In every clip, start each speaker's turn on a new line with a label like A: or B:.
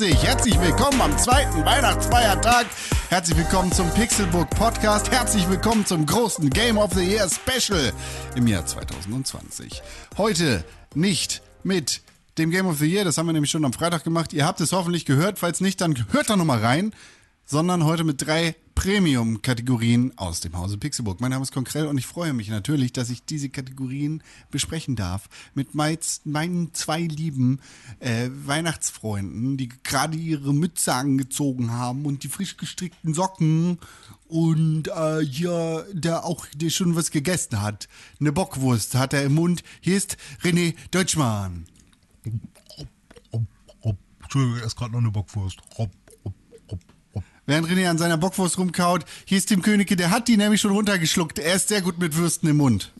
A: 2020. Herzlich willkommen am zweiten Weihnachtsfeiertag. Herzlich willkommen zum Pixelbook Podcast. Herzlich willkommen zum großen Game of the Year Special im Jahr 2020. Heute nicht mit dem Game of the Year, das haben wir nämlich schon am Freitag gemacht. Ihr habt es hoffentlich gehört. Falls nicht, dann hört da nochmal rein sondern heute mit drei Premium-Kategorien aus dem Hause Pixelburg. Mein Name ist Konkrell und ich freue mich natürlich, dass ich diese Kategorien besprechen darf mit meinen zwei lieben äh, Weihnachtsfreunden, die gerade ihre Mütze angezogen haben und die frisch gestrickten Socken und äh, hier, der auch der schon was gegessen hat. Eine Bockwurst hat er im Mund. Hier ist René Deutschmann.
B: Entschuldigung, er ist gerade noch eine Bockwurst. Rob,
A: während René an seiner Bockwurst rumkaut. Hier ist Tim Königke, der hat die nämlich schon runtergeschluckt. Er ist sehr gut mit Würsten im Mund.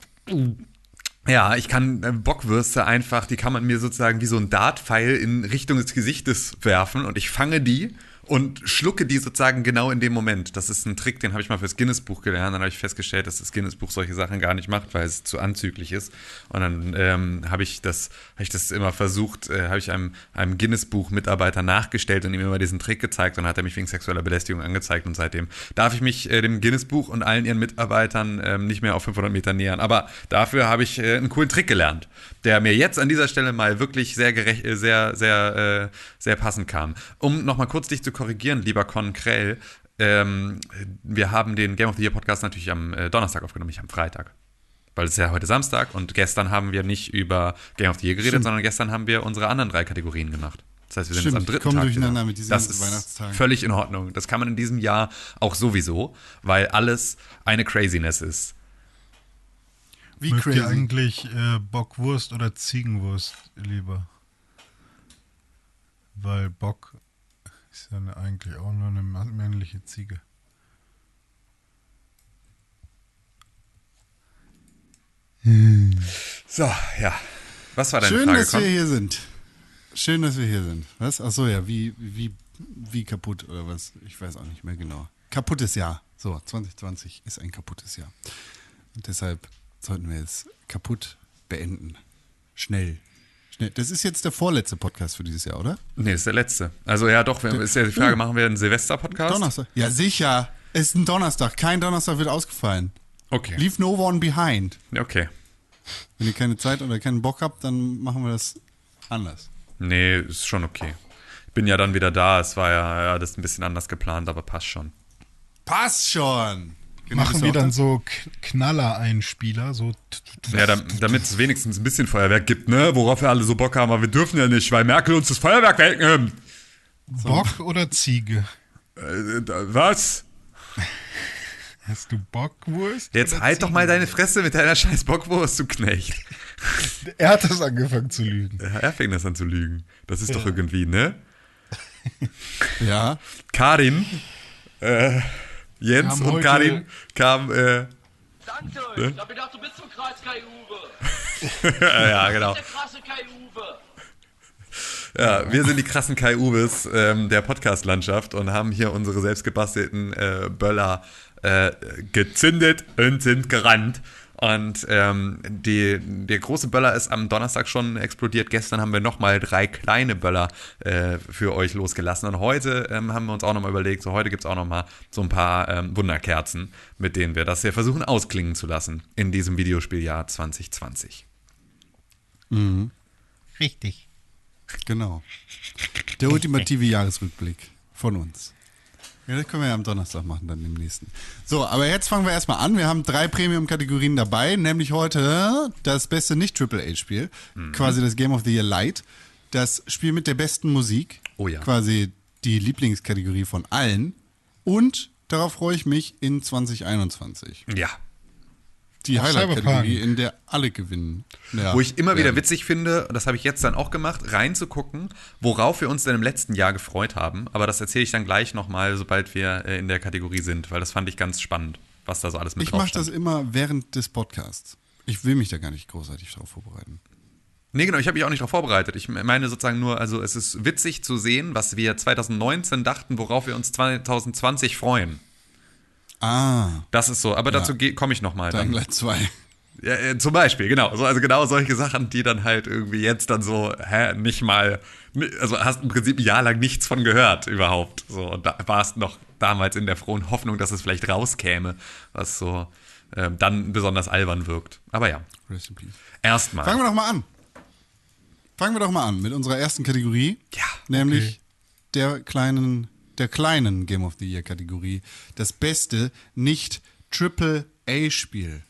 C: Ja, ich kann äh, Bockwürste einfach, die kann man mir sozusagen wie so ein Dartpfeil in Richtung des Gesichtes werfen und ich fange die und schlucke die sozusagen genau in dem Moment. Das ist ein Trick, den habe ich mal fürs Guinness-Buch gelernt. Dann habe ich festgestellt, dass das Guinness-Buch solche Sachen gar nicht macht, weil es zu anzüglich ist. Und dann ähm, habe ich das, habe ich das immer versucht, äh, habe ich einem, einem Guinness-Buch-Mitarbeiter nachgestellt und ihm immer diesen Trick gezeigt und hat er mich wegen sexueller Belästigung angezeigt. Und seitdem darf ich mich äh, dem Guinness-Buch und allen ihren Mitarbeitern ähm, nicht mehr auf 500 Meter nähern. Aber dafür habe ich äh, einen coolen Trick gelernt, der mir jetzt an dieser Stelle mal wirklich sehr gerecht, äh, sehr, sehr, äh, sehr passend kam. Um nochmal kurz dich zu korrigieren, lieber Con Krell. Ähm, wir haben den Game of the Year Podcast natürlich am äh, Donnerstag aufgenommen, nicht am Freitag. Weil es ist ja heute Samstag und gestern haben wir nicht über Game of the Year geredet, Stimmt. sondern gestern haben wir unsere anderen drei Kategorien gemacht. Das heißt, wir sind
A: Stimmt,
C: jetzt am dritten Tag.
A: durcheinander mit diesen
C: das ist Weihnachtstagen. völlig in Ordnung. Das kann man in diesem Jahr auch sowieso, weil alles eine Craziness ist.
B: Wie Mögt crazy? ihr eigentlich äh, Bockwurst oder Ziegenwurst lieber? Weil Bock ist ja eigentlich auch nur eine männliche Ziege.
C: So, ja. Was war deine
A: Schön,
C: Frage?
A: dass wir hier sind. Schön, dass wir hier sind. Was? Achso, ja, wie, wie, wie kaputt oder was? Ich weiß auch nicht mehr genau. Kaputtes Jahr. So, 2020 ist ein kaputtes Jahr. Und deshalb sollten wir es kaputt beenden. Schnell. Nee, das ist jetzt der vorletzte Podcast für dieses Jahr, oder?
C: Nee, ist der letzte. Also ja, doch, wir, ist ja die Frage, machen wir einen Silvester-Podcast?
A: Donnerstag. Ja, sicher. Es ist ein Donnerstag. Kein Donnerstag wird ausgefallen.
C: Okay.
A: Leave no one behind.
C: Okay.
A: Wenn ihr keine Zeit oder keinen Bock habt, dann machen wir das anders.
C: Nee, ist schon okay. Ich bin ja dann wieder da. Es war ja, ja das ist ein bisschen anders geplant, aber passt schon.
A: Passt schon.
B: Genau, Machen wir dann so Knaller-Einspieler, so.
C: Ja, damit es wenigstens ein bisschen Feuerwerk gibt, ne? Worauf wir alle so Bock haben, aber wir dürfen ja nicht, weil Merkel uns das Feuerwerk wegnimmt.
B: Bock oder Ziege?
C: Äh, was?
B: Hast du Bockwurst?
C: Jetzt halt doch mal deine Fresse mit deiner scheiß Bockwurst, du Knecht.
B: Er hat das angefangen zu lügen.
C: Er fängt das an zu lügen. Das ist ja. doch irgendwie, ne?
A: Ja.
C: Karin, äh, Jens und Karin kamen. Äh,
D: Danke, ne? ich hab gedacht, du bist zum Kreis Kai
C: Uwe. ja, genau. Der krasse Kai Uwe. Ja, wir sind die krassen Kai Uwes ähm, der Podcast-Landschaft und haben hier unsere selbstgebastelten äh, Böller äh, gezündet und sind gerannt. Und ähm, die, der große Böller ist am Donnerstag schon explodiert. Gestern haben wir nochmal drei kleine Böller äh, für euch losgelassen. Und heute ähm, haben wir uns auch nochmal überlegt, so heute gibt es auch nochmal so ein paar ähm, Wunderkerzen, mit denen wir das hier versuchen ausklingen zu lassen in diesem Videospieljahr 2020.
A: Mhm.
B: Richtig.
A: Genau. Der ultimative Jahresrückblick von uns. Ja, das können wir ja am Donnerstag machen, dann im nächsten. So, aber jetzt fangen wir erstmal an. Wir haben drei Premium-Kategorien dabei, nämlich heute das beste Nicht-Triple-H-Spiel, mhm. quasi das Game of the Year Light. Das Spiel mit der besten Musik,
C: oh ja.
A: quasi die Lieblingskategorie von allen. Und darauf freue ich mich in 2021.
C: Ja,
A: die Highlight-Kategorie, in der alle gewinnen.
C: Ja. Wo ich immer wieder witzig finde, das habe ich jetzt dann auch gemacht, reinzugucken, worauf wir uns denn im letzten Jahr gefreut haben. Aber das erzähle ich dann gleich nochmal, sobald wir äh, in der Kategorie sind, weil das fand ich ganz spannend, was da so alles mit
A: Ich mache das immer während des Podcasts. Ich will mich da gar nicht großartig drauf vorbereiten.
C: Nee, genau, ich habe mich auch nicht darauf vorbereitet. Ich meine sozusagen nur, also es ist witzig zu sehen, was wir 2019 dachten, worauf wir uns 2020 freuen.
A: Ah.
C: Das ist so, aber ja. dazu komme ich nochmal.
A: Dying Light 2.
C: Ja, äh, zum Beispiel, genau. So, also genau solche Sachen, die dann halt irgendwie jetzt dann so, hä, nicht mal, also hast im Prinzip ein Jahr lang nichts von gehört überhaupt. So, und da warst noch damals in der frohen Hoffnung, dass es vielleicht rauskäme, was so ähm, dann besonders albern wirkt. Aber ja. Erstmal.
A: Fangen wir doch mal an. Fangen wir doch mal an mit unserer ersten Kategorie.
C: Ja,
A: Nämlich
B: okay.
A: der kleinen, der kleinen Game of the Year Kategorie. Das beste nicht Triple A Spiel.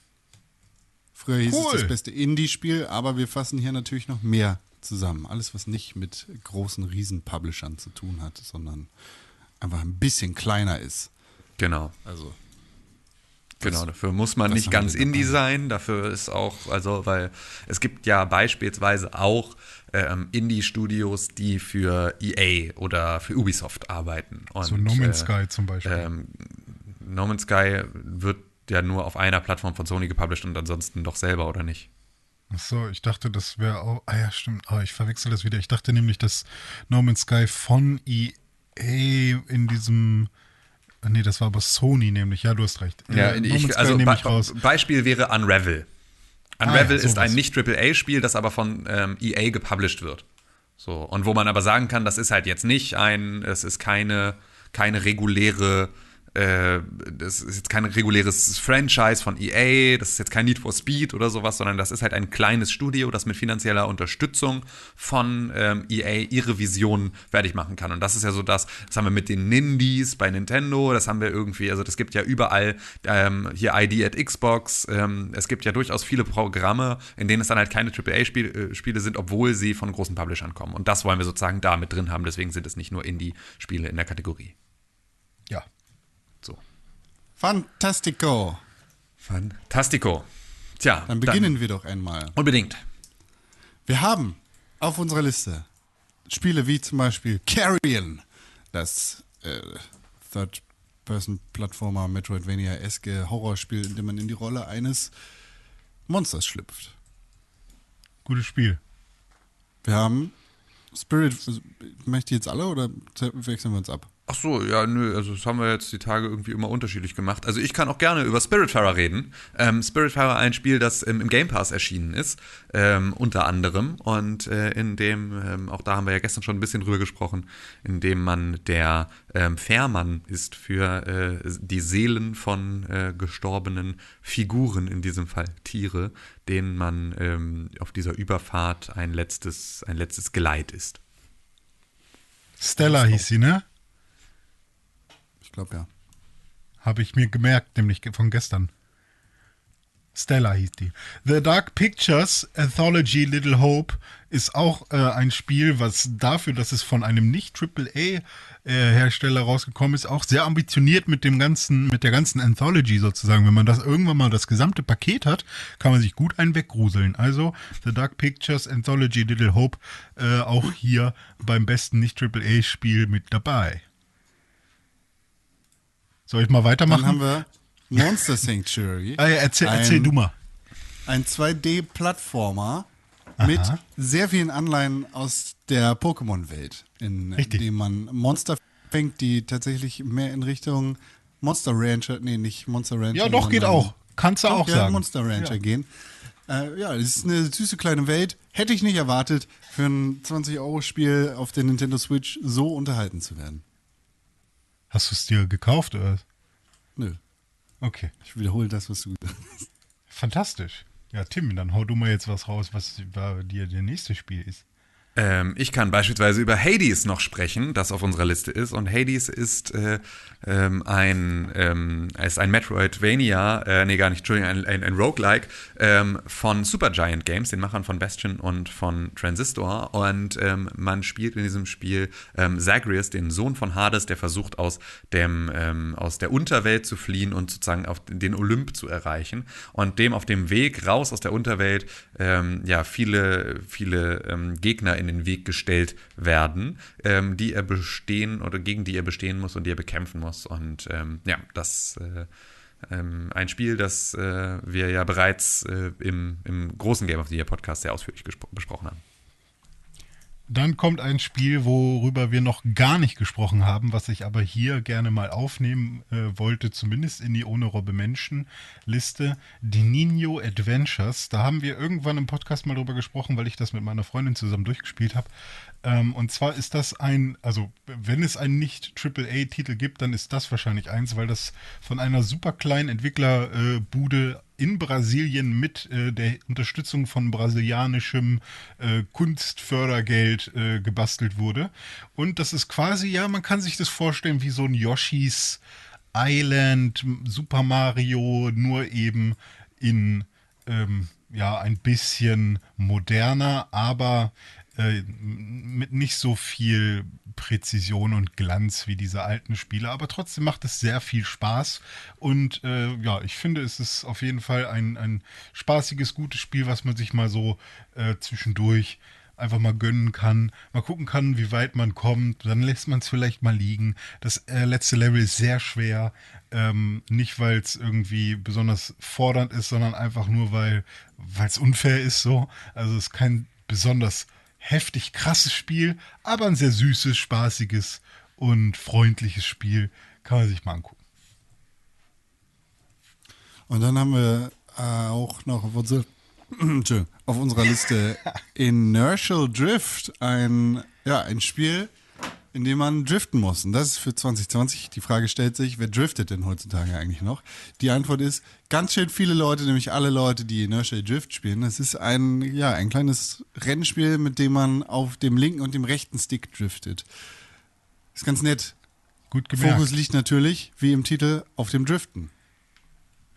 A: Früher hieß
B: Cool.
A: es das beste Indie-Spiel, aber wir fassen hier natürlich noch mehr zusammen. Alles, was nicht mit großen Riesen-Publishern zu tun hat, sondern einfach ein bisschen kleiner ist.
C: Genau.
A: Also
C: Genau, dafür muss man nicht ganz. Indie sein. Dafür ist auch, also, weil es gibt ja beispielsweise auch ähm, Indie-Studios, die für EA oder für Ubisoft arbeiten. Und,
B: So No Man's
C: äh,
B: Sky zum Beispiel.
C: Ähm, no Man's Sky wird ja nur auf einer Plattform von Sony gepublished und ansonsten doch selber, oder nicht?
B: Ach so, ich dachte, das wäre auch. Ah ja, stimmt. Ah, ich verwechsel das wieder. Ich dachte nämlich, dass No Man's Sky von EA in diesem. Nee, das war aber Sony nämlich. Ja, du hast recht.
C: Ja,
B: Äh,
C: ich, also Be
B: raus.
C: Beispiel wäre Unravel.
B: Ah
C: Unravel
B: ja,
C: ist ein nicht-AAA-Spiel, das aber von ähm, EA gepublished wird. So, und wo man aber sagen kann, das ist halt jetzt nicht ein, es ist keine, keine reguläre, äh, das ist jetzt kein reguläres Franchise von EA, das ist jetzt kein Need for Speed oder sowas, sondern das ist halt ein kleines Studio, das mit finanzieller Unterstützung von ähm, EA ihre Vision fertig machen kann. Und das ist ja so das, das haben wir mit den Nindies bei Nintendo, das haben wir irgendwie, also das gibt ja überall ähm, hier ID at Xbox, ähm, es gibt ja durchaus viele Programme, in denen es dann halt keine AAA-Spiele Spiele sind, obwohl sie von großen Publishern kommen. Und das wollen wir sozusagen da mit drin haben, deswegen sind es nicht nur Indie-Spiele in der Kategorie.
A: Fantastico.
C: Fantastico. Tja,
A: Dann beginnen wir doch einmal.
C: Unbedingt.
A: Wir haben auf unserer Liste Spiele wie zum Beispiel Carrion, das äh, Third-Person-Plattformer Metroidvania-eske Horrorspiel, in dem man in die Rolle eines Monsters schlüpft.
B: Gutes Spiel.
A: Wir haben Spirit, möchte jetzt alle oder wechseln wir uns ab?
C: Ach so, ja, nö, also das haben wir jetzt die Tage irgendwie immer unterschiedlich gemacht. Also ich kann auch gerne über Spiritfarer reden. Ähm, Spiritfarer ein Spiel, das ähm, im Game Pass erschienen ist, ähm, unter anderem. Und äh, in dem, ähm, auch da haben wir ja gestern schon ein bisschen drüber gesprochen, in dem man der ähm, Fährmann ist für äh, die Seelen von äh, gestorbenen Figuren, in diesem Fall Tiere, denen man ähm, auf dieser Überfahrt ein letztes, ein letztes Geleit ist.
B: Stella hieß sie, ne?
A: Glaube ja.
B: Habe ich mir gemerkt, nämlich von gestern. Stella hieß die. The Dark Pictures Anthology Little Hope ist auch äh, ein Spiel, was dafür, dass es von einem nicht AAA äh, Hersteller rausgekommen ist, auch sehr ambitioniert mit dem ganzen, mit der ganzen Anthology sozusagen. Wenn man das irgendwann mal das gesamte Paket hat, kann man sich gut einen weggruseln. Also The Dark Pictures Anthology Little Hope äh, auch hier beim besten nicht AAA Spiel mit dabei. Soll ich mal weitermachen?
A: Dann haben wir Monster Sanctuary.
B: Ah, ja, erzähl, erzähl
A: Ein-
B: du mal.
A: ein 2D-Plattformer mit sehr vielen Anleihen aus der Pokémon-Welt, in
B: Richtig.
A: dem man Monster fängt, die tatsächlich mehr in Richtung Monster Rancher, nee, nicht Monster Rancher.
B: Ja, doch, geht auch. Kannst du auch
A: ja,
B: sagen.
A: Monster Rancher
B: Ja.
A: gehen. Äh, ja, es ist eine süße kleine Welt. Hätte ich nicht erwartet, für ein 20-Euro-Spiel auf der Nintendo Switch so unterhalten zu werden.
B: Hast du es dir gekauft oder?
A: Nö,
B: Okay.
A: ich wiederhole das, was du gesagt hast.
B: Fantastisch. Ja, Tim, dann hau du mal jetzt was raus, was dir der nächste Spiel ist.
C: Ähm, ich kann beispielsweise über Hades noch sprechen, das auf unserer Liste ist. Und Hades ist äh, ähm, ein, ähm, ist ein Metroidvania, äh, nee, gar nicht, Entschuldigung, ein, ein, ein Roguelike ähm, von Supergiant Games, den Machern von Bastion und von Transistor. Und ähm, man spielt in diesem Spiel ähm, Zagreus, den Sohn von Hades, der versucht aus, dem, aus der Unterwelt zu fliehen und sozusagen auf den Olymp zu erreichen. Und dem auf dem Weg raus aus der Unterwelt ja viele, viele Gegner in den Weg gestellt werden, ähm, die er bestehen oder gegen die er bestehen muss und die er bekämpfen muss. Und ähm, ja, das äh, ähm, ein Spiel, das äh, wir ja bereits äh, im, im großen Game of the Year Podcast sehr ausführlich besprochen haben.
B: Dann kommt ein Spiel, worüber wir noch gar nicht gesprochen haben, was ich aber hier gerne mal aufnehmen äh, wollte, zumindest in die Ohne Robbe Menschen Liste. Die Nino Adventures. Da haben wir irgendwann im Podcast mal drüber gesprochen, weil ich das mit meiner Freundin zusammen durchgespielt habe. Ähm, und zwar ist das ein, also wenn es einen nicht AAA-Titel gibt, dann ist das wahrscheinlich eins, weil das von einer super kleinen Entwicklerbude äh, in Brasilien mit äh, der Unterstützung von brasilianischem äh, Kunstfördergeld äh, gebastelt wurde. Und das ist quasi, ja, man kann sich das vorstellen wie so ein Yoshis Island, Super Mario, nur eben in ähm, ja ein bisschen moderner, aber äh, mit nicht so viel Präzision und Glanz wie diese alten Spiele, aber trotzdem macht es sehr viel Spaß und äh, ja, ich finde, es ist auf jeden Fall ein, ein spaßiges, gutes Spiel, was man sich mal so äh, zwischendurch einfach mal gönnen kann, mal gucken kann, wie weit man kommt, dann lässt man es vielleicht mal liegen. Das äh, letzte Level ist sehr schwer, ähm, nicht weil es irgendwie besonders fordernd ist, sondern einfach nur, weil es unfair ist so. Also es ist kein besonders heftig krasses Spiel, aber ein sehr süßes, spaßiges und freundliches Spiel. Kann man sich mal angucken.
A: Und dann haben wir äh, auch noch auf, unsere, auf unserer Liste Inertial Drift, ein, ja, ein Spiel, in dem man driften muss. Und das ist für 2020. Die Frage stellt sich, wer driftet denn heutzutage eigentlich noch? Die Antwort ist, ganz schön viele Leute, nämlich alle Leute, die Inertial Drift spielen. Das ist ein, ja, ein kleines Rennspiel, mit dem man auf dem linken und dem rechten Stick driftet. Ist ganz nett.
B: Gut gemerkt.
A: Fokus liegt natürlich, wie im Titel, auf dem Driften.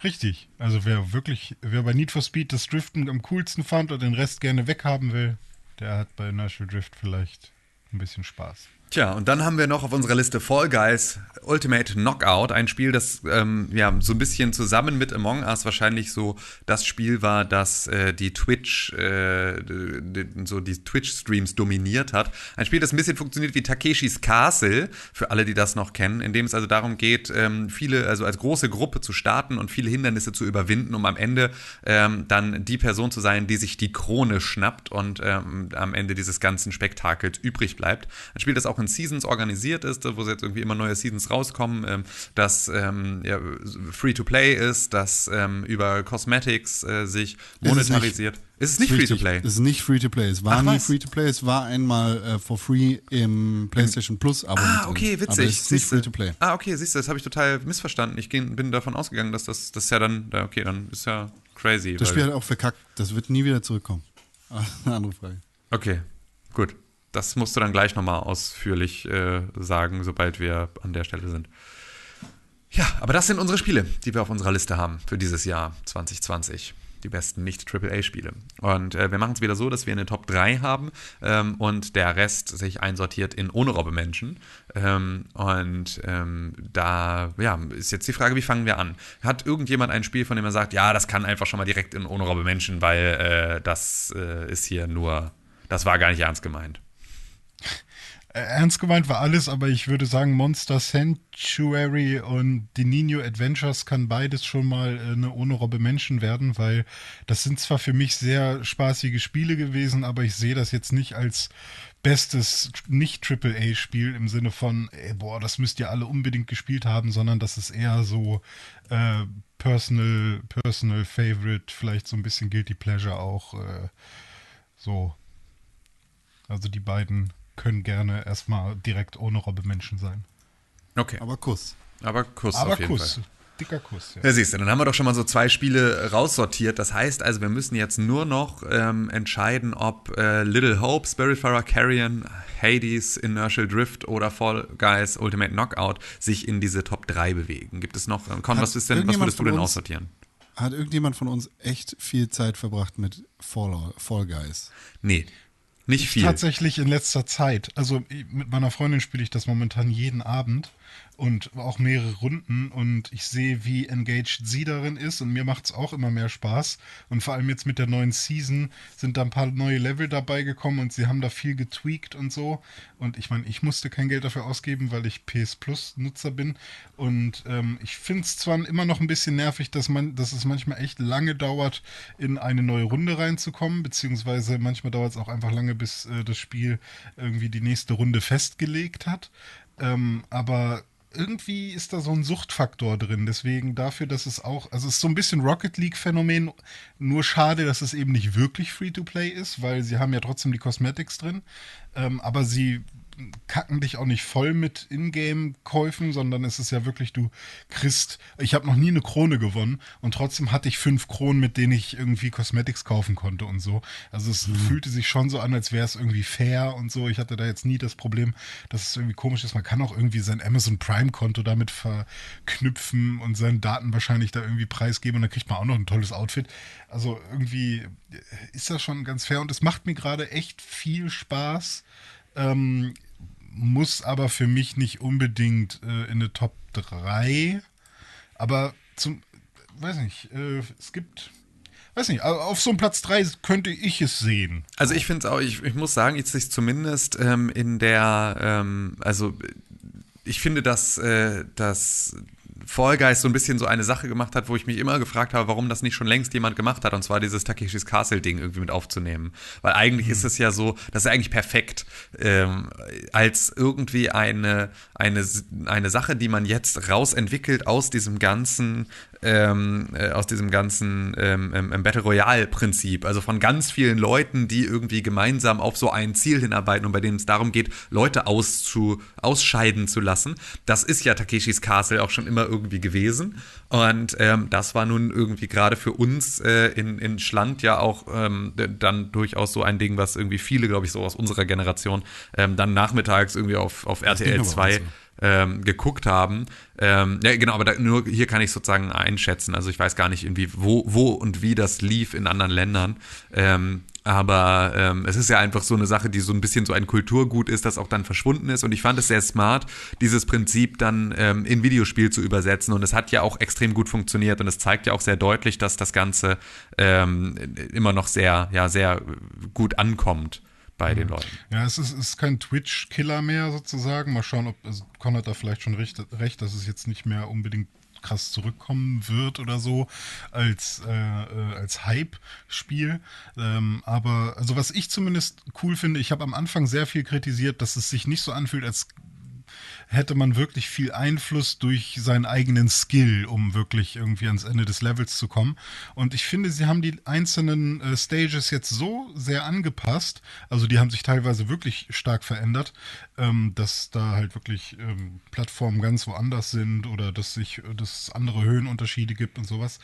B: Richtig. Also wer wirklich, wer bei Need for Speed das Driften am coolsten fand und den Rest gerne weghaben will, der hat bei Inertial Drift vielleicht ein bisschen Spaß.
C: Tja, und dann haben wir noch auf unserer Liste Fall Guys Ultimate Knockout, ein Spiel, das ähm, ja so ein bisschen zusammen mit Among Us wahrscheinlich so das Spiel war, das äh, die Twitch, äh, so die Twitch-Streams dominiert hat. Ein Spiel, das ein bisschen funktioniert wie Takeshis Castle, für alle, die das noch kennen, in dem es also darum geht, ähm, viele, also als große Gruppe zu starten und viele Hindernisse zu überwinden, um am Ende ähm, dann die Person zu sein, die sich die Krone schnappt und ähm, am Ende dieses ganzen Spektakels übrig bleibt. Ein Spiel, das auch in Seasons organisiert ist, wo jetzt irgendwie immer neue Seasons rauskommen, ähm, das ähm, ja, Free-to-Play ist, das ähm, über Cosmetics äh, sich monetarisiert. Ist es nicht Free-to-Play?
A: Es ist nicht Free-to-Play. Es war
C: Ach,
A: nie? Free-to-Play. Es war einmal äh, for free im PlayStation Plus Abo.
C: Ah, okay, witzig.
A: Aber es ist nicht. Free-to-Play.
C: Ah, okay, siehst du, das habe ich total missverstanden. Ich bin davon ausgegangen, dass das, das ist ja dann, da- okay, dann ist ja crazy.
A: Das Spiel hat auch verkackt. Das wird nie wieder zurückkommen. Eine andere Frage.
C: Okay, gut. Das musst du dann gleich nochmal ausführlich äh, sagen, sobald wir an der Stelle sind. Ja, aber das sind unsere Spiele, die wir auf unserer Liste haben für dieses Jahr 2020. Die besten Nicht-AAA-Spiele. Und äh, wir machen es wieder so, dass wir eine Top 3 haben ähm, und der Rest sich einsortiert in ohne Robbe-Menschen. Ähm, und ähm, da ja, ist jetzt die Frage, wie fangen wir an? Hat irgendjemand ein Spiel, von dem er sagt, ja, das kann einfach schon mal direkt in ohne Robbe-Menschen, weil äh, das äh, ist hier nur, das war gar nicht ernst gemeint.
B: Äh, Ernst gemeint war alles, aber ich würde sagen, Monster Sanctuary und die Nino Adventures kann beides schon mal äh, eine ohne Robbe Menschen werden, weil das sind zwar für mich sehr spaßige Spiele gewesen, aber ich sehe das jetzt nicht als bestes Nicht-AAA-Spiel im Sinne von, ey, boah, das müsst ihr alle unbedingt gespielt haben, sondern das ist eher so äh, Personal, Personal Favorite, vielleicht so ein bisschen Guilty Pleasure auch. Äh, so. Also die beiden können gerne erstmal direkt ohne Robbe Menschen sein.
C: Okay,
A: Aber Kuss.
C: aber Kuss
B: Aber
C: auf jeden
B: Kuss.
C: Fall.
B: Dicker Kuss, ja.
C: Ja, siehst du, dann haben wir doch schon mal so zwei Spiele raussortiert. Das heißt also, wir müssen jetzt nur noch ähm, entscheiden, ob äh, Little Hope, Spiritfarer Carrion, Hades, Inertial Drift oder Fall Guys Ultimate Knockout sich in diese Top 3 bewegen. Gibt es noch, Con, was, ist denn, was würdest du denn aussortieren?
A: Hat irgendjemand von uns echt viel Zeit verbracht mit Fall, Fall Guys?
C: Nee, nicht viel.
B: Tatsächlich in letzter Zeit. Also mit meiner Freundin spiele ich das momentan jeden Abend und auch mehrere Runden und ich sehe, wie engaged sie darin ist und mir macht es auch immer mehr Spaß. Und vor allem jetzt mit der neuen Season sind da ein paar neue Level dabei gekommen und sie haben da viel getweakt und so. Und ich meine, ich musste kein Geld dafür ausgeben, weil ich PS Plus Nutzer bin. Und ähm, ich finde es zwar immer noch ein bisschen nervig, dass man, dass es manchmal echt lange dauert, in eine neue Runde reinzukommen, beziehungsweise manchmal dauert es auch einfach lange, bis äh, das Spiel irgendwie die nächste Runde festgelegt hat. Ähm, aber irgendwie ist da so ein Suchtfaktor drin. Deswegen dafür, dass es auch, also es ist so ein bisschen Rocket League-Phänomen. Nur schade, dass es eben nicht wirklich Free-to-Play ist, weil sie haben ja trotzdem die Cosmetics drin. Ähm, aber sie kacken dich auch nicht voll mit Ingame-Käufen, sondern es ist ja wirklich, du kriegst, ich habe noch nie eine Krone gewonnen und trotzdem hatte ich fünf Kronen, mit denen ich irgendwie Cosmetics kaufen konnte und so. Also es mhm. fühlte sich schon so an, als wäre es irgendwie fair und so. Ich hatte da jetzt nie das Problem, dass es irgendwie komisch ist. Man kann auch irgendwie sein Amazon Prime-Konto damit verknüpfen und seine Daten wahrscheinlich da irgendwie preisgeben und dann kriegt man auch noch ein tolles Outfit. Also irgendwie ist das schon ganz fair und es macht mir gerade echt viel Spaß ähm, muss aber für mich nicht unbedingt äh, in eine Top 3. Aber zum, weiß nicht, äh, es gibt, weiß nicht, auf so einem Platz 3 könnte ich es sehen.
C: Also ich finde es auch, ich, ich muss sagen, jetzt ist zumindest ähm, in der, ähm, also ich finde, dass, äh, dass Fall Guys so ein bisschen so eine Sache gemacht hat, wo ich mich immer gefragt habe, warum das nicht schon längst jemand gemacht hat, und zwar dieses Takeshis Castle-Ding irgendwie mit aufzunehmen. Weil eigentlich mhm. ist es ja so, das ist eigentlich perfekt, ähm, als irgendwie eine, eine, eine Sache, die man jetzt rausentwickelt aus diesem ganzen ähm, äh, aus diesem ganzen ähm, ähm, Battle Royale-Prinzip. Also von ganz vielen Leuten, die irgendwie gemeinsam auf so ein Ziel hinarbeiten und bei denen es darum geht, Leute auszu, ausscheiden zu lassen. Das ist ja Takeshis Castle auch schon immer irgendwie gewesen. Und ähm, das war nun irgendwie gerade für uns äh, in, in Schland ja auch ähm, dann durchaus so ein Ding, was irgendwie viele, glaube ich, so aus unserer Generation ähm, dann nachmittags irgendwie auf, auf RTL 2 ähm, geguckt haben. Ähm, ja, genau, aber da, nur hier kann ich sozusagen einschätzen. Also ich weiß gar nicht, irgendwie, wo, wo und wie das lief in anderen Ländern. Ähm, aber ähm, es ist ja einfach so eine Sache, die so ein bisschen so ein Kulturgut ist, das auch dann verschwunden ist. Und ich fand es sehr smart, dieses Prinzip dann ähm, in Videospiel zu übersetzen. Und es hat ja auch extrem gut funktioniert. Und es zeigt ja auch sehr deutlich, dass das Ganze ähm, immer noch sehr, ja, sehr gut ankommt bei den Leuten.
B: Ja, es ist, ist kein Twitch-Killer mehr sozusagen. Mal schauen, ob also Con da vielleicht schon recht, recht, dass es jetzt nicht mehr unbedingt krass zurückkommen wird oder so als, äh als Hype-Spiel. Ähm, aber also was ich zumindest cool finde, ich habe am Anfang sehr viel kritisiert, dass es sich nicht so anfühlt, als hätte man wirklich viel Einfluss durch seinen eigenen Skill, um wirklich irgendwie ans Ende des Levels zu kommen. Und ich finde, sie haben die einzelnen äh, Stages jetzt so sehr angepasst, also die haben sich teilweise wirklich stark verändert, ähm, dass da halt wirklich ähm, Plattformen ganz woanders sind oder dass sich dass es andere Höhenunterschiede gibt und sowas,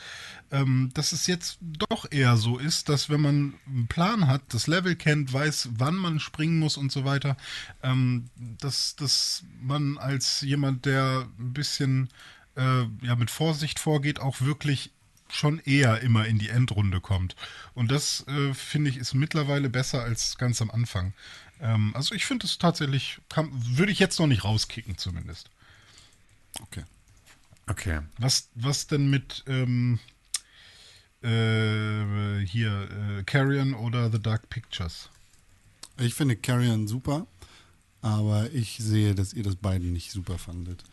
B: ähm, dass es jetzt doch eher so ist, dass wenn man einen Plan hat, das Level kennt, weiß, wann man springen muss und so weiter, ähm, dass, dass man als jemand, der ein bisschen äh, ja, mit Vorsicht vorgeht, auch wirklich schon eher immer in die Endrunde kommt. Und das, äh, finde ich, ist mittlerweile besser als ganz am Anfang. Ähm, also ich finde es tatsächlich, kann, würde ich jetzt noch nicht rauskicken zumindest.
A: Okay.
C: Okay.
B: Was, was denn mit ähm, äh, hier äh, Carrion oder The Dark Pictures?
A: Ich finde Carrion super, aber ich sehe, dass ihr das beiden nicht super fandet.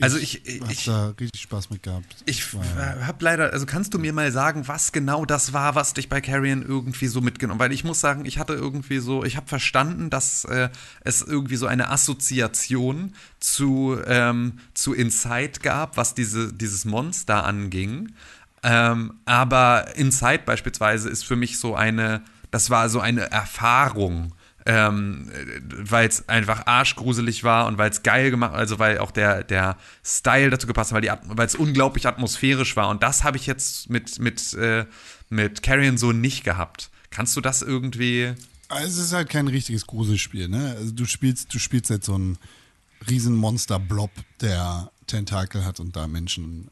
C: Also ich, ich
A: habe da richtig Spaß mit gehabt.
C: Ich habe leider, also kannst du mir mal sagen, was genau das war, was dich bei Carrion irgendwie so mitgenommen? Weil ich muss sagen, ich hatte irgendwie so, ich habe verstanden, dass äh, es irgendwie so eine Assoziation zu ähm, zu Inside gab, was diese dieses Monster anging. Ähm, aber Inside beispielsweise ist für mich so eine, das war so eine Erfahrung ähm, weil es einfach arschgruselig war und weil es geil gemacht, also weil auch der, der Style dazu gepasst hat, weil es unglaublich atmosphärisch war. Und das habe ich jetzt mit, mit, äh, mit Carrion so nicht gehabt. Kannst du das irgendwie.
A: Also es ist halt kein richtiges Gruselspiel, ne? Also du spielst, du spielst halt so einen riesen Monster-Blob, der Tentakel hat und da Menschen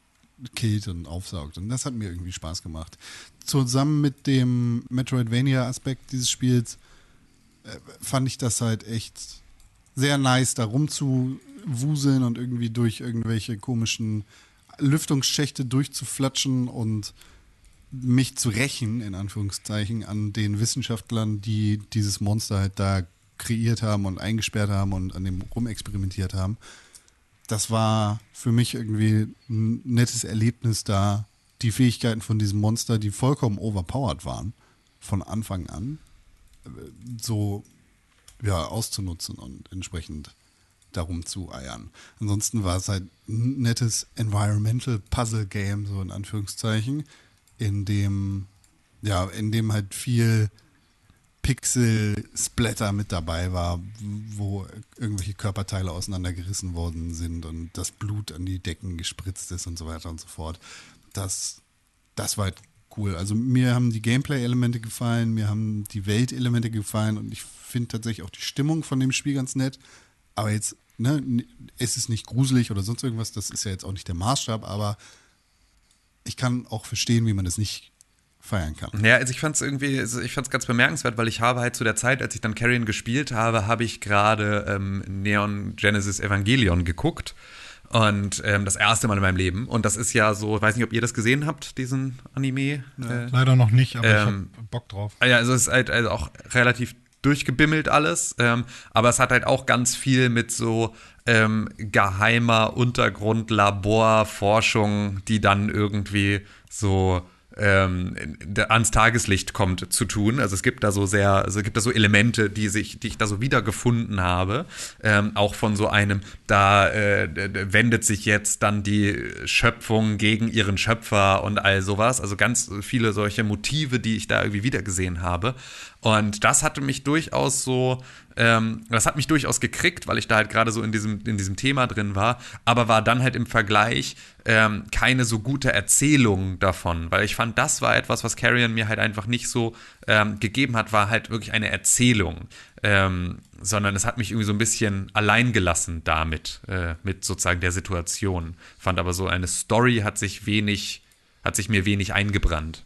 A: killt und aufsaugt. Und das hat mir irgendwie Spaß gemacht. Zusammen mit dem Metroidvania-Aspekt dieses Spiels fand ich das halt echt sehr nice, da rumzuwuseln und irgendwie durch irgendwelche komischen Lüftungsschächte durchzuflatschen und mich zu rächen, in Anführungszeichen, an den Wissenschaftlern, die dieses Monster halt da kreiert haben und eingesperrt haben und an dem rumexperimentiert haben. Das war für mich irgendwie ein nettes Erlebnis da, die Fähigkeiten von diesem Monster, die vollkommen overpowered waren, von Anfang an, äh, so ja, auszunutzen und entsprechend darum zu eiern. Ansonsten war es halt ein nettes Environmental Puzzle Game, so in Anführungszeichen, in dem, ja, in dem halt viel Pixel-Splatter mit dabei war, wo irgendwelche Körperteile auseinandergerissen worden sind und das Blut an die Decken gespritzt ist und so weiter und so fort. Das, das war halt cool. Also mir haben die Gameplay-Elemente gefallen, mir haben die Welt-Elemente gefallen und ich finde tatsächlich auch die Stimmung von dem Spiel ganz nett. Aber jetzt, ne, es ist nicht gruselig oder sonst irgendwas, das ist ja jetzt auch nicht der Maßstab, aber ich kann auch verstehen, wie man das nicht feiern kann.
C: Ja, also ich fand es irgendwie, also ich fand es ganz bemerkenswert, weil ich habe halt zu der Zeit, als ich dann Carrion gespielt habe, habe ich gerade ähm, Neon Genesis Evangelion geguckt. Und ähm, das erste Mal in meinem Leben. Und das ist ja so, ich weiß nicht, ob ihr das gesehen habt, diesen Anime.
B: Ja, äh, leider noch nicht, aber ähm, ich habe Bock drauf.
C: Ja, also es ist halt also auch relativ durchgebimmelt alles. Ähm, aber es hat halt auch ganz viel mit so ähm, geheimer Untergrundlaborforschung, die dann irgendwie so ähm, ans Tageslicht kommt, zu tun. Also es gibt da so sehr, also es gibt da so Elemente, die sich, die ich da so wiedergefunden habe. Ähm, auch von so einem, da äh, wendet sich jetzt dann die Schöpfung gegen ihren Schöpfer und all sowas. Also ganz viele solche Motive, die ich da irgendwie wiedergesehen habe. Und das hatte mich durchaus so, ähm, das hat mich durchaus gekriegt, weil ich da halt gerade so in diesem, in diesem Thema drin war, aber war dann halt im Vergleich ähm, keine so gute Erzählung davon, weil ich fand, das war etwas, was Carrion mir halt einfach nicht so ähm, gegeben hat, war halt wirklich eine Erzählung, ähm, sondern es hat mich irgendwie so ein bisschen allein gelassen damit, äh, mit sozusagen der Situation. Fand aber so eine Story hat sich wenig, hat sich mir wenig eingebrannt.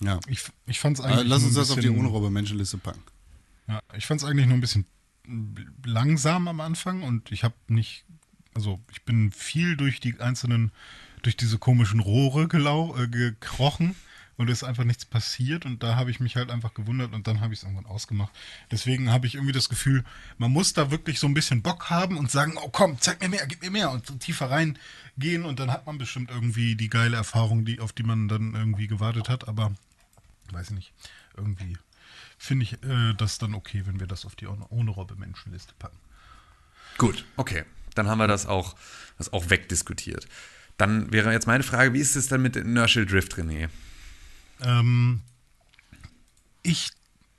B: Ja. Ich, ich fand es eigentlich.
A: Lass uns das auf die Unrobe-Menschenliste packen.
B: Ja, ich fand es eigentlich nur ein bisschen langsam am Anfang und ich habe nicht, also ich bin viel durch die einzelnen, durch diese komischen Rohre gelau, äh, gekrochen und es ist einfach nichts passiert und da habe ich mich halt einfach gewundert und dann habe ich es irgendwann ausgemacht. Deswegen habe ich irgendwie das Gefühl, man muss da wirklich so ein bisschen Bock haben und sagen, oh komm, zeig mir mehr, gib mir mehr und so tiefer reingehen und dann hat man bestimmt irgendwie die geile Erfahrung, die, auf die man dann irgendwie gewartet hat, aber weiß ich nicht, irgendwie finde ich äh, das dann okay, wenn wir das auf die ohne Robbe Menschenliste packen.
C: Gut, okay. Dann haben wir das auch, das auch wegdiskutiert. Dann wäre jetzt meine Frage, wie ist es dann mit Inertial Drift, René?
B: Ähm, ich,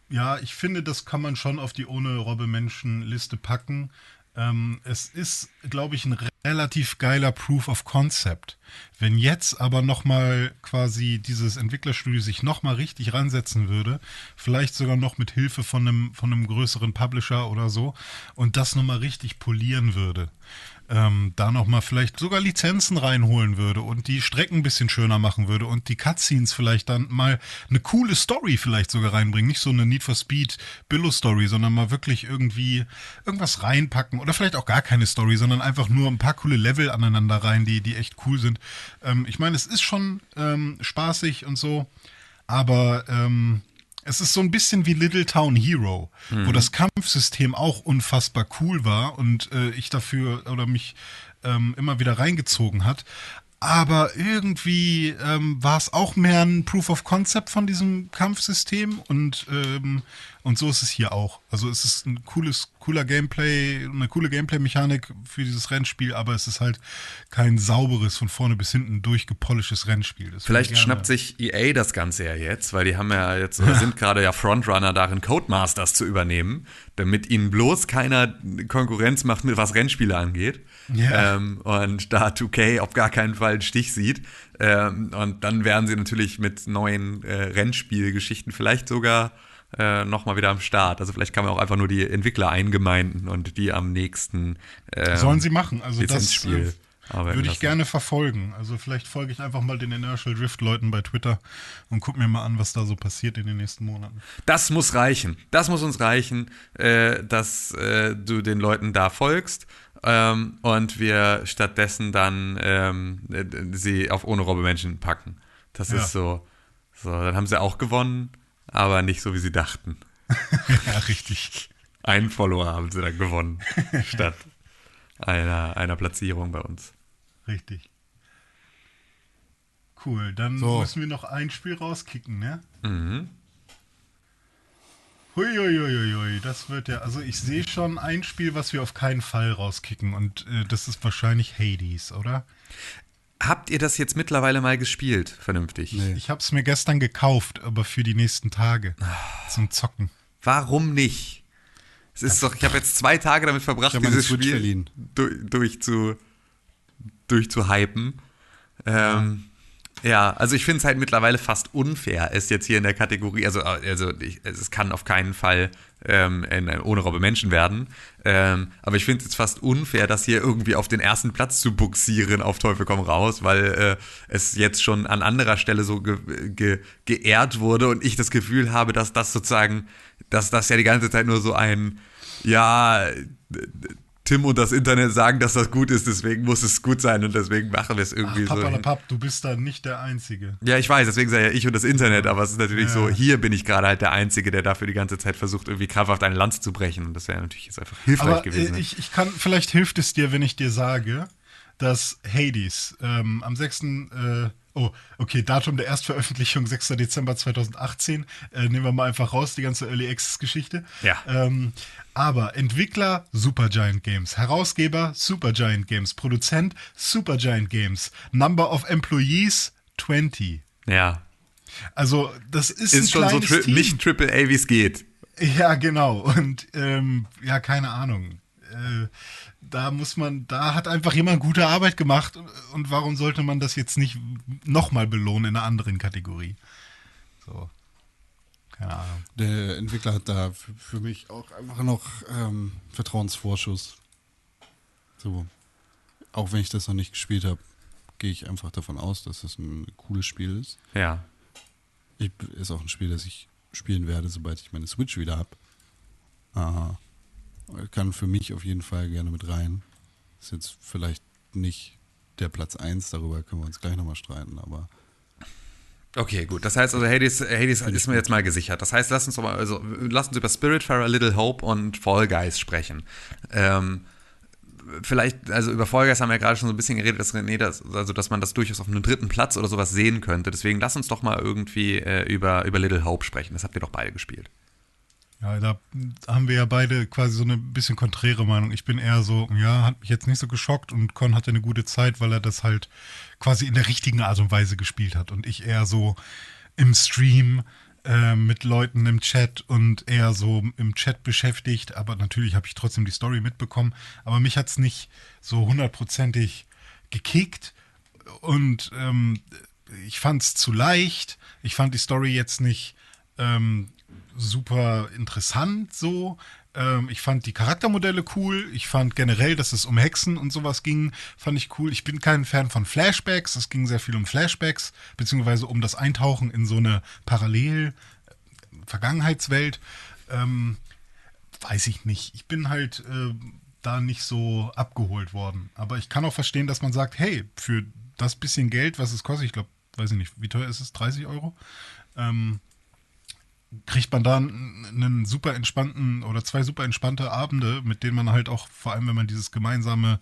B: ja, ich finde, das kann man schon auf die ohne Robbe Menschenliste packen. Ähm, es ist, glaube ich, ein relativ geiler Proof of Concept. Wenn jetzt aber nochmal quasi dieses Entwicklerstudio sich nochmal richtig ransetzen würde, vielleicht sogar noch mit Hilfe von einem, von einem größeren Publisher oder so, und das nochmal richtig polieren würde, ähm, da nochmal vielleicht sogar Lizenzen reinholen würde und die Strecken ein bisschen schöner machen würde und die Cutscenes vielleicht dann mal eine coole Story vielleicht sogar reinbringen. Nicht so eine Need for Speed Billo-Story, sondern mal wirklich irgendwie irgendwas reinpacken oder vielleicht auch gar keine Story, sondern einfach nur ein paar coole Level aneinander rein, die, die echt cool sind. Ähm, ich meine, es ist schon ähm, spaßig und so, aber ähm, es ist so ein bisschen wie Little Town Hero, mhm. wo das Kampfsystem auch unfassbar cool war und äh, ich dafür oder mich ähm, immer wieder reingezogen hat aber irgendwie ähm, war es auch mehr ein Proof of Concept von diesem Kampfsystem und, ähm, und so ist es hier auch. Also es ist ein cooles, cooler Gameplay, eine coole Gameplay-Mechanik für dieses Rennspiel, aber es ist halt kein sauberes, von vorne bis hinten durchgepolischtes Rennspiel.
C: Das Vielleicht schnappt sich EA das Ganze ja jetzt, weil die haben ja jetzt, oder sind gerade ja Frontrunner darin, Codemasters zu übernehmen, damit ihnen bloß keiner Konkurrenz macht, was Rennspiele angeht. Yeah. Ähm, und da 2K auf gar keinen Fall einen Stich sieht. Ähm, und dann wären sie natürlich mit neuen äh, Rennspielgeschichten vielleicht sogar äh, nochmal wieder am Start. Also vielleicht kann man auch einfach nur die Entwickler eingemeinden und die am nächsten
B: ähm, Sollen sie machen. Also das äh, würde ich lassen. gerne verfolgen. Also vielleicht folge ich einfach mal den Inertial Drift Leuten bei Twitter und gucke mir mal an, was da so passiert in den nächsten Monaten.
C: Das muss reichen. Das muss uns reichen, äh, dass äh, du den Leuten da folgst ähm, und wir stattdessen dann ähm, sie auf ohne Robbe Menschen packen. Das ja. ist so, so, dann haben sie auch gewonnen, aber nicht so, wie sie dachten.
B: ja, richtig.
C: Einen Follower haben sie dann gewonnen, statt einer, einer Platzierung bei uns.
B: Richtig. Cool, dann so. müssen wir noch ein Spiel rauskicken, ne? Mhm. Huiuiuiui, das wird ja, also ich sehe schon ein Spiel, was wir auf keinen Fall rauskicken und äh, das ist wahrscheinlich Hades, oder?
C: Habt ihr das jetzt mittlerweile mal gespielt, vernünftig?
A: Nee.
B: Ich habe es mir gestern gekauft, aber für die nächsten Tage zum Zocken.
C: Warum nicht? Es ist doch, ich habe jetzt zwei Tage damit verbracht, dieses
A: Switch
C: Spiel
A: verliehen.
C: durch, durch zu durchzuhypen. Ähm, ja, also ich finde es halt mittlerweile fast unfair, es jetzt hier in der Kategorie, also, also ich, es kann auf keinen Fall ähm, in, ohne Robbe Menschen werden, ähm, aber ich finde es jetzt fast unfair, das hier irgendwie auf den ersten Platz zu buxieren, auf Teufel komm raus, weil äh, es jetzt schon an anderer Stelle so ge ge geehrt wurde und ich das Gefühl habe, dass das sozusagen, dass das ja die ganze Zeit nur so ein, ja, Tim und das Internet sagen, dass das gut ist, deswegen muss es gut sein und deswegen machen wir es
B: Ach,
C: irgendwie so.
B: Pappalapapp, du bist da nicht der Einzige.
C: Ja, ich weiß, deswegen sage ja ich und das Internet, aber es ist natürlich
B: Ja.
C: so, hier bin ich gerade halt der Einzige, der dafür die ganze Zeit versucht, irgendwie krampfhaft eine Lanze zu brechen. Und das wäre natürlich jetzt einfach hilfreich
B: Aber
C: gewesen.
B: äh, ich, ich kann, vielleicht hilft es dir, wenn ich dir sage, dass Hades ähm, am 6. Äh, oh, okay, Datum der Erstveröffentlichung 6. Dezember 2018. Äh, nehmen wir mal einfach raus, die ganze Early Access Geschichte.
C: Ja.
B: Ähm, aber Entwickler Supergiant Games, Herausgeber Supergiant Games, Produzent Supergiant Games, Number of Employees 20.
C: ja,
B: Also das ist,
C: ist
B: ein
C: schon so tri
B: Team.
C: nicht Triple A, wie es geht.
B: Ja, genau. Und ähm, ja, keine Ahnung. Äh, da muss man, da hat einfach jemand gute Arbeit gemacht. Und warum sollte man das jetzt nicht nochmal belohnen in einer anderen Kategorie? So. Keine Ahnung.
A: Der Entwickler hat da für, für mich auch einfach noch ähm, Vertrauensvorschuss. So. Auch wenn ich das noch nicht gespielt habe, gehe ich einfach davon aus, dass das ein cooles Spiel ist.
C: Ja.
A: Ich, ist auch ein Spiel, das ich spielen werde, sobald ich meine Switch wieder habe. Aha. Kann für mich auf jeden Fall gerne mit rein. Ist jetzt vielleicht nicht der Platz 1, darüber können wir uns gleich nochmal streiten, aber
C: Okay, gut. Das heißt also, Hades, Hades ist mir jetzt mal gesichert. Das heißt, lass uns doch mal, also lass uns über Spiritfarer, Little Hope und Fall Guys sprechen. Ähm, vielleicht, also über Fall Guys haben wir ja gerade schon so ein bisschen geredet, dass René das, also dass man das durchaus auf einem dritten Platz oder sowas sehen könnte. Deswegen lass uns doch mal irgendwie äh, über, über Little Hope sprechen. Das habt ihr doch beide gespielt.
B: Ja, da haben wir ja beide quasi so eine bisschen konträre Meinung. Ich bin eher so, ja, hat mich jetzt nicht so geschockt und Con hatte eine gute Zeit, weil er das halt quasi in der richtigen Art und Weise gespielt hat. Und ich eher so im Stream äh, mit Leuten im Chat und eher so im Chat beschäftigt. Aber natürlich habe ich trotzdem die Story mitbekommen. Aber mich hat es nicht so hundertprozentig gekickt. Und ähm, ich fand es zu leicht. Ich fand die Story jetzt nicht ähm, super interessant so. Ähm, ich fand die Charaktermodelle cool. Ich fand generell, dass es um Hexen und sowas ging, fand ich cool. Ich bin kein Fan von Flashbacks. Es ging sehr viel um Flashbacks, beziehungsweise um das Eintauchen in so eine Parallel-Vergangenheitswelt. Ähm, weiß ich nicht. Ich bin halt äh, da nicht so abgeholt worden. Aber ich kann auch verstehen, dass man sagt, hey, für das bisschen Geld, was es kostet, ich glaube, weiß ich nicht, wie teuer ist es? 30 Euro? Ähm, kriegt man da einen super entspannten oder zwei super entspannte Abende, mit denen man halt auch, vor allem wenn man dieses gemeinsame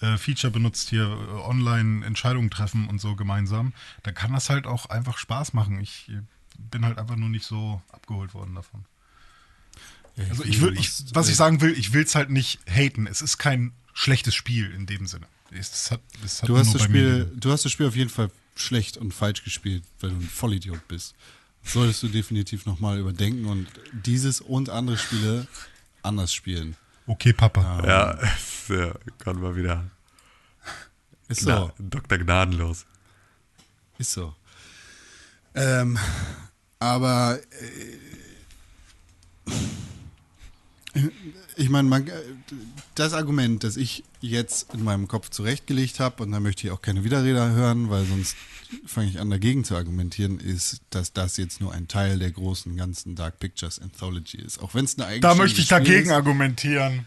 B: äh, Feature benutzt, hier äh, online Entscheidungen treffen und so gemeinsam, da kann das halt auch einfach Spaß machen. Ich äh, bin halt einfach nur nicht so abgeholt worden davon.
A: Ja,
B: Also
A: finde,
B: ich will, ich, was ich sagen will, ich will es halt nicht haten. Es ist kein schlechtes Spiel in dem Sinne. Es hat, es hat
A: Du hast, das Spiel, du hast das Spiel auf jeden Fall schlecht und falsch gespielt, weil du ein Vollidiot bist. Solltest du definitiv nochmal überdenken und dieses und andere Spiele anders spielen.
B: Okay, Papa.
C: Ja, ja kann mal wieder.
A: Ist
C: Gna
A: so.
C: Dr. Gnadenlos.
A: Ist so. Ähm, aber äh, ich meine, man, das Argument, das ich jetzt in meinem Kopf zurechtgelegt habe, und da möchte ich auch keine Widerrede hören, weil sonst fange ich an dagegen zu argumentieren, ist, dass das jetzt nur ein Teil der großen ganzen Dark Pictures Anthology ist. Auch wenn es eine
B: Da möchte ich dagegen
A: ist,
B: argumentieren.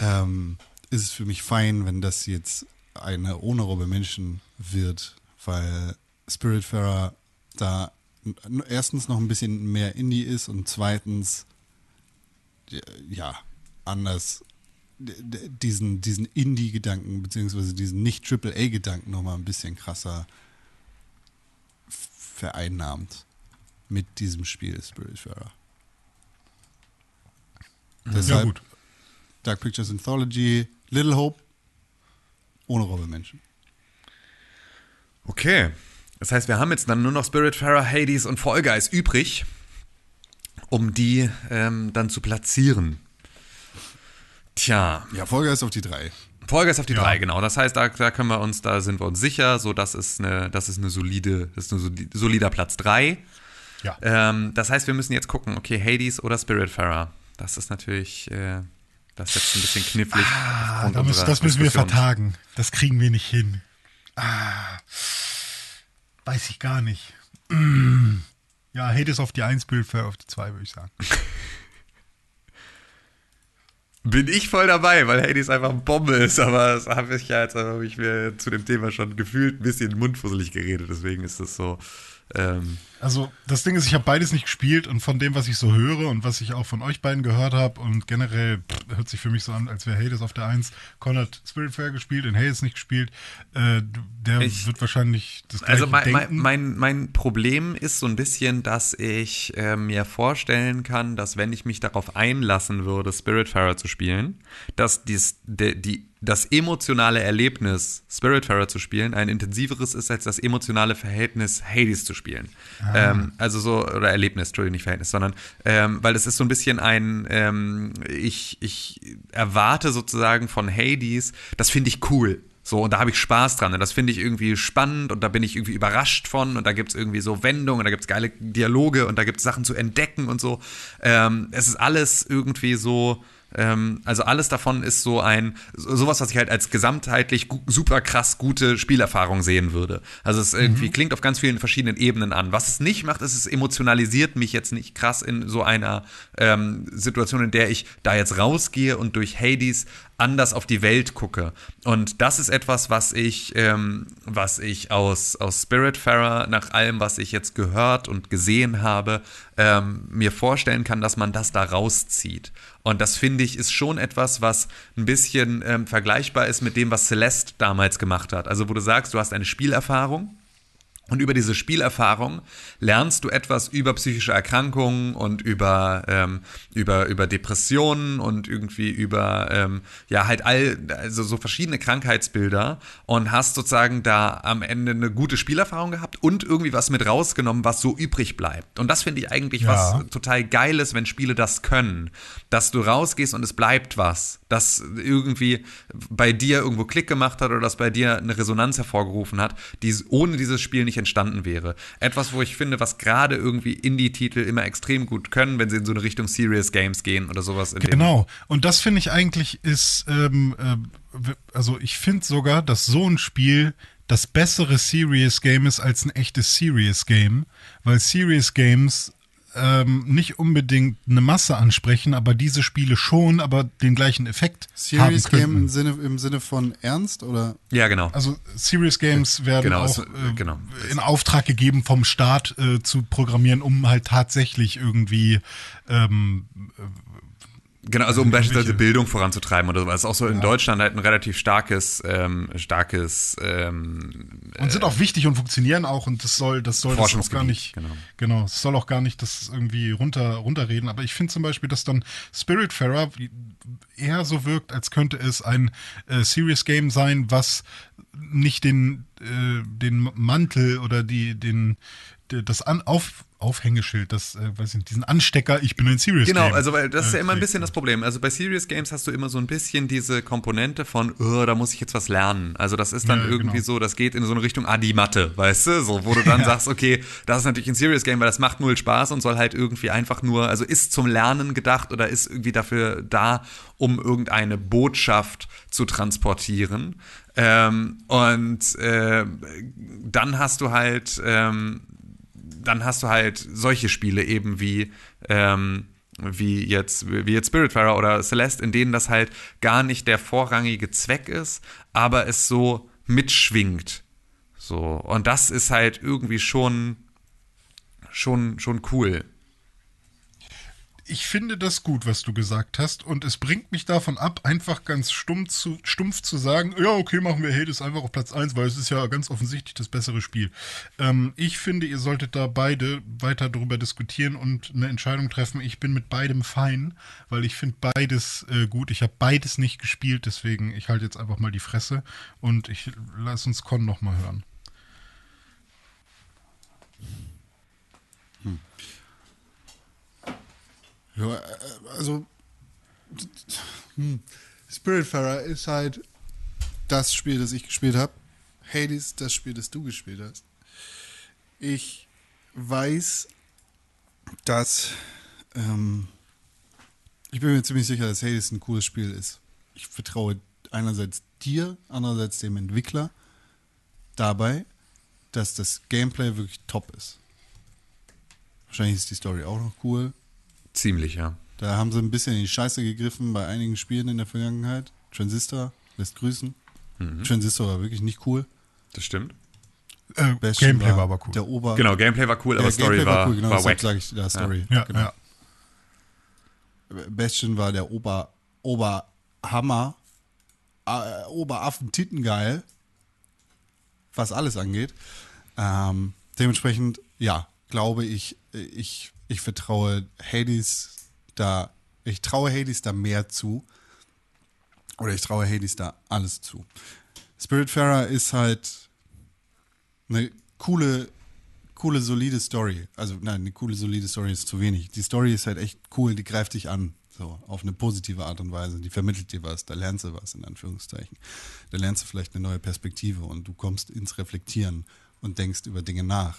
A: ähm, ist es für mich fein, wenn das jetzt eine ohne Robbe Menschen wird, weil Spiritfarer da erstens noch ein bisschen mehr Indie ist und zweitens ja anders diesen, diesen Indie-Gedanken beziehungsweise diesen Nicht-Triple-A-Gedanken nochmal ein bisschen krasser vereinnahmt mit diesem Spiel Spiritfarer. Deshalb
B: Ja, gut.
A: Dark Pictures Anthology, Little Hope, ohne Robbenmenschen.
C: Okay. Das heißt, wir haben jetzt dann nur noch Spiritfarer, Hades und Fall Guys übrig, um die ähm, dann zu platzieren. Tja,
A: Ja, Folge ist auf die drei.
C: Guys auf die
B: Ja.
C: drei, genau. Das heißt, da, da können wir uns, da sind wir uns sicher, so das ist eine, das ist eine solide, das ist ein soli- solider Platz drei.
B: Ja.
C: Ähm, das heißt, wir müssen jetzt gucken, okay, Hades oder Spiritfarer. Das ist natürlich, äh, das ist jetzt ein bisschen knifflig.
B: Ah, da müssen, das müssen wir vertagen. Das kriegen wir nicht hin. Ah, weiß ich gar nicht. Mm. Ja, Hades auf die 1, Bildfair auf die 2, würde ich sagen.
C: Bin ich voll dabei, weil Hades einfach eine Bombe ist, aber das habe ich ja jetzt habe ich mir zu dem Thema schon gefühlt ein bisschen mundfusselig geredet, deswegen ist das so. Ähm,
B: Also das Ding ist, ich habe beides nicht gespielt und von dem, was ich so höre und was ich auch von euch beiden gehört habe und generell pff, hört sich für mich so an, als wäre Hades auf der 1. Con hat Spiritfarer gespielt, in Hades nicht gespielt. Äh, der
C: Ich-
B: wird wahrscheinlich das gleiche
C: Also mein, mein, mein, mein Problem ist so ein bisschen, dass ich äh, mir vorstellen kann, dass wenn ich mich darauf einlassen würde, Spiritfarer zu spielen, dass dies, de, die, das emotionale Erlebnis, Spiritfarer zu spielen, ein intensiveres ist als das emotionale Verhältnis, Hades zu spielen. Ähm, also so, oder Erlebnis, Entschuldigung, nicht Verhältnis, sondern, ähm, weil es ist so ein bisschen ein, ähm, ich, ich erwarte sozusagen von Hades, das finde ich cool. So, und da habe ich Spaß dran. Und das finde ich irgendwie spannend und da bin ich irgendwie überrascht von. Und da gibt es irgendwie so Wendungen und da gibt es geile Dialoge und da gibt es Sachen zu entdecken und so. Ähm, es ist alles irgendwie so. Ähm, also alles davon ist so ein, so- sowas, was ich halt als gesamtheitlich super krass gute Spielerfahrung sehen würde. Also es irgendwie klingt auf ganz vielen verschiedenen Ebenen an. Was es nicht macht, ist, es emotionalisiert mich jetzt nicht krass in so einer ähm, Situation, in der ich da jetzt rausgehe und durch Hades anders auf die Welt gucke. Und das ist etwas, was ich, ähm, was ich aus, aus Spiritfarer, nach allem, was ich jetzt gehört und gesehen habe, ähm, mir vorstellen kann, dass man das da rauszieht. Und das finde ich ist schon etwas, was ein bisschen ähm, vergleichbar ist mit dem, was Celeste damals gemacht hat. Also wo du sagst, du hast eine Spielerfahrung und über diese Spielerfahrung lernst du etwas über psychische Erkrankungen und über, ähm, über, über Depressionen und irgendwie über, ähm, ja, halt all, also so verschiedene Krankheitsbilder und hast sozusagen da am Ende eine gute Spielerfahrung gehabt und irgendwie was mit rausgenommen, was so übrig bleibt. Und das finde ich eigentlich
B: Ja.
C: was total Geiles, wenn Spiele das können. Dass du rausgehst und es bleibt was. Das irgendwie bei dir irgendwo Klick gemacht hat oder das bei dir eine Resonanz hervorgerufen hat, die ohne dieses Spiel nicht entstanden wäre. Etwas, wo ich finde, was gerade irgendwie Indie-Titel immer extrem gut können, wenn sie in so eine Richtung Serious Games gehen oder sowas.
B: Genau. Und das finde ich eigentlich ist, ähm, äh, also ich finde sogar, dass so ein Spiel das bessere Serious Game ist als ein echtes Serious Game, weil Serious Games ähm, nicht unbedingt eine Masse ansprechen, aber diese Spiele schon, aber den gleichen Effekt
A: Serious
B: haben
A: Game im Sinne, im Sinne von ernst oder?
C: Ja, genau.
B: Also Serious Games werden
C: Genau,
B: auch
C: es-
B: äh,
C: genau.
B: in Auftrag gegeben vom Staat äh, zu programmieren, um halt tatsächlich irgendwie ähm,
C: Genau, also um beispielsweise Bildung voranzutreiben oder so. Das ist auch so in Deutschland halt ein relativ starkes, ähm, starkes ähm,
B: Und sind auch wichtig und funktionieren auch und das soll, das soll das auch gar nicht,
C: genau.
B: genau, es soll auch gar nicht das irgendwie runter, runterreden. Aber ich finde zum Beispiel, dass dann Spiritfarer eher so wirkt, als könnte es ein äh, Serious Game sein, was nicht den, äh, den Mantel oder die, den, de- das An Auf, Aufhängeschild, das, äh, weiß ich nicht, diesen Anstecker, ich bin ein Serious
C: Genau,
B: Game.
C: also weil das ist ja
B: äh,
C: immer ein
B: trägt.
C: bisschen das Problem. Also bei Serious Games hast du immer so ein bisschen diese Komponente von, oh, da muss ich jetzt was lernen. Also das ist dann
B: Ja,
C: irgendwie
B: genau.
C: so, das geht in so eine Richtung Adi-Matte, weißt du? So, wo du dann sagst, okay, das ist natürlich ein Serious Game, weil das macht null Spaß und soll halt irgendwie einfach nur, also ist zum Lernen gedacht oder ist irgendwie dafür da, um irgendeine Botschaft zu transportieren. Ähm, und äh, dann hast du halt, ähm, dann hast du halt solche Spiele eben wie, ähm, wie jetzt, wie jetzt Spiritfarer oder Celeste, in denen das halt gar nicht der vorrangige Zweck ist, aber es so mitschwingt. So. Und das ist halt irgendwie schon, schon, schon cool.
B: Ich finde das gut, was du gesagt hast, und es bringt mich davon ab, einfach ganz stumpf zu, stumpf zu sagen, ja, okay, machen wir Hades einfach auf Platz 1, weil es ist ja ganz offensichtlich das bessere Spiel. Ähm, ich finde, ihr solltet da beide weiter darüber diskutieren und eine Entscheidung treffen. Ich bin mit beidem fein, weil ich finde beides äh, gut. Ich habe beides nicht gespielt, deswegen ich halte jetzt einfach mal die Fresse und ich lass uns Con nochmal hören.
A: Ja, äh, also hm. Spiritfarer ist halt das Spiel, das ich gespielt habe. Hades, das Spiel, das du gespielt hast. Ich weiß, dass ähm, ich bin mir ziemlich sicher, dass Hades ein cooles Spiel ist. Ich vertraue einerseits dir, andererseits dem Entwickler dabei, dass das Gameplay wirklich top ist. Wahrscheinlich ist die Story auch noch cool.
C: Ziemlich, ja.
A: Da haben sie ein bisschen in die Scheiße gegriffen bei einigen Spielen in der Vergangenheit. Transistor lässt grüßen. Transistor war wirklich nicht cool.
C: Das stimmt.
B: Äh, Gameplay war aber cool.
A: Der Ober
C: Genau, Gameplay war cool, aber
A: der
C: Story
A: Gameplay
C: war,
A: cool, genau,
C: war wack.
A: sage ich da Story.
B: ja,
A: genau.
B: ja.
A: Bastion war der Ober Oberhammer, äh, Oberaffen-Titengeil, was alles angeht. Ähm, dementsprechend, ja, glaube ich, ich, ich vertraue Hades da, ich traue Hades da mehr zu. Oder ich traue Hades da alles zu. Spiritfarer ist halt eine coole, coole, solide Story. Also, nein, eine coole, solide Story ist zu wenig. Die Story ist halt echt cool, die greift dich an. So, auf eine positive Art und Weise. Die vermittelt dir was, da lernst du was, in Anführungszeichen. Da lernst du vielleicht eine neue Perspektive und du kommst ins Reflektieren und denkst über Dinge nach.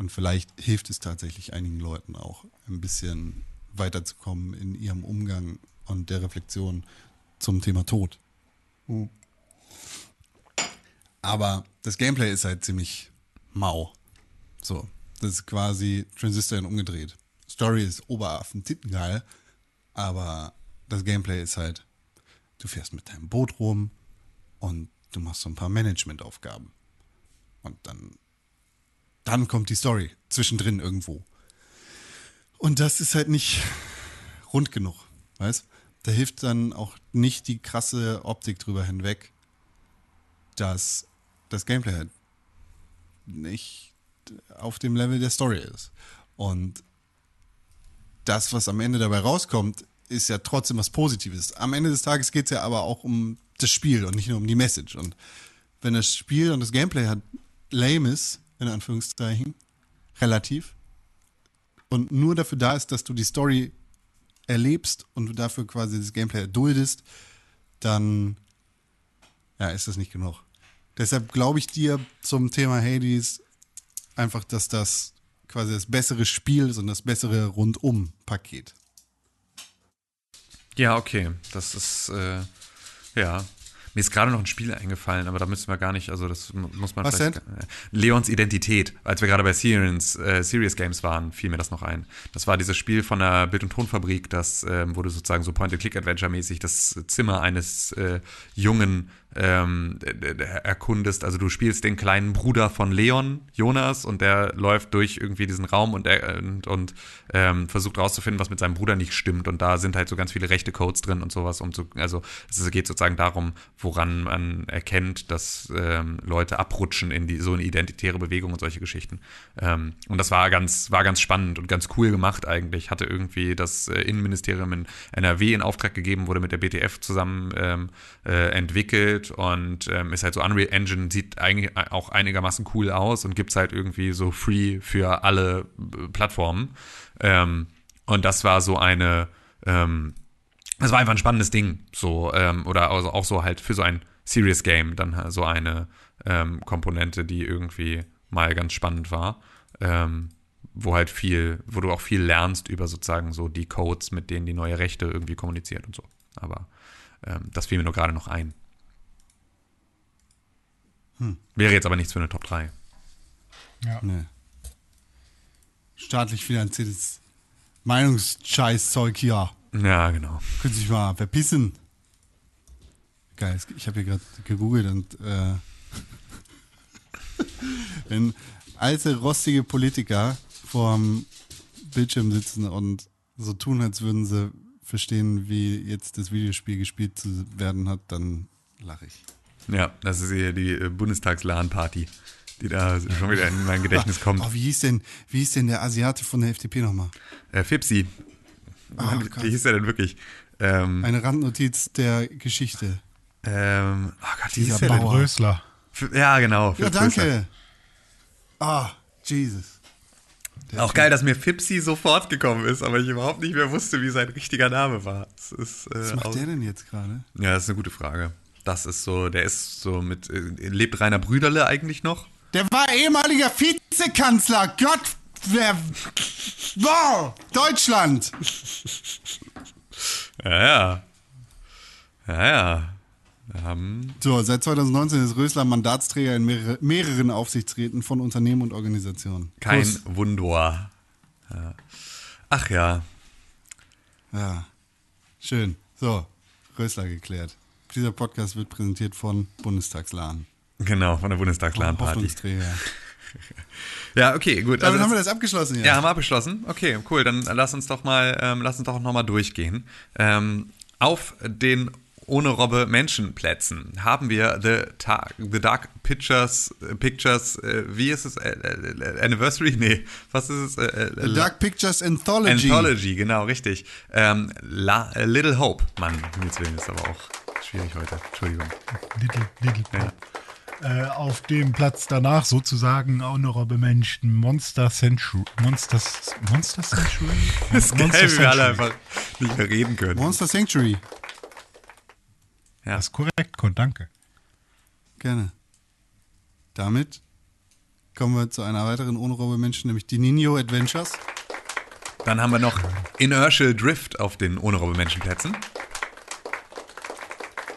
A: Und vielleicht hilft es tatsächlich einigen Leuten auch, ein bisschen weiterzukommen in ihrem Umgang und der Reflexion zum Thema Tod. Aber das Gameplay ist halt ziemlich mau. So, das ist quasi Transistor in umgedreht. Story ist Oberaffen geil, aber das Gameplay ist halt, du fährst mit deinem Boot rum und du machst so ein paar Managementaufgaben. Und dann, dann kommt die Story zwischendrin irgendwo. Und das ist halt nicht rund genug, weißt? Da hilft dann auch nicht die krasse Optik drüber hinweg, dass das Gameplay halt nicht auf dem Level der Story ist. Und das, was am Ende dabei rauskommt, ist ja trotzdem was Positives. Am Ende des Tages geht es ja aber auch um das Spiel und nicht nur um die Message. Und wenn das Spiel und das Gameplay halt lame ist, in Anführungszeichen, relativ, und nur dafür da ist, dass du die Story erlebst und du dafür quasi das Gameplay erduldest, dann ja, ist das nicht genug. Deshalb glaube ich dir zum Thema Hades einfach, dass das quasi das bessere Spiel ist und das bessere Rundum-Paket.
C: Ja, okay. Das ist, äh, ja. Mir ist gerade noch ein Spiel eingefallen, aber da müssen wir gar nicht, also das mu- muss man
A: Was
C: vielleicht. Äh, Leons Identität. Als wir gerade bei Serious, äh, Serious Games waren, fiel mir das noch ein. Das war dieses Spiel von der Bild- und Tonfabrik, das ähm, wurde sozusagen so Point-and-Click-Adventure-mäßig das Zimmer eines äh, jungen ähm, erkundest. Also du spielst den kleinen Bruder von Leon, Jonas, und der läuft durch irgendwie diesen Raum und, und, und ähm, versucht rauszufinden, was mit seinem Bruder nicht stimmt. Und da sind halt so ganz viele rechte Codes drin und sowas. Um zu, also es geht sozusagen darum, woran man erkennt, dass ähm, Leute abrutschen in die, so eine identitäre Bewegung und solche Geschichten. Ähm, und das war ganz, war ganz spannend und ganz cool gemacht eigentlich. Hatte irgendwie das äh, Innenministerium in NRW in Auftrag gegeben, wurde mit der BTF zusammen ähm, äh, entwickelt und ähm, ist halt so Unreal Engine, sieht eigentlich auch einigermaßen cool aus und gibt's halt irgendwie so free für alle Plattformen. Ähm, und das war so eine, ähm, das war einfach ein spannendes Ding, so, ähm, oder also auch so halt für so ein Serious Game dann so eine ähm, Komponente, die irgendwie mal ganz spannend war. Ähm, wo halt viel, wo du auch viel lernst über sozusagen so die Codes, mit denen die neue Rechte irgendwie kommuniziert und so. Aber ähm, das fiel mir nur gerade noch ein. Wäre jetzt aber nichts für eine Top 3.
B: Ja.
A: Nee. Staatlich finanziertes Meinungsscheißzeug hier.
C: Ja, genau.
A: Können Sie sich mal verpissen. Geil, ich habe hier gerade gegoogelt und äh, wenn alte, rostige Politiker vorm Bildschirm sitzen und so tun, als würden sie verstehen, wie jetzt das Videospiel gespielt zu werden hat, dann lache ich.
C: Ja, das ist hier die äh, Bundestags-LAN-Party, die da schon wieder in mein Gedächtnis kommt.
A: Oh, wie hieß denn, wie hieß denn der Asiate von der FDP nochmal?
C: Äh, Fipsi.
A: Ah,
C: wie
A: Gott.
C: hieß der denn wirklich? Ähm,
A: Eine Randnotiz der Geschichte.
C: ähm, oh Gott, wie
A: Dieser
C: hieß der denn?
A: Bauer.
B: Rösler.
C: F- Ja, genau.
A: Ja,
C: Philipp Rösler.
A: danke. Ah, Jesus.
C: Auch geil, dass mir Fipsi sofort gekommen ist, aber ich überhaupt nicht mehr wusste, wie sein richtiger Name war. Das ist, äh,
A: Was macht
C: aus-
A: der denn jetzt gerade?
C: Ja, das ist eine gute Frage. Das ist so, der ist so mit, äh, lebt Rainer Brüderle eigentlich noch?
A: Der war ehemaliger Vizekanzler. Gott, wer. Wow, Deutschland.
C: Ja, ja. Ja, ja. Haben,
A: So, seit 2019 ist Rösler Mandatsträger in mehrere, mehreren Aufsichtsräten von Unternehmen und Organisationen.
C: kein
A: Plus.
C: Wunder. Ja. Ach ja.
A: Ja, schön. So, Rösler geklärt. Dieser Podcast wird präsentiert von Bundestagsladen.
C: Genau, von der Bundestagslan-Party.
A: Hoffnungsträger.
C: Ja, okay, gut.
A: Damit
C: Also
A: haben wir
C: das,
A: das abgeschlossen jetzt.
C: ja, haben wir abgeschlossen. Okay, cool. Dann lass uns doch mal, ähm, lass uns doch noch mal durchgehen. Ähm, auf den ohne Robbe Menschenplätzen haben wir The, Ta The Dark Pictures, äh, Pictures, äh, wie ist es? Äh, äh, Anniversary? Nee, was ist es? Äh, äh,
A: The Dark Pictures Anthology.
C: Anthology, genau, richtig. Ähm, La, Little Hope. Mann, Himmels Willen ist aber auch schwierig heute. Entschuldigung.
B: Little, little äh, auf dem Platz danach sozusagen Honorable Menschen Monster Century. Monsters, Monster Century?
C: Das ist geil,
B: Monster
C: wie wir alle
B: Century.
C: einfach nicht mehr reden können.
A: Monster Sanctuary.
C: Ja.
B: Das ist korrekt, Con, danke.
A: Gerne. Damit kommen wir zu einer weiteren ohne Menschen, nämlich die Nino Adventures.
C: Dann haben wir noch Inertial Drift auf den ohne Menschenplätzen.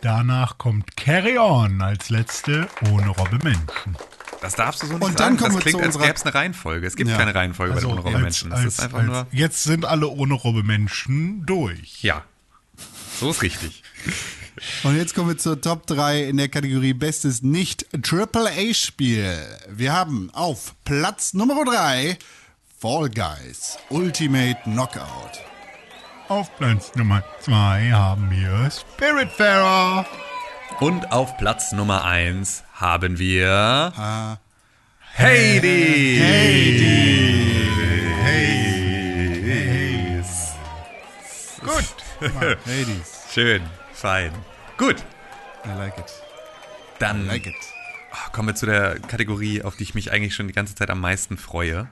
B: Danach kommt Carry On als letzte ohne Robbe Menschen.
C: Das darfst du so nicht
A: Und dann
C: sagen.
A: kommen
C: das
A: wir
C: klingt,
A: zu
C: als gäbe es eine Reihenfolge. Es gibt
A: Ja.
C: keine Reihenfolge bei den ohne Robbe Menschen. Einfach nur.
B: jetzt sind alle ohne Robbe Menschen durch.
C: Ja. So ist richtig.
A: Und jetzt kommen wir zur Top 3 in der Kategorie Bestes Nicht-AAA-Spiel. Wir haben auf Platz Nummer 3 Fall Guys Ultimate Knockout.
B: Auf Platz Nummer 2 haben wir Spiritfarer.
C: Und auf Platz Nummer 1 haben wir
A: Ah,
C: Heidi.
B: Gut.
A: Ladies,
C: Schön, fein. Gut,
A: I like it.
C: dann
A: I like it.
C: Ah, kommen wir zu der Kategorie, auf die ich mich eigentlich schon die ganze Zeit am meisten freue,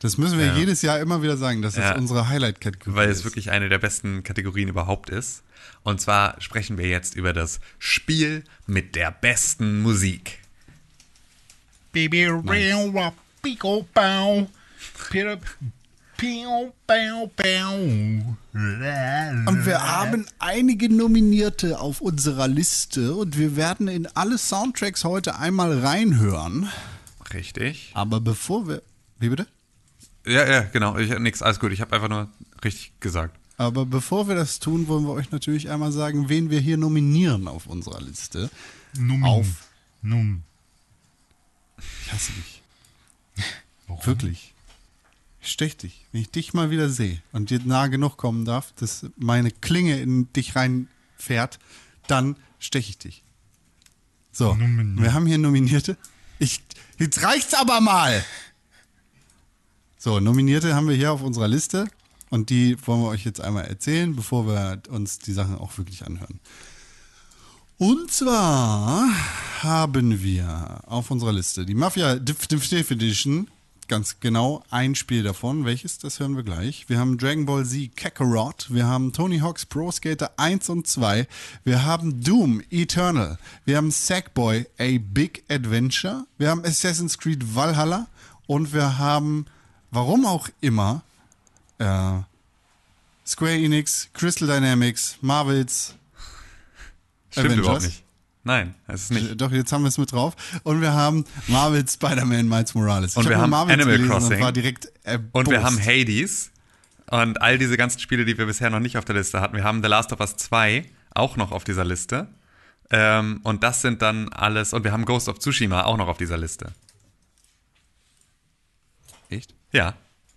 A: Das müssen wir jedes Jahr immer wieder sagen, dass
C: Ja.
A: das unsere Highlight-Kategorie
C: weil
A: ist.
C: es wirklich eine der besten Kategorien überhaupt ist. Und zwar sprechen wir jetzt über das Spiel mit der besten Musik.
B: Baby, real, wap, pico, bow.
A: Und wir haben einige Nominierte auf unserer Liste und wir werden in alle Soundtracks heute einmal reinhören.
C: Richtig.
A: Aber bevor wir. Wie bitte?
C: Ja, ja, genau. Ich, nix, alles gut. Ich habe einfach nur richtig gesagt.
A: Aber bevor wir das tun, wollen wir euch natürlich einmal sagen, wen wir hier nominieren auf unserer Liste.
B: Num,
A: Auf.
B: Num.
A: Ich hasse dich. Wirklich. Ich stech dich. Wenn ich dich mal wieder sehe und dir nah genug kommen darf, dass meine Klinge in dich reinfährt, dann steche ich dich. So,
B: Nominiert.
A: wir haben hier Nominierte. Ich, jetzt reicht's aber mal. So, Nominierte haben wir hier auf unserer Liste und die wollen wir euch jetzt einmal erzählen, bevor wir uns die Sachen auch wirklich anhören. Und zwar haben wir auf unserer Liste die Mafia Definitive Edition, ganz genau ein Spiel davon. Welches, das hören wir gleich. Wir haben Dragon Ball Z Kakarot, wir haben Tony Hawk's Pro Skater 1 und 2, wir haben Doom Eternal, wir haben Sackboy A Big Adventure, wir haben Assassin's Creed Valhalla. Und wir haben, warum auch immer, äh, Square Enix, Crystal Dynamics, Marvels,
C: Stimmt
A: Avengers?
C: überhaupt nicht. Nein, es ist nicht.
A: Doch, jetzt haben wir es mit drauf. Und wir haben Marvel Spider-Man Miles Morales.
C: Und
A: ich
C: wir
A: hab
C: haben
A: Marvels
C: Animal Crossing.
A: Und war direkt
C: Und wir haben Hades und all diese ganzen Spiele, die wir bisher noch nicht auf der Liste hatten. Wir haben The Last of Us 2 auch noch auf dieser Liste. Ähm, und das sind dann alles. Und wir haben Ghost of Tsushima auch noch auf dieser Liste.
A: Echt?
C: Ja.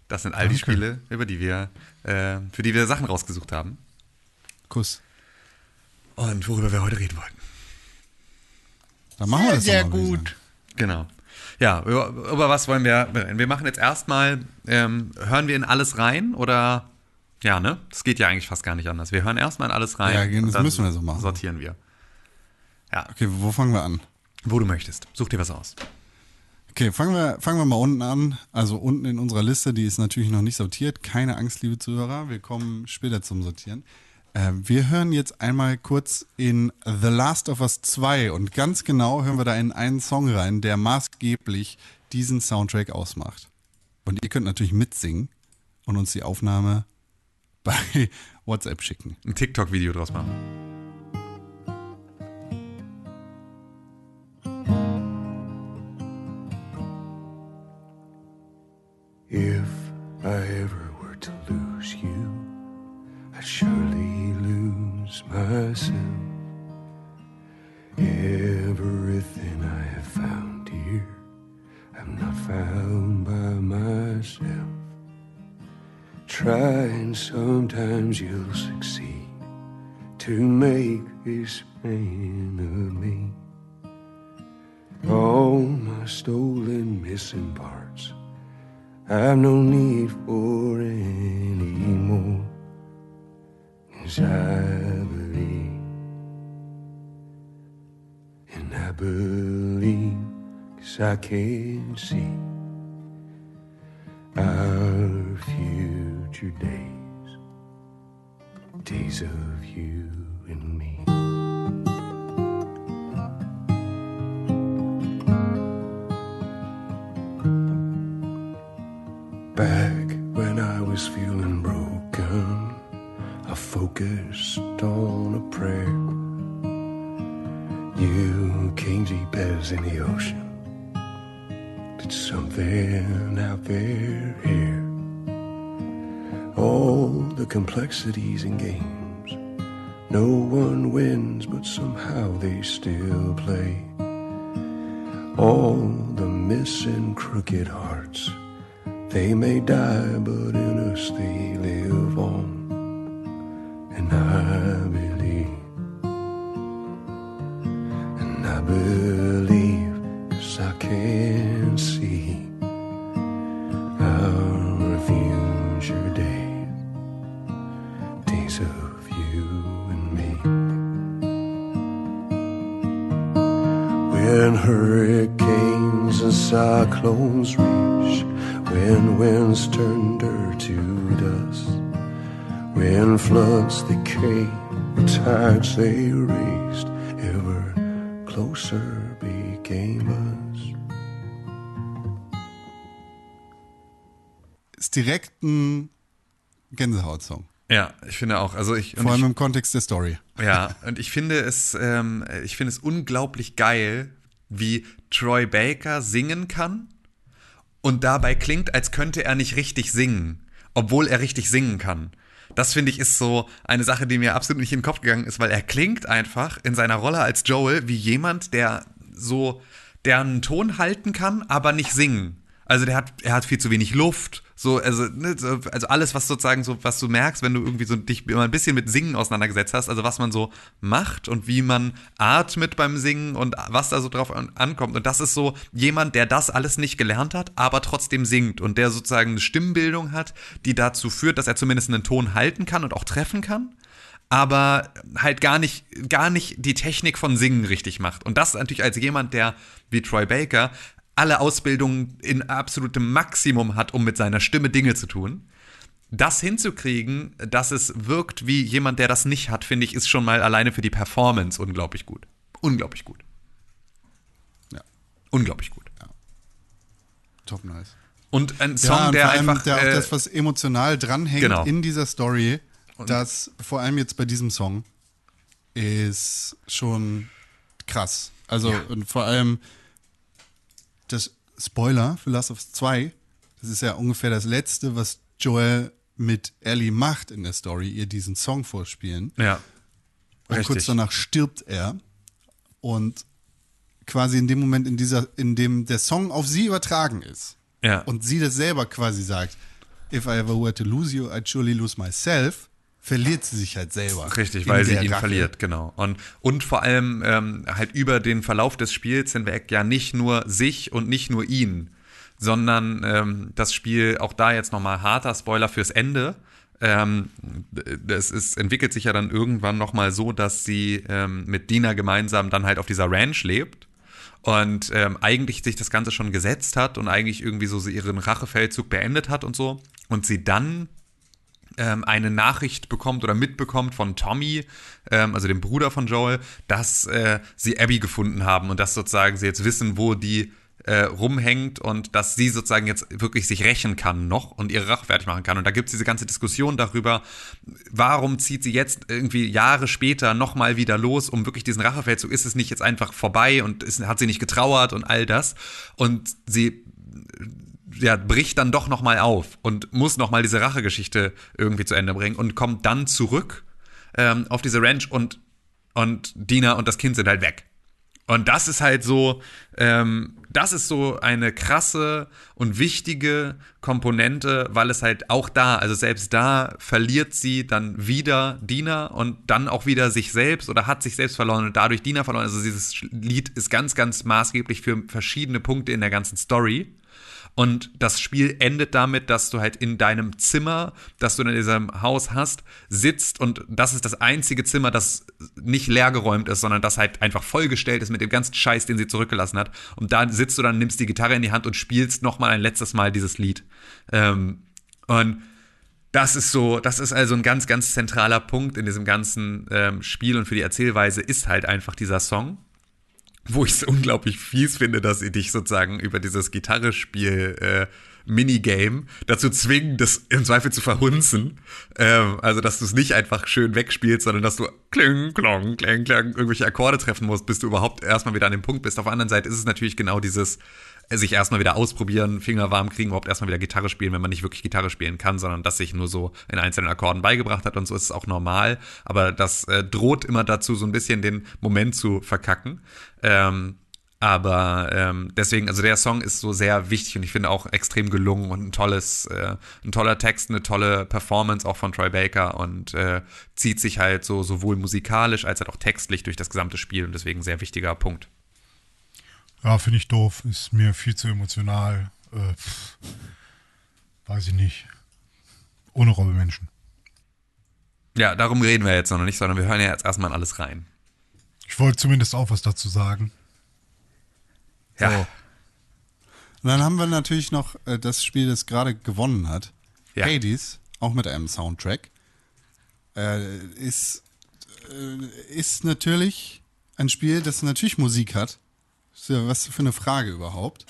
C: Das sind all die
A: Danke.
C: Spiele, über die wir, äh, für die wir Sachen rausgesucht haben.
A: Kuss.
C: Und worüber wir heute reden wollten.
A: Dann machen wir das
B: sehr gut.
C: Genau. Ja, über, über was wollen wir reden? Wir machen jetzt erstmal, ähm, hören wir in alles rein oder, ja, ne? Das geht ja eigentlich fast gar nicht anders. Wir hören erstmal in alles rein.
A: Ja, das
C: und dann
A: müssen wir so machen.
C: Sortieren wir. Ja,
A: Okay, wo fangen wir an?
C: wo du möchtest. Such dir was aus.
A: Okay, fangen wir, fangen wir mal unten an. Also unten in unserer Liste, die ist natürlich noch nicht sortiert. Keine Angst, liebe Zuhörer, wir kommen später zum Sortieren. Äh, wir hören jetzt einmal kurz in The Last of Us 2 und ganz genau hören wir da in einen Song rein, der maßgeblich diesen Soundtrack ausmacht. Und ihr könnt natürlich mitsingen und uns die Aufnahme bei WhatsApp schicken.
C: Ein TikTok-Video draus machen.
E: All my stolen missing parts. I've no need for any more. Cause I believe, and I believe, cause I can see our future days, days of you and me. Back when I was feeling broken, I focused on a prayer. You came deep as in the ocean. Did something out there here. All the complexities and games. No one wins, but somehow they still play. All the missing crooked hearts. They may die, but in us they live on. And I believe, and I believe, floods they came, the tides they raised, ever closer became us.
A: Ist direkt ein Gänsehaut-Song.
C: Ja, ich finde auch. Also ich,
A: Vor allem
C: ich
A: im Kontext der Story.
C: Ja, und ich finde es, ähm, ich finde es unglaublich geil, wie Troy Baker singen kann und dabei klingt, als könnte er nicht richtig singen, obwohl er richtig singen kann. Das finde ich ist so eine Sache, die mir absolut nicht in den Kopf gegangen ist, weil er klingt einfach in seiner Rolle als Joel wie jemand, der so, einen Ton halten kann, aber nicht singen. Also der hat, er hat viel zu wenig Luft. So, also, ne, so, also alles, was sozusagen so, was du merkst, wenn du irgendwie so dich immer ein bisschen mit Singen auseinandergesetzt hast, also was man so macht und wie man atmet beim Singen und was da so drauf an, ankommt. Und das ist so jemand, der das alles nicht gelernt hat, aber trotzdem singt und der sozusagen eine Stimmbildung hat, die dazu führt, dass er zumindest einen Ton halten kann und auch treffen kann aber halt gar nicht, gar nicht die Technik von Singen richtig macht. Und das natürlich als jemand, der wie Troy Baker alle Ausbildungen in absolutem Maximum hat, um mit seiner Stimme Dinge zu tun. Das hinzukriegen, dass es wirkt wie jemand, der das nicht hat, finde ich, ist schon mal alleine für die Performance unglaublich gut. Unglaublich gut.
A: Ja.
C: Unglaublich gut.
A: Top nice.
C: Und ein Song,
A: ja, und
C: der einfach.
A: der auch
C: äh,
A: das, was emotional dranhängt
C: genau.
A: in dieser Story, das vor allem jetzt bei diesem Song ist schon krass. Also und vor allem das Spoiler für Last of Us 2, das ist ja ungefähr das letzte, was Joel mit Ellie macht in der Story, ihr diesen Song vorspielen.
C: ja.
A: Und
C: Richtig.
A: kurz danach stirbt er. Und quasi in dem Moment, in dieser, in dem der Song auf sie übertragen ist
C: Ja.
A: und sie das selber quasi sagt, If I ever were to lose you, I'd surely lose myself, verliert sie sich halt selber.
C: Richtig, weil sie ihn
A: Rache.
C: verliert, genau. Und, und vor allem ähm, halt über den Verlauf des Spiels hinweg ja nicht nur sich und nicht nur ihn, sondern ähm, das Spiel, auch da jetzt nochmal harter Spoiler fürs Ende. Ähm, das ist, entwickelt sich ja dann irgendwann nochmal so, dass sie ähm, mit Dina gemeinsam dann halt auf dieser Ranch lebt und ähm, eigentlich sich das Ganze schon gesetzt hat und eigentlich irgendwie so sie ihren Rachefeldzug beendet hat und so. Und sie dann ähm, eine Nachricht bekommt oder mitbekommt von Tommy, ähm, also dem Bruder von Joel, dass äh, sie Abby gefunden haben und dass sozusagen sie jetzt wissen, wo die äh, rumhängt und dass sie sozusagen jetzt wirklich sich rächen kann noch und ihre Rache fertig machen kann. Und da gibt es diese ganze Diskussion darüber, warum zieht sie jetzt irgendwie Jahre später nochmal wieder los, um wirklich diesen Rachefeldzug, ist es nicht jetzt einfach vorbei und ist, hat sie nicht getrauert und all das. Und sie ja, bricht dann doch noch mal auf und muss noch mal diese Rachegeschichte irgendwie zu Ende bringen und kommt dann zurück ähm, auf diese Ranch und, und Dina und das Kind sind halt weg. Und das ist halt so, ähm, das ist so eine krasse und wichtige Komponente, weil es halt auch da, also selbst da verliert sie dann wieder Dina und dann auch wieder sich selbst oder hat sich selbst verloren und dadurch Dina verloren. Also dieses Lied ist ganz, ganz maßgeblich für verschiedene Punkte in der ganzen Story. Und das Spiel endet damit, dass du halt in deinem Zimmer, das du in diesem Haus hast, sitzt und das ist das einzige Zimmer, das nicht leergeräumt ist, sondern das halt einfach vollgestellt ist mit dem ganzen Scheiß, den sie zurückgelassen hat. Und da sitzt du dann, nimmst die Gitarre in die Hand und spielst nochmal ein letztes Mal dieses Lied. Ähm, und das ist so, das ist also ein ganz, ganz zentraler Punkt in diesem ganzen ähm, Spiel und für die Erzählweise ist halt einfach dieser Song wo ich es unglaublich fies finde, dass sie dich sozusagen über dieses Gitarrespiel äh, Minigame dazu zwingen, das im Zweifel zu verhunzen. Ähm, also, dass du es nicht einfach schön wegspielst, sondern dass du kling, klong, kling, klang, irgendwelche Akkorde treffen musst, bis du überhaupt erstmal wieder an dem Punkt bist. Auf der anderen Seite ist es natürlich genau dieses sich erstmal wieder ausprobieren, Finger warm kriegen, überhaupt erstmal wieder Gitarre spielen, wenn man nicht wirklich Gitarre spielen kann, sondern das sich nur so in einzelnen Akkorden beigebracht hat und so ist es auch normal. Aber das äh, droht immer dazu, so ein bisschen den Moment zu verkacken. Ähm, aber ähm, deswegen, also der Song ist so sehr wichtig und ich finde auch extrem gelungen und ein tolles, äh, ein toller Text, eine tolle Performance auch von Troy Baker und äh, zieht sich halt so sowohl musikalisch als halt auch textlich durch das gesamte Spiel und deswegen sehr wichtiger Punkt.
B: Ja, finde ich doof. Ist mir viel zu emotional. Äh, pff, weiß ich nicht. Ohne Robbemenschen.
C: Ja, darum reden wir jetzt noch nicht, sondern wir hören ja jetzt erstmal in alles rein.
B: Ich wollte zumindest auch was dazu sagen.
C: Ja,
A: So. Und dann haben wir natürlich noch äh, das Spiel, das gerade gewonnen hat.
C: Ja.
A: Hades, auch mit einem Soundtrack. Äh, ist, äh, ist natürlich ein Spiel, das natürlich Musik hat. Was für eine Frage überhaupt.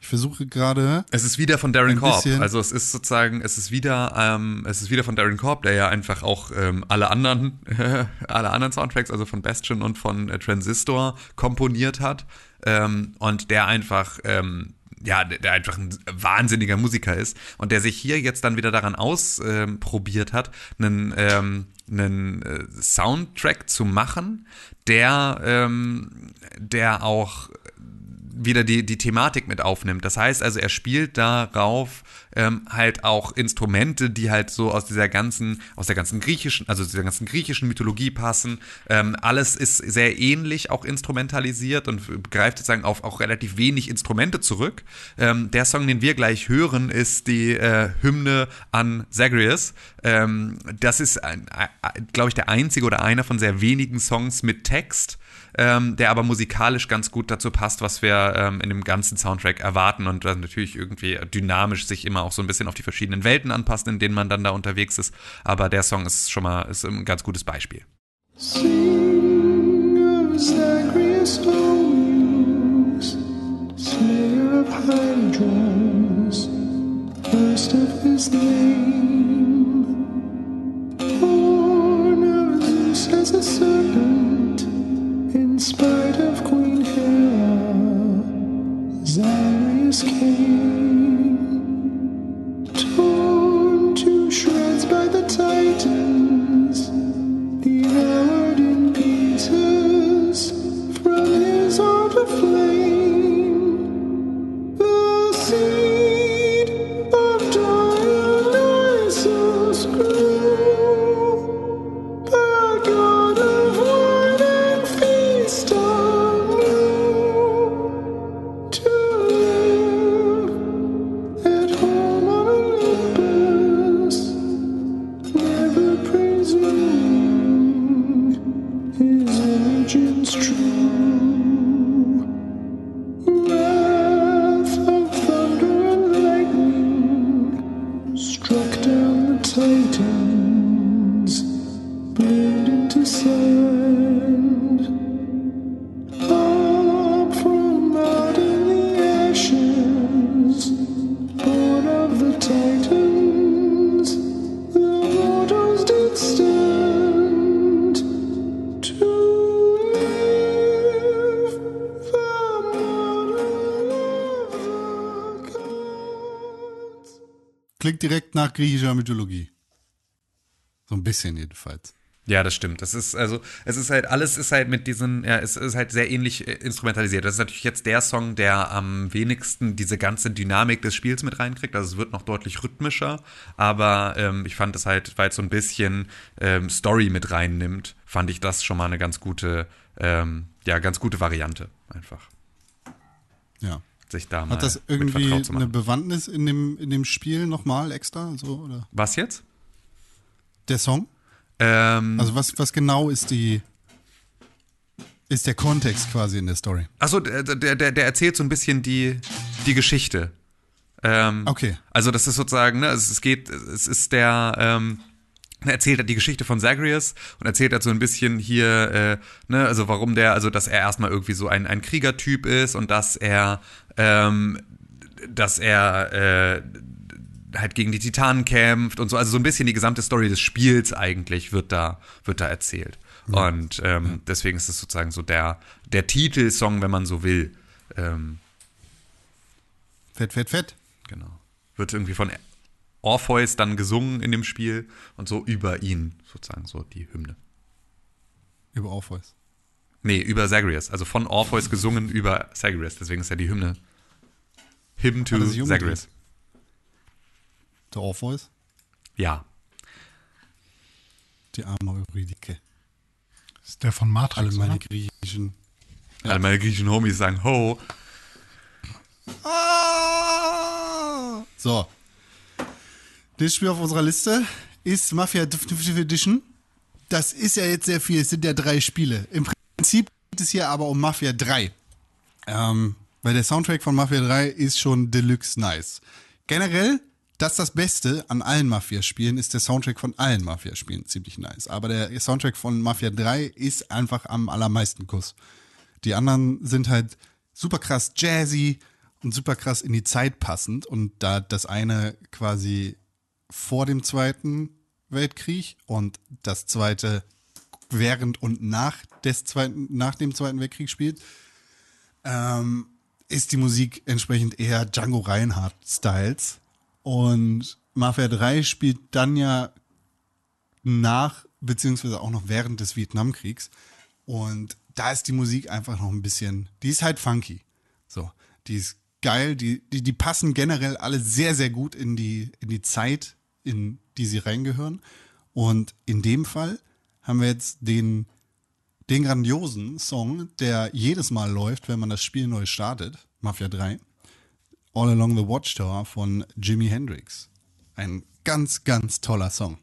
A: Ich versuche gerade.
C: Es ist wieder von Darren Korb. Also es ist sozusagen, es ist wieder, ähm, es ist wieder von Darren Korb, der ja einfach auch ähm, alle anderen, alle anderen Soundtracks, also von Bastion und von äh, Transistor komponiert hat ähm, und der einfach ähm, ja, der einfach ein wahnsinniger Musiker ist und der sich hier jetzt dann wieder daran ausprobiert hat, einen, ähm, einen äh, Soundtrack zu machen, der, ähm, der auch wieder die, die Thematik mit aufnimmt. Das heißt also, er spielt darauf ähm, halt auch Instrumente, die halt so aus dieser ganzen, aus der ganzen griechischen, also dieser ganzen griechischen Mythologie passen. Ähm, alles ist sehr ähnlich auch instrumentalisiert und greift sozusagen auf auch relativ wenig Instrumente zurück. Ähm, der Song, den wir gleich hören, ist die äh, Hymne an Zagreus. Ähm, das ist, glaube ich, der einzige oder einer von sehr wenigen Songs mit Text ähm, der aber musikalisch ganz gut dazu passt, was wir ähm, in dem ganzen Soundtrack erwarten und dann natürlich irgendwie dynamisch sich immer auch so ein bisschen auf die verschiedenen Welten anpasst, in denen man dann da unterwegs ist. Aber der Song ist schon mal ist ein ganz gutes Beispiel.
E: Sing
A: griechischer Mythologie. So ein bisschen jedenfalls.
C: Ja, das stimmt. Das ist also, es ist halt alles ist halt mit diesen, ja, es ist halt sehr ähnlich äh, instrumentalisiert. Das ist natürlich jetzt der Song, der am wenigsten diese ganze Dynamik des Spiels mit reinkriegt. Also es wird noch deutlich rhythmischer, aber ähm, ich fand es halt, weil es so ein bisschen ähm, Story mit reinnimmt, fand ich das schon mal eine ganz gute, ähm, ja, ganz gute Variante einfach.
A: Ja.
C: Sich da mal
A: Hat das irgendwie eine. Bewandtnis in dem, in dem Spiel nochmal extra? So, oder?
C: Was jetzt?
A: Der Song?
C: Ähm,
A: Also was, was genau ist die ist der Kontext quasi in der Story?
C: Achso, der, der, der der erzählt so ein bisschen die, die Geschichte. Ähm,
A: Okay.
C: Also das ist sozusagen, ne, es, es geht, es ist der, ähm, er erzählt halt die Geschichte von Zagreus und erzählt halt so ein bisschen hier, äh, ne, also warum der, also dass er erstmal irgendwie so ein, ein Kriegertyp ist und dass er, ähm, dass er äh, halt gegen die Titanen kämpft und so, also so ein bisschen die gesamte Story des Spiels eigentlich wird da, wird da erzählt. Und ähm, deswegen ist es sozusagen so der, der Titelsong, wenn man so will. Ähm,
A: Fett, fett, fett.
C: Genau. Wird irgendwie von Orpheus dann gesungen in dem Spiel und so über ihn sozusagen so die Hymne.
A: Über Orpheus.
C: Nee, über Zagreus. Also von Orpheus gesungen über Zagreus. Deswegen ist ja die Hymne Hymn to? Zagreus.
A: Der Orpheus.
C: Ja.
A: Die arme Eurydike.
B: Ist der von Matrix,
A: Alle meine griechischen.
C: Alle meine griechischen Homies sagen Ho.
A: Ah! So. Das Spiel auf unserer Liste ist Mafia Definitive Edition. Das ist ja jetzt sehr viel. Es sind ja drei Spiele. Im Prinzip geht es hier aber um Mafia 3. Ähm, weil der Soundtrack von Mafia 3 ist schon deluxe nice. Generell, das das Beste an allen Mafia-Spielen, ist der Soundtrack von allen Mafia-Spielen ziemlich nice. Aber der Soundtrack von Mafia 3 ist einfach am allermeisten Kuss. Die anderen sind halt super krass jazzy und super krass in die Zeit passend. Und da das eine quasi vor dem Zweiten Weltkrieg und das zweite während und nach, des zweiten, nach dem Zweiten Weltkrieg spielt, ähm, ist die Musik entsprechend eher Django Reinhardt-Styles. Und Mafia 3 spielt dann ja nach, beziehungsweise auch noch während des Vietnamkriegs. Und da ist die Musik einfach noch ein bisschen, die ist halt funky. So, die ist geil, die, die, die passen generell alle sehr, sehr gut in die, in die Zeit, in die sie reingehören. Und in dem Fall haben wir jetzt den, den grandiosen Song, der jedes Mal läuft, wenn man das Spiel neu startet, Mafia 3. All Along the Watchtower von Jimi Hendrix. Ein ganz, ganz toller Song.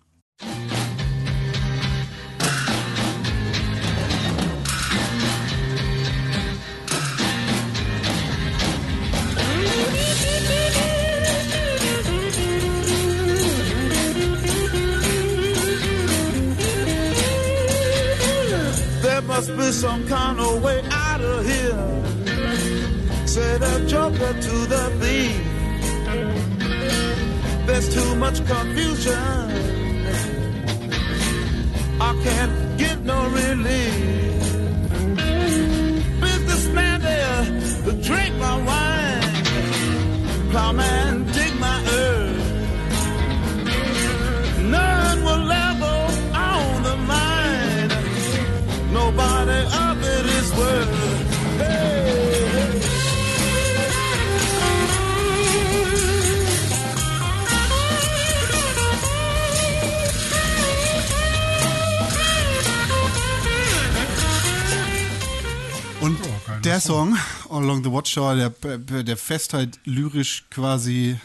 F: Must be some kind of way out of here. Said a joker to the thief. There's too much confusion. I can't get no relief. Businessman there drink my wine. Plowman
A: der Song, All Along the Watchtower, der, der fässt halt lyrisch quasi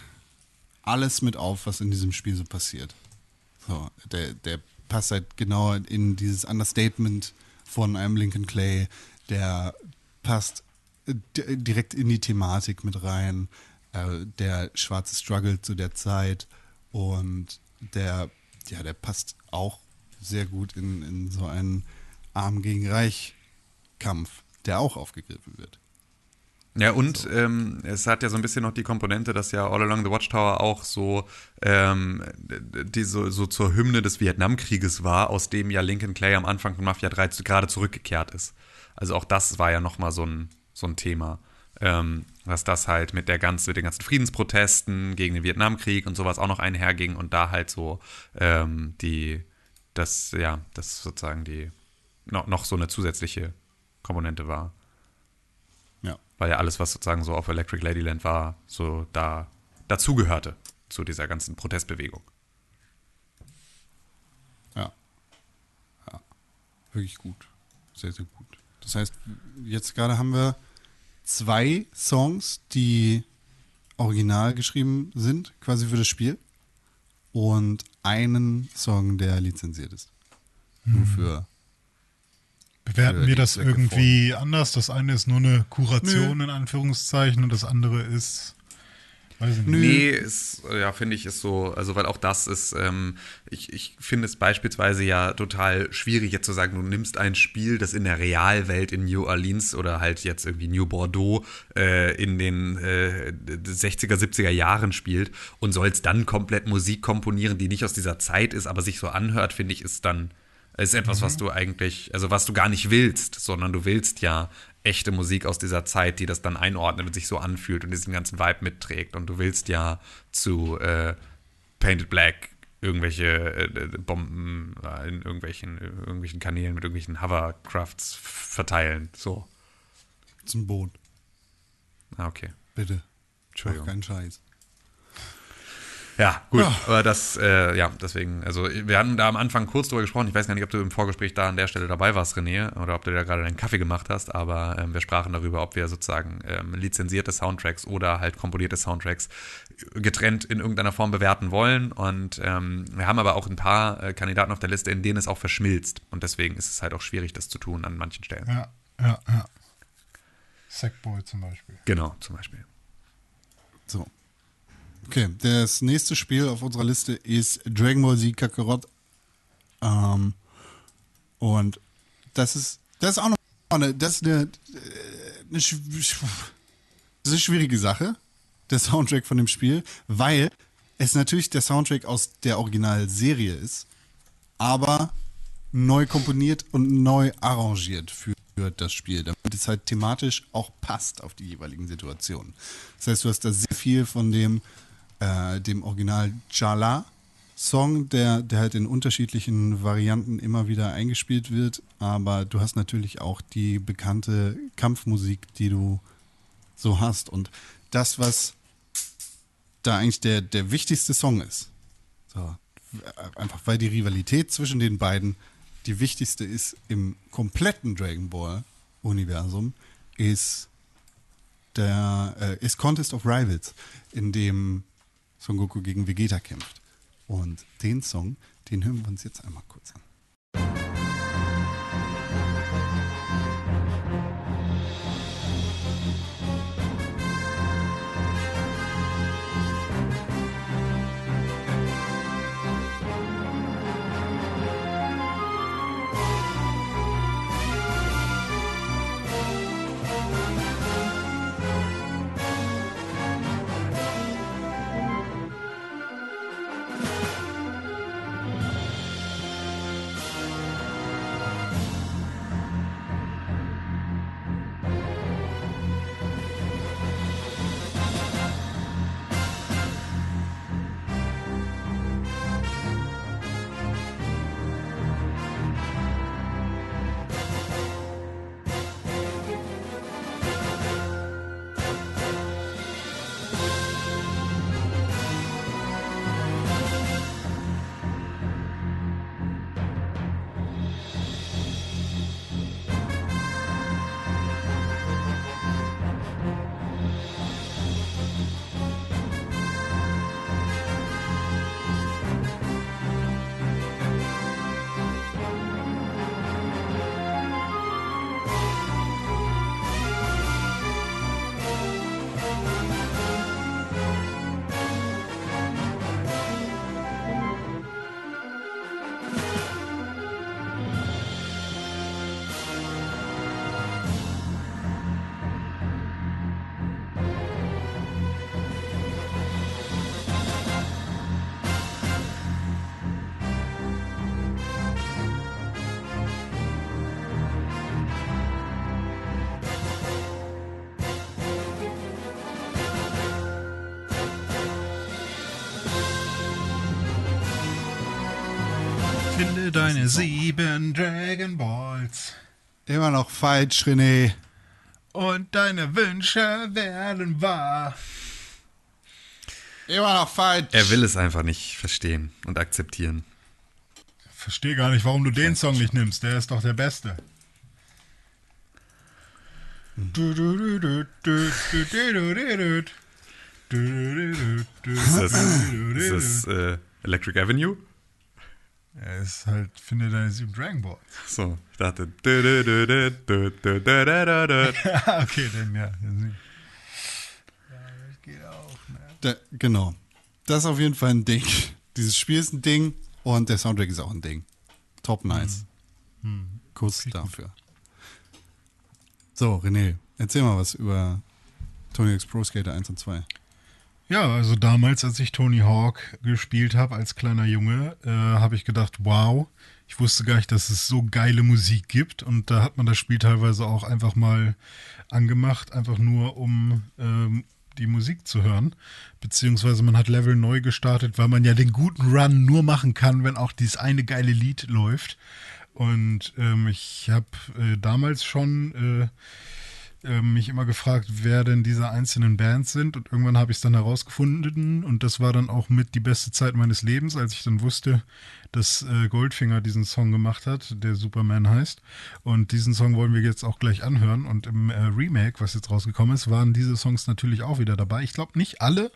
A: alles mit auf, was in diesem Spiel so passiert. So, der, der passt halt genau in dieses Understatement von einem Lincoln Clay, der passt äh, di- direkt in die Thematik mit rein, äh, der schwarze Struggle zu der Zeit und der, ja, der passt auch sehr gut in, in so einen Arm gegen Reich Kampf, der auch aufgegriffen wird.
C: Ja, und ähm, es hat ja so ein bisschen noch die Komponente, dass ja All Along the Watchtower auch so, ähm, die so, so zur Hymne des Vietnamkrieges war, aus dem ja Lincoln Clay am Anfang von Mafia 3 zu, gerade zurückgekehrt ist. Also auch das war ja nochmal so ein, so ein Thema, ähm, dass das halt mit der ganzen, mit den ganzen Friedensprotesten gegen den Vietnamkrieg und sowas auch noch einherging und da halt so ähm, die, das, ja, das sozusagen die, noch, noch so eine zusätzliche Komponente war.
A: Ja.
C: Weil ja alles, was sozusagen so auf Electric Ladyland war, so da dazugehörte zu dieser ganzen Protestbewegung.
A: Ja. Ja. Wirklich gut. Sehr, sehr gut. Das heißt, jetzt gerade haben wir zwei Songs, die original geschrieben sind, quasi für das Spiel. Und einen Song, der lizenziert ist. Nur für.
B: Bewerten
A: Für
B: wir das
A: Zwecke
B: irgendwie anders? Das eine ist nur eine Kuration in Anführungszeichen und das andere ist, weiß ich nicht.
C: Nee, ist, ja, finde ich, ist so, also weil auch das ist, ähm, ich, ich finde es beispielsweise ja total schwierig, jetzt zu sagen, du nimmst ein Spiel, das in der Realwelt in New Orleans oder halt jetzt irgendwie New Bordeaux äh, in den äh, 60er, 70er Jahren spielt und sollst dann komplett Musik komponieren, die nicht aus dieser Zeit ist, aber sich so anhört, finde ich, ist dann ist etwas, was du eigentlich, also was du gar nicht willst, sondern du willst ja echte Musik aus dieser Zeit, die das dann einordnet und sich so anfühlt und diesen ganzen Vibe mitträgt. Und du willst ja zu äh, Painted Black irgendwelche äh, Bomben äh, in irgendwelchen, irgendwelchen Kanälen mit irgendwelchen Hovercrafts verteilen. So.
A: Zum Boot.
C: Ah, okay.
A: Bitte. Mach
C: Entschuldigung.
A: keinen Scheiß.
C: Ja, gut.
A: Ja.
C: Aber das, äh, ja, deswegen, also wir hatten da am Anfang kurz drüber gesprochen. Ich weiß gar nicht, ob du im Vorgespräch da an der Stelle dabei warst, René, oder ob du da gerade deinen Kaffee gemacht hast, aber ähm, wir sprachen darüber, ob wir sozusagen ähm, lizenzierte Soundtracks oder halt komponierte Soundtracks getrennt in irgendeiner Form bewerten wollen. Und ähm, wir haben aber auch ein paar äh, Kandidaten auf der Liste, in denen es auch verschmilzt. Und deswegen ist es halt auch schwierig, das zu tun an manchen Stellen.
B: Ja, ja, ja. Sackboy zum Beispiel.
C: Genau, zum Beispiel.
A: So. Okay, das nächste Spiel auf unserer Liste ist Dragon Ball Z Kakarot. Ähm, und das ist, das ist auch noch eine, das ist eine, äh, eine, das ist eine schwierige Sache, der Soundtrack von dem Spiel, weil es natürlich der Soundtrack aus der Originalserie ist, aber neu komponiert und neu arrangiert für das Spiel, damit es halt thematisch auch passt auf die jeweiligen Situationen. Das heißt, du hast da sehr viel von dem, äh, dem Original Jala Song, der, der halt in unterschiedlichen Varianten immer wieder eingespielt wird, aber du hast natürlich auch die bekannte Kampfmusik, die du so hast. Und das, was da eigentlich der, der wichtigste Song ist, so, einfach weil die Rivalität zwischen den beiden die wichtigste ist im kompletten Dragon Ball Universum, ist der äh, ist Contest of Rivals, in dem Son Goku gegen Vegeta kämpft. Und den Song, den hören wir uns jetzt einmal kurz an.
B: meine sieben Dragon Balls.
A: Immer noch falsch, René.
B: Und deine Wünsche werden wahr.
A: Immer noch falsch.
C: Er will es einfach nicht verstehen und akzeptieren.
B: Verstehe gar nicht, warum du den Song nicht nimmst. Der ist doch der beste.
C: Ist das, ist das äh, Electric Avenue?
B: Er ist halt, finde deine sieben Dragon Balls.
C: So, ich dachte.
B: okay, dann ja. Ja, das geht auch, ne?
A: Da, genau. Das ist auf jeden Fall ein Ding. Dieses Spiel ist ein Ding und der Soundtrack ist auch ein Ding. Top nice. Mhm. Mhm. Kuss Kriegen. dafür. So, René, erzähl mal was über Tony X Pro Skater 1 und 2.
B: Ja, also damals, als ich Tony Hawk gespielt habe als kleiner Junge, äh, habe ich gedacht, wow, ich wusste gar nicht, dass es so geile Musik gibt. Und da hat man das Spiel teilweise auch einfach mal angemacht, einfach nur um ähm, die Musik zu hören. Beziehungsweise man hat Level neu gestartet, weil man ja den guten Run nur machen kann, wenn auch dieses eine geile Lied läuft. Und ähm, ich habe äh, damals schon... Äh, äh, mich immer gefragt, wer denn diese einzelnen Bands sind. Und irgendwann habe ich es dann herausgefunden. Und das war dann auch mit die beste Zeit meines Lebens, als ich dann wusste, dass äh, Goldfinger diesen Song gemacht hat, der Superman heißt. Und diesen Song wollen wir jetzt auch gleich anhören. Und im äh, Remake, was jetzt rausgekommen ist, waren diese Songs natürlich auch wieder dabei. Ich glaube nicht alle,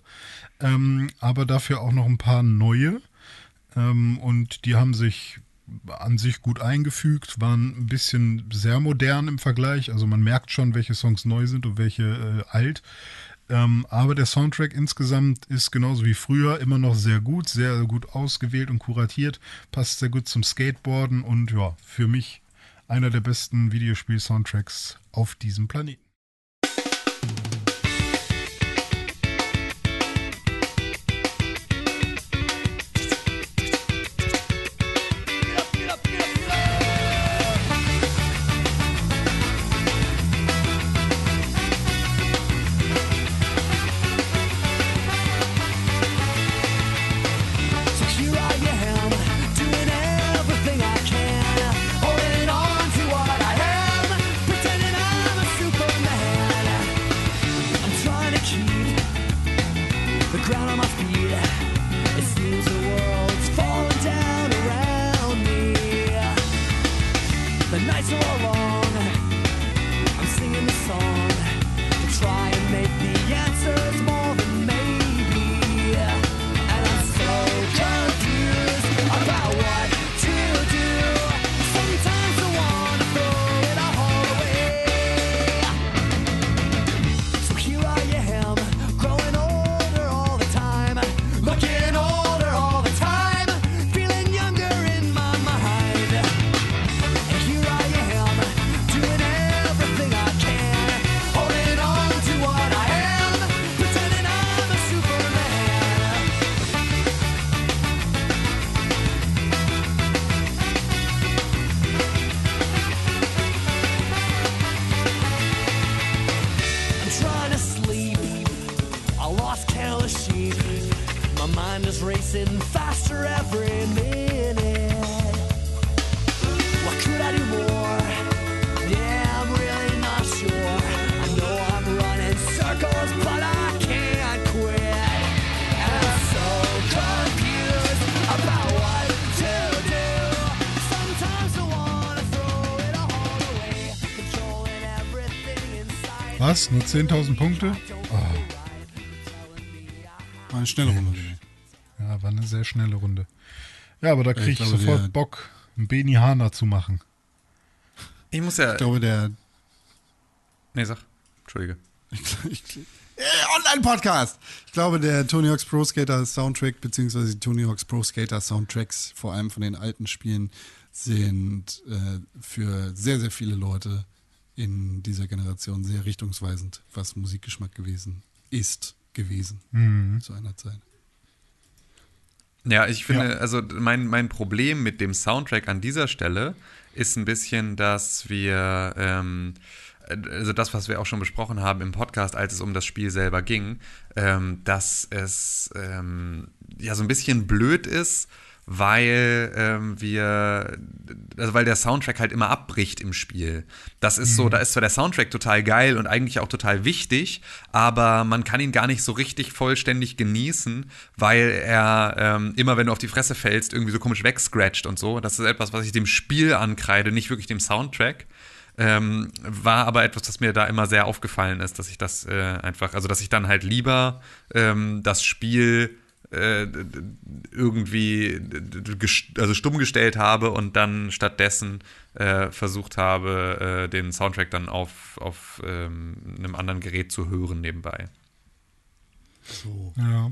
B: ähm, aber dafür auch noch ein paar neue. Ähm, und die haben sich an sich gut eingefügt, waren ein bisschen sehr modern im Vergleich. Also man merkt schon, welche Songs neu sind und welche äh, alt. Ähm, aber der Soundtrack insgesamt ist genauso wie früher immer noch sehr gut, sehr gut ausgewählt und kuratiert, passt sehr gut zum Skateboarden und ja, für mich einer der besten Videospiel-Soundtracks auf diesem Planeten. 10.000 Punkte?
A: War eine schnelle Runde.
B: Ja, war eine sehr schnelle Runde. Ja, aber da
A: ich
B: kriege ich,
A: glaube,
B: sofort
A: der-
B: Bock, einen Beni Hana zu machen.
C: Ich muss ja.
A: Ich glaube, der
C: Nee, sag. Entschuldige.
A: ich, Online-Podcast. Ich glaube, der Tony Hawk's Pro Skater Soundtrack, beziehungsweise die Tony Hawk's Pro Skater Soundtracks, vor allem von den alten Spielen, sind äh, für sehr, sehr viele Leute in dieser Generation sehr richtungsweisend, was Musikgeschmack gewesen ist, gewesen zu einer Zeit.
C: Ja, ich finde,
B: Ja.
C: also mein, mein Problem mit dem Soundtrack an dieser Stelle ist ein bisschen, dass wir, ähm, also das, was wir auch schon besprochen haben im Podcast, als es um das Spiel selber ging, ähm, dass es ähm, ja so ein bisschen blöd ist, weil ähm, wir, also weil der Soundtrack halt immer abbricht im Spiel. Das ist so, da ist zwar der Soundtrack total geil und eigentlich auch total wichtig, aber man kann ihn gar nicht so richtig vollständig genießen, weil er ähm, immer, wenn du auf die Fresse fällst, irgendwie so komisch wegscratcht und so. Das ist etwas, was ich dem Spiel ankreide, nicht wirklich dem Soundtrack. Ähm, war aber etwas, das mir da immer sehr aufgefallen ist, dass ich das äh, einfach, also dass ich dann halt lieber ähm, das Spiel äh, irgendwie also stumm gestellt habe und dann stattdessen äh, versucht habe, äh, den Soundtrack dann auf, auf ähm, einem anderen Gerät zu hören nebenbei.
B: Ja.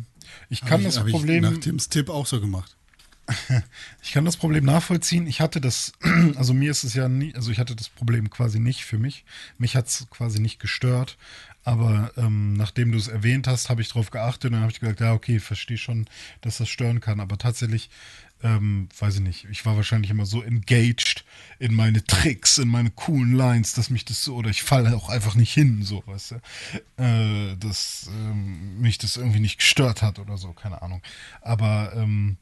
B: Ich
A: Hab
B: kann
A: ich,
B: das
A: hab ich
B: Problem.
A: nach Tims Tipp auch so gemacht.
B: Ich kann das Problem nachvollziehen. Ich hatte das, also mir ist es ja nie, also ich hatte das Problem quasi nicht für mich. Mich hat es quasi nicht gestört. Aber ähm, nachdem du es erwähnt hast, habe ich darauf geachtet und dann habe ich gesagt, ja, okay, verstehe schon, dass das stören kann. Aber tatsächlich, ähm, weiß ich nicht, ich war wahrscheinlich immer so engaged in meine Tricks, in meine coolen Lines, dass mich das so, oder ich falle auch einfach nicht hin, so, weißt du, äh, dass ähm, mich das irgendwie nicht gestört hat oder so, keine Ahnung. Aber ähm,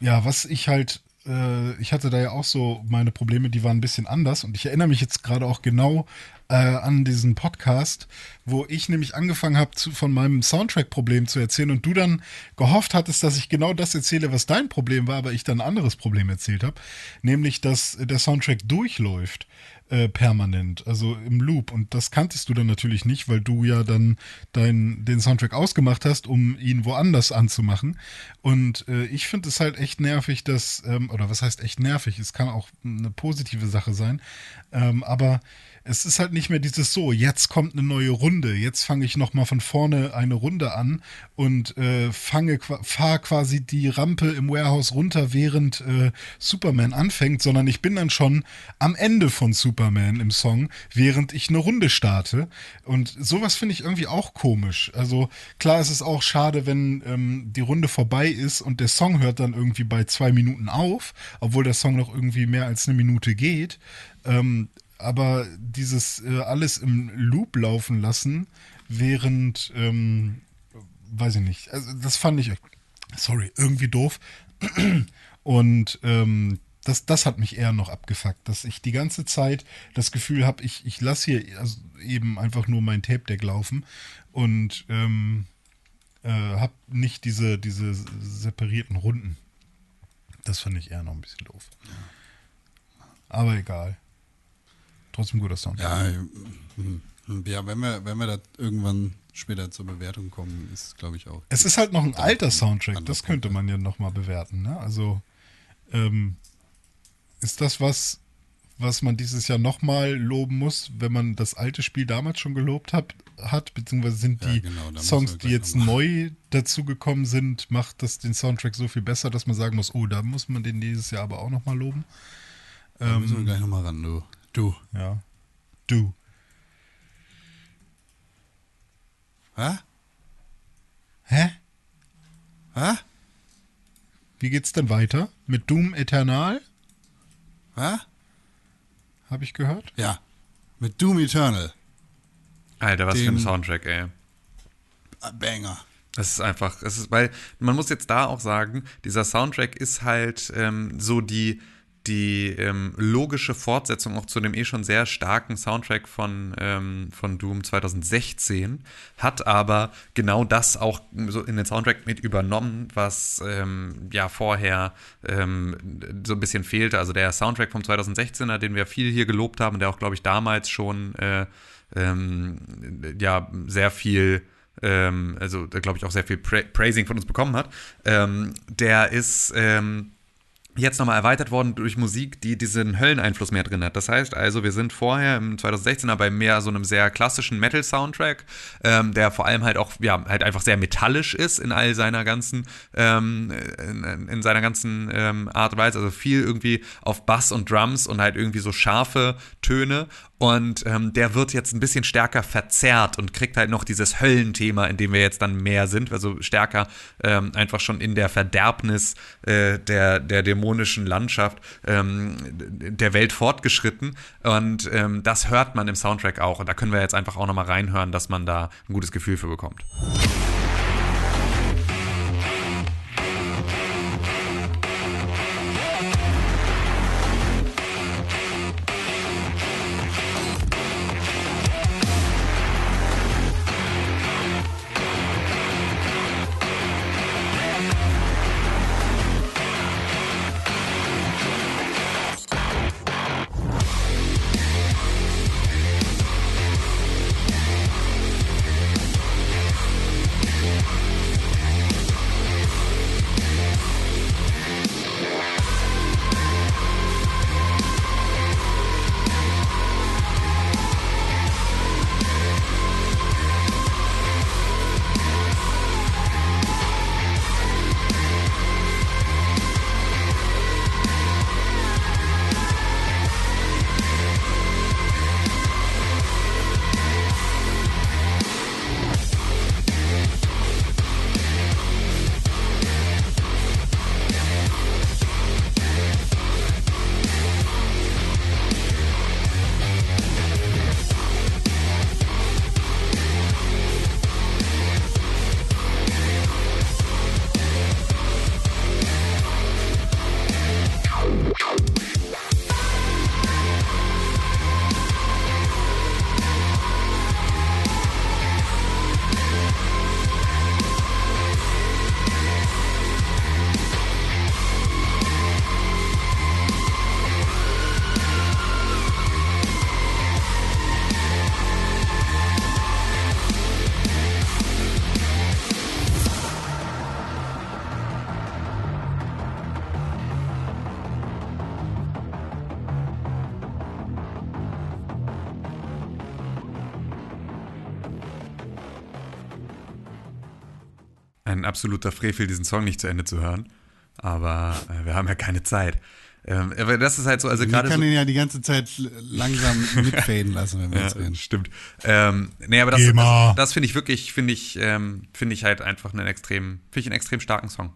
B: ja, was ich halt, äh, ich hatte da ja auch so meine Probleme, die waren ein bisschen anders und ich erinnere mich jetzt gerade auch genau äh, an diesen Podcast, wo ich nämlich angefangen habe, von meinem Soundtrack-Problem zu erzählen und du dann gehofft hattest, dass ich genau das erzähle, was dein Problem war, aber ich dann ein anderes Problem erzählt habe, nämlich, dass der Soundtrack durchläuft äh, permanent, also im Loop. Und das kanntest du dann natürlich nicht, weil du ja dann dein, den Soundtrack ausgemacht hast, um ihn woanders anzumachen. Und äh, ich finde es halt echt nervig, dass, ähm, oder was heißt echt nervig? Es kann auch eine positive Sache sein, ähm, aber es ist halt nicht mehr dieses so, jetzt kommt eine neue Runde, jetzt fange ich nochmal von vorne eine Runde an und äh, fange, fahre quasi die Rampe im Warehouse runter, während äh, Superman anfängt, sondern ich bin dann schon am Ende von Superman im Song, während ich eine Runde starte. Und sowas finde ich irgendwie auch komisch. Also klar ist es auch schade, wenn ähm, die Runde vorbei ist und der Song hört dann irgendwie bei zwei Minuten auf, obwohl der Song noch irgendwie mehr als eine Minute geht. Ähm, aber dieses äh, alles im Loop laufen lassen, während, ähm, weiß ich nicht, also das fand ich, sorry, irgendwie doof. Und ähm, das, das hat mich eher noch abgefuckt, dass ich die ganze Zeit das Gefühl habe, ich, ich lasse hier also eben einfach nur mein Tape-Deck laufen und ähm, äh, habe nicht diese, diese separierten Runden. Das fand ich eher noch ein bisschen doof. Aber egal. Trotzdem guter Sound.
A: Ja, hm, ja wenn, wir, wenn wir da irgendwann später zur Bewertung kommen, ist glaube ich auch.
B: Es ist halt noch ein alter Soundtrack, das könnte man ja nochmal bewerten. Ne? Also ähm, ist das was, was man dieses Jahr nochmal loben muss, wenn man das alte Spiel damals schon gelobt hat, hat beziehungsweise sind
A: Ja,
B: die
A: genau, da müssen
B: Songs, die jetzt neu dazugekommen sind, macht das den Soundtrack so viel besser, dass man sagen muss, oh, da muss man den dieses Jahr aber auch nochmal loben.
A: Da müssen wir gleich nochmal ran, du. Du.
B: Ja. Du.
A: Hä?
B: Hä?
A: Hä?
B: Wie geht's denn weiter? Mit Doom Eternal?
A: Hä?
B: Habe ich gehört?
A: Ja. Mit Doom Eternal.
C: Alter, was für
A: Den-
C: ein Soundtrack, ey.
A: Ah, Banger.
C: Es ist einfach, es ist, weil man muss jetzt da auch sagen, dieser Soundtrack ist halt ähm, so die, die ähm, logische Fortsetzung auch zu dem eh schon sehr starken Soundtrack von, ähm, von Doom 2016, hat aber genau das auch so in den Soundtrack mit übernommen, was ähm, ja vorher ähm, so ein bisschen fehlte. Also der Soundtrack vom 2016er, den wir viel hier gelobt haben, der auch, glaube ich, damals schon äh, ähm, ja sehr viel ähm, also glaube ich auch sehr viel pra Praising von uns bekommen hat, der ist jetzt nochmal erweitert worden durch Musik, die diesen Hölleneinfluss mehr drin hat. Das heißt also, wir sind vorher im 2016er bei mehr so einem sehr klassischen Metal-Soundtrack, ähm, der vor allem halt auch, ja, halt einfach sehr metallisch ist in all seiner ganzen, ähm, in, in seiner ganzen ähm, Art und Weise. Also viel irgendwie auf Bass und Drums und halt irgendwie so scharfe Töne. Und ähm, der wird jetzt ein bisschen stärker verzerrt und kriegt halt noch dieses Höllenthema, in dem wir jetzt dann mehr sind, also stärker ähm, einfach schon in der Verderbnis äh, der, der dämonischen Landschaft ähm, der Welt fortgeschritten. Und ähm, das hört man im Soundtrack auch. Und da können wir jetzt einfach auch nochmal reinhören, dass man da ein gutes Gefühl für bekommt. Absoluter Frevel, diesen Song nicht zu Ende zu hören. Aber äh, wir haben ja keine Zeit. Ähm, aber das ist halt so, also gerade so.
A: können ihn ja die ganze Zeit langsam mitfaden lassen, wenn wir jetzt
C: Ja,
A: reden.
C: stimmt. Ähm, nee, aber das, das, das finde ich wirklich, finde ich, ähm, finde ich halt einfach einen extrem, finde ich einen extrem starken Song.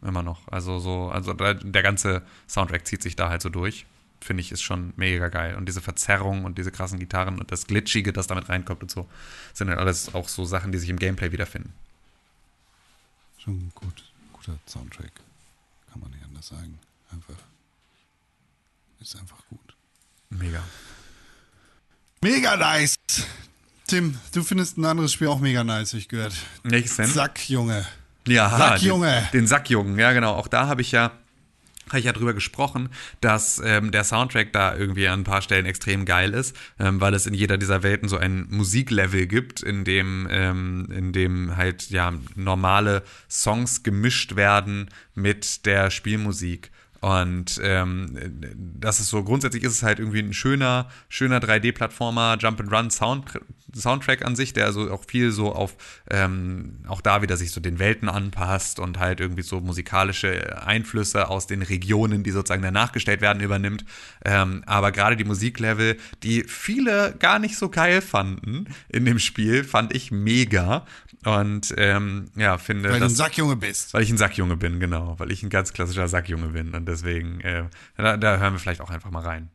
C: Immer noch. Also so, also da, der ganze Soundtrack zieht sich da halt so durch. Finde ich, ist schon mega geil. Und diese Verzerrung und diese krassen Gitarren und das Glitchige, das damit reinkommt und so, sind halt alles auch so Sachen, die sich im Gameplay wiederfinden.
A: Schon gut, guter Soundtrack. Kann man nicht anders sagen. Einfach. Ist einfach gut.
C: Mega.
A: Mega nice! Tim, du findest ein anderes Spiel auch mega nice, ich gehört.
C: Welches denn?
A: Sack, Junge.
C: Ja,
A: Sackjunge.
C: Den, den Sackjungen, ja genau. Auch da habe ich ja habe ich ja drüber gesprochen, dass ähm, der Soundtrack da irgendwie an ein paar Stellen extrem geil ist, ähm, weil es in jeder dieser Welten so ein Musiklevel gibt, in dem, ähm, in dem halt ja normale Songs gemischt werden mit der Spielmusik. Und ähm, das ist so, grundsätzlich ist es halt irgendwie ein schöner, schöner 3D-Plattformer, Jump-and-Run Sound, Soundtrack an sich, der also auch viel so auf, ähm, auch da wieder sich so den Welten anpasst und halt irgendwie so musikalische Einflüsse aus den Regionen, die sozusagen danach gestellt werden, übernimmt. Ähm, aber gerade die Musiklevel, die viele gar nicht so geil fanden in dem Spiel, fand ich mega. Und ähm, ja, finde
A: Weil du
C: das-
A: ein Sackjunge bist.
C: weil ich ein Sackjunge bin, genau. Weil ich ein ganz klassischer Sackjunge bin. Und deswegen, äh, da, da hören wir vielleicht auch einfach mal rein.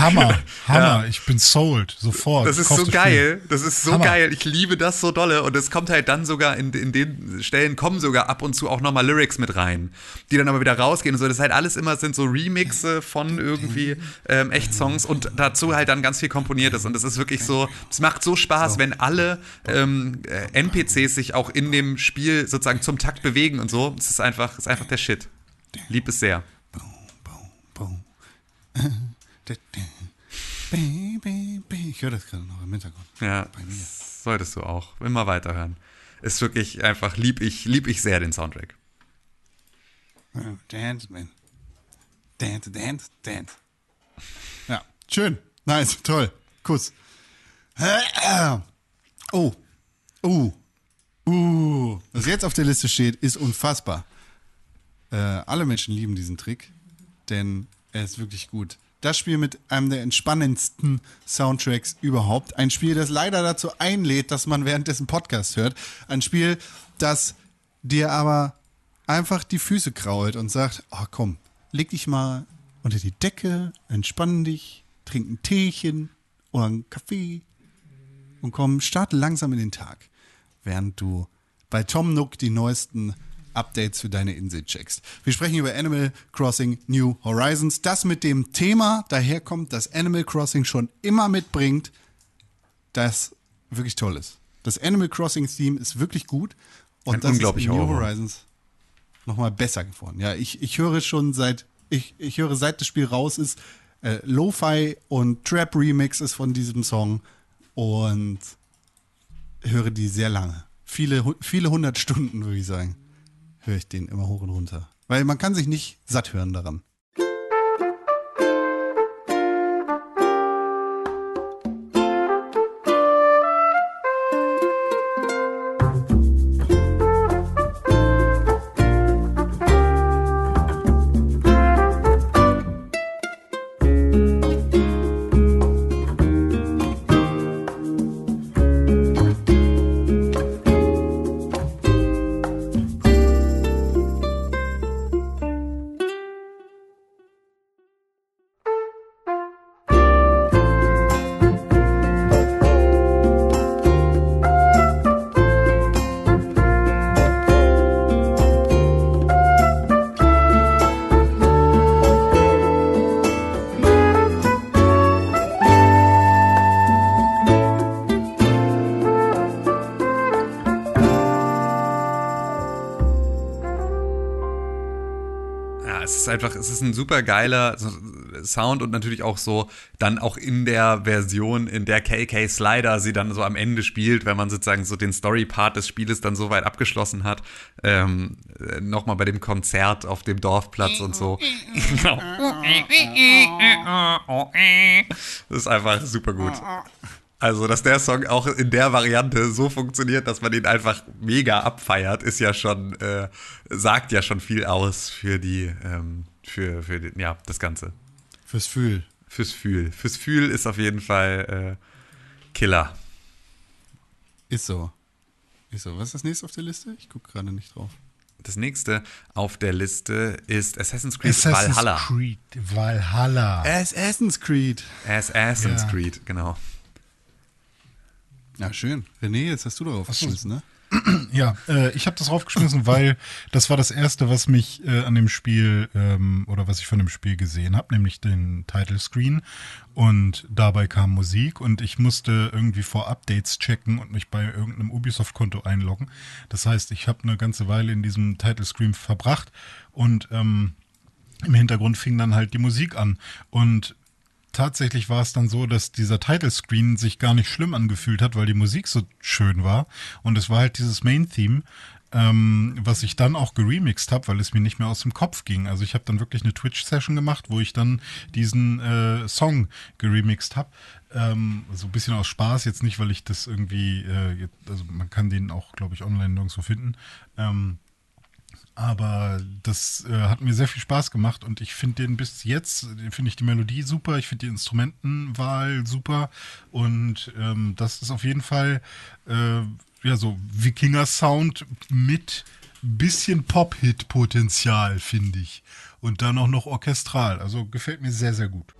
B: Hammer, Hammer. Ich bin sold, sofort.
C: Das ist
B: Kauf
C: so
B: das
C: geil. Das ist so
B: Hammer.
C: geil. Ich liebe das so dolle. Und es kommt halt dann sogar, in, in den Stellen kommen sogar ab und zu auch nochmal Lyrics mit rein, die dann aber wieder rausgehen und so. Das ist halt alles immer sind so Remixe von irgendwie ähm, Echt-Songs und dazu halt dann ganz viel komponiertes. Und es ist wirklich so, es macht so Spaß, wenn alle ähm, äh, NPCs sich auch in dem Spiel sozusagen zum Takt bewegen und so. Es ist einfach, es ist einfach der Shit. Lieb es sehr.
A: Boom. Ich höre das gerade noch im Hintergrund.
C: Ja,
A: Bei mir.
C: das solltest du auch immer weiterhören. Ist wirklich einfach, lieb ich, lieb ich sehr den Soundtrack.
A: Oh, Dance, man. Dance, dance, dance. Ja, schön. Nice, toll. Kuss. Oh. Uh. Uh. Was jetzt auf der Liste steht, ist unfassbar. Äh, alle Menschen lieben diesen Trick, denn er ist wirklich gut. Das Spiel mit einem der entspannendsten Soundtracks überhaupt. Ein Spiel, das leider dazu einlädt, dass man währenddessen Podcast hört. Ein Spiel, das dir aber einfach die Füße krault und sagt, oh komm, leg dich mal unter die Decke, entspannen dich, trink ein Teechen oder einen Kaffee und komm, starte langsam in den Tag, während du bei Tom Nook die neuesten Updates für deine Insel checkst. Wir sprechen über Animal Crossing New Horizons, das mit dem Thema daherkommt, das Animal Crossing schon immer mitbringt, das wirklich toll ist. Das Animal Crossing Theme ist wirklich gut und
C: Ein
A: das ist in
C: unglaublicher
A: New
C: Ohrwurm.
A: Horizons nochmal besser geworden. Ja, ich, ich höre schon seit, ich, ich höre seit das Spiel raus ist, äh, Lo-Fi und Trap Remix ist von diesem Song und höre die sehr lange. Viele, viele hundert Stunden, würde ich sagen, höre ich den immer hoch und runter. Weil man kann sich nicht satt hören daran.
C: Es ist ein super geiler Sound und natürlich auch so dann auch in der Version, in der KK Slider sie dann so am Ende spielt, wenn man sozusagen so den Story-Part des Spieles dann so weit abgeschlossen hat. Ähm, äh, Nochmal bei dem Konzert auf dem Dorfplatz und so. Genau. Das ist einfach super gut. Also, dass der Song auch in der Variante so funktioniert, dass man ihn einfach mega abfeiert, ist ja schon, äh, sagt ja schon viel aus für die, ähm, für, für den, ja, das Ganze.
A: Fürs Fühl.
C: Fürs Fühl. Fürs Fühl ist auf jeden Fall äh, Killer.
A: Ist so. Ist so. Was ist das nächste auf der Liste? Ich gucke gerade nicht drauf.
C: Das nächste auf der Liste ist Assassin's Creed
B: Assassin's
C: Valhalla.
B: Creed Valhalla.
A: Assassin's Creed.
C: Assassin's
B: Ja.
C: Creed, genau.
A: Ja, schön. René, jetzt hast du darauf geschmissen, ne?
B: Ja, äh, ich habe das raufgeschmissen, weil das war das erste, was mich äh, an dem Spiel ähm, oder was ich von dem Spiel gesehen habe, nämlich den Title Screen. Und dabei kam Musik und ich musste irgendwie vor Updates checken und mich bei irgendeinem Ubisoft-Konto einloggen. Das heißt, ich habe eine ganze Weile in diesem Title Screen verbracht und ähm, im Hintergrund fing dann halt die Musik an. Und tatsächlich war es dann so, dass dieser Title Screen sich gar nicht schlimm angefühlt hat, weil die Musik so schön war. Und es war halt dieses Main-Theme, ähm, was ich dann auch geremixed habe, weil es mir nicht mehr aus dem Kopf ging. Also ich habe dann wirklich eine Twitch-Session gemacht, wo ich dann diesen äh, Song geremixed habe. Ähm, so ein bisschen aus Spaß, jetzt nicht, weil ich das irgendwie, äh, also man kann den auch, glaube ich, online nirgendwo finden. Ähm, aber das äh, hat mir sehr viel Spaß gemacht und ich finde den bis jetzt, finde ich die Melodie super, ich finde die Instrumentenwahl super und ähm, das ist auf jeden Fall äh, ja so Wikinger-Sound mit bisschen Pop-Hit-Potenzial, finde ich. Und dann auch noch orchestral. Also gefällt mir sehr, sehr gut.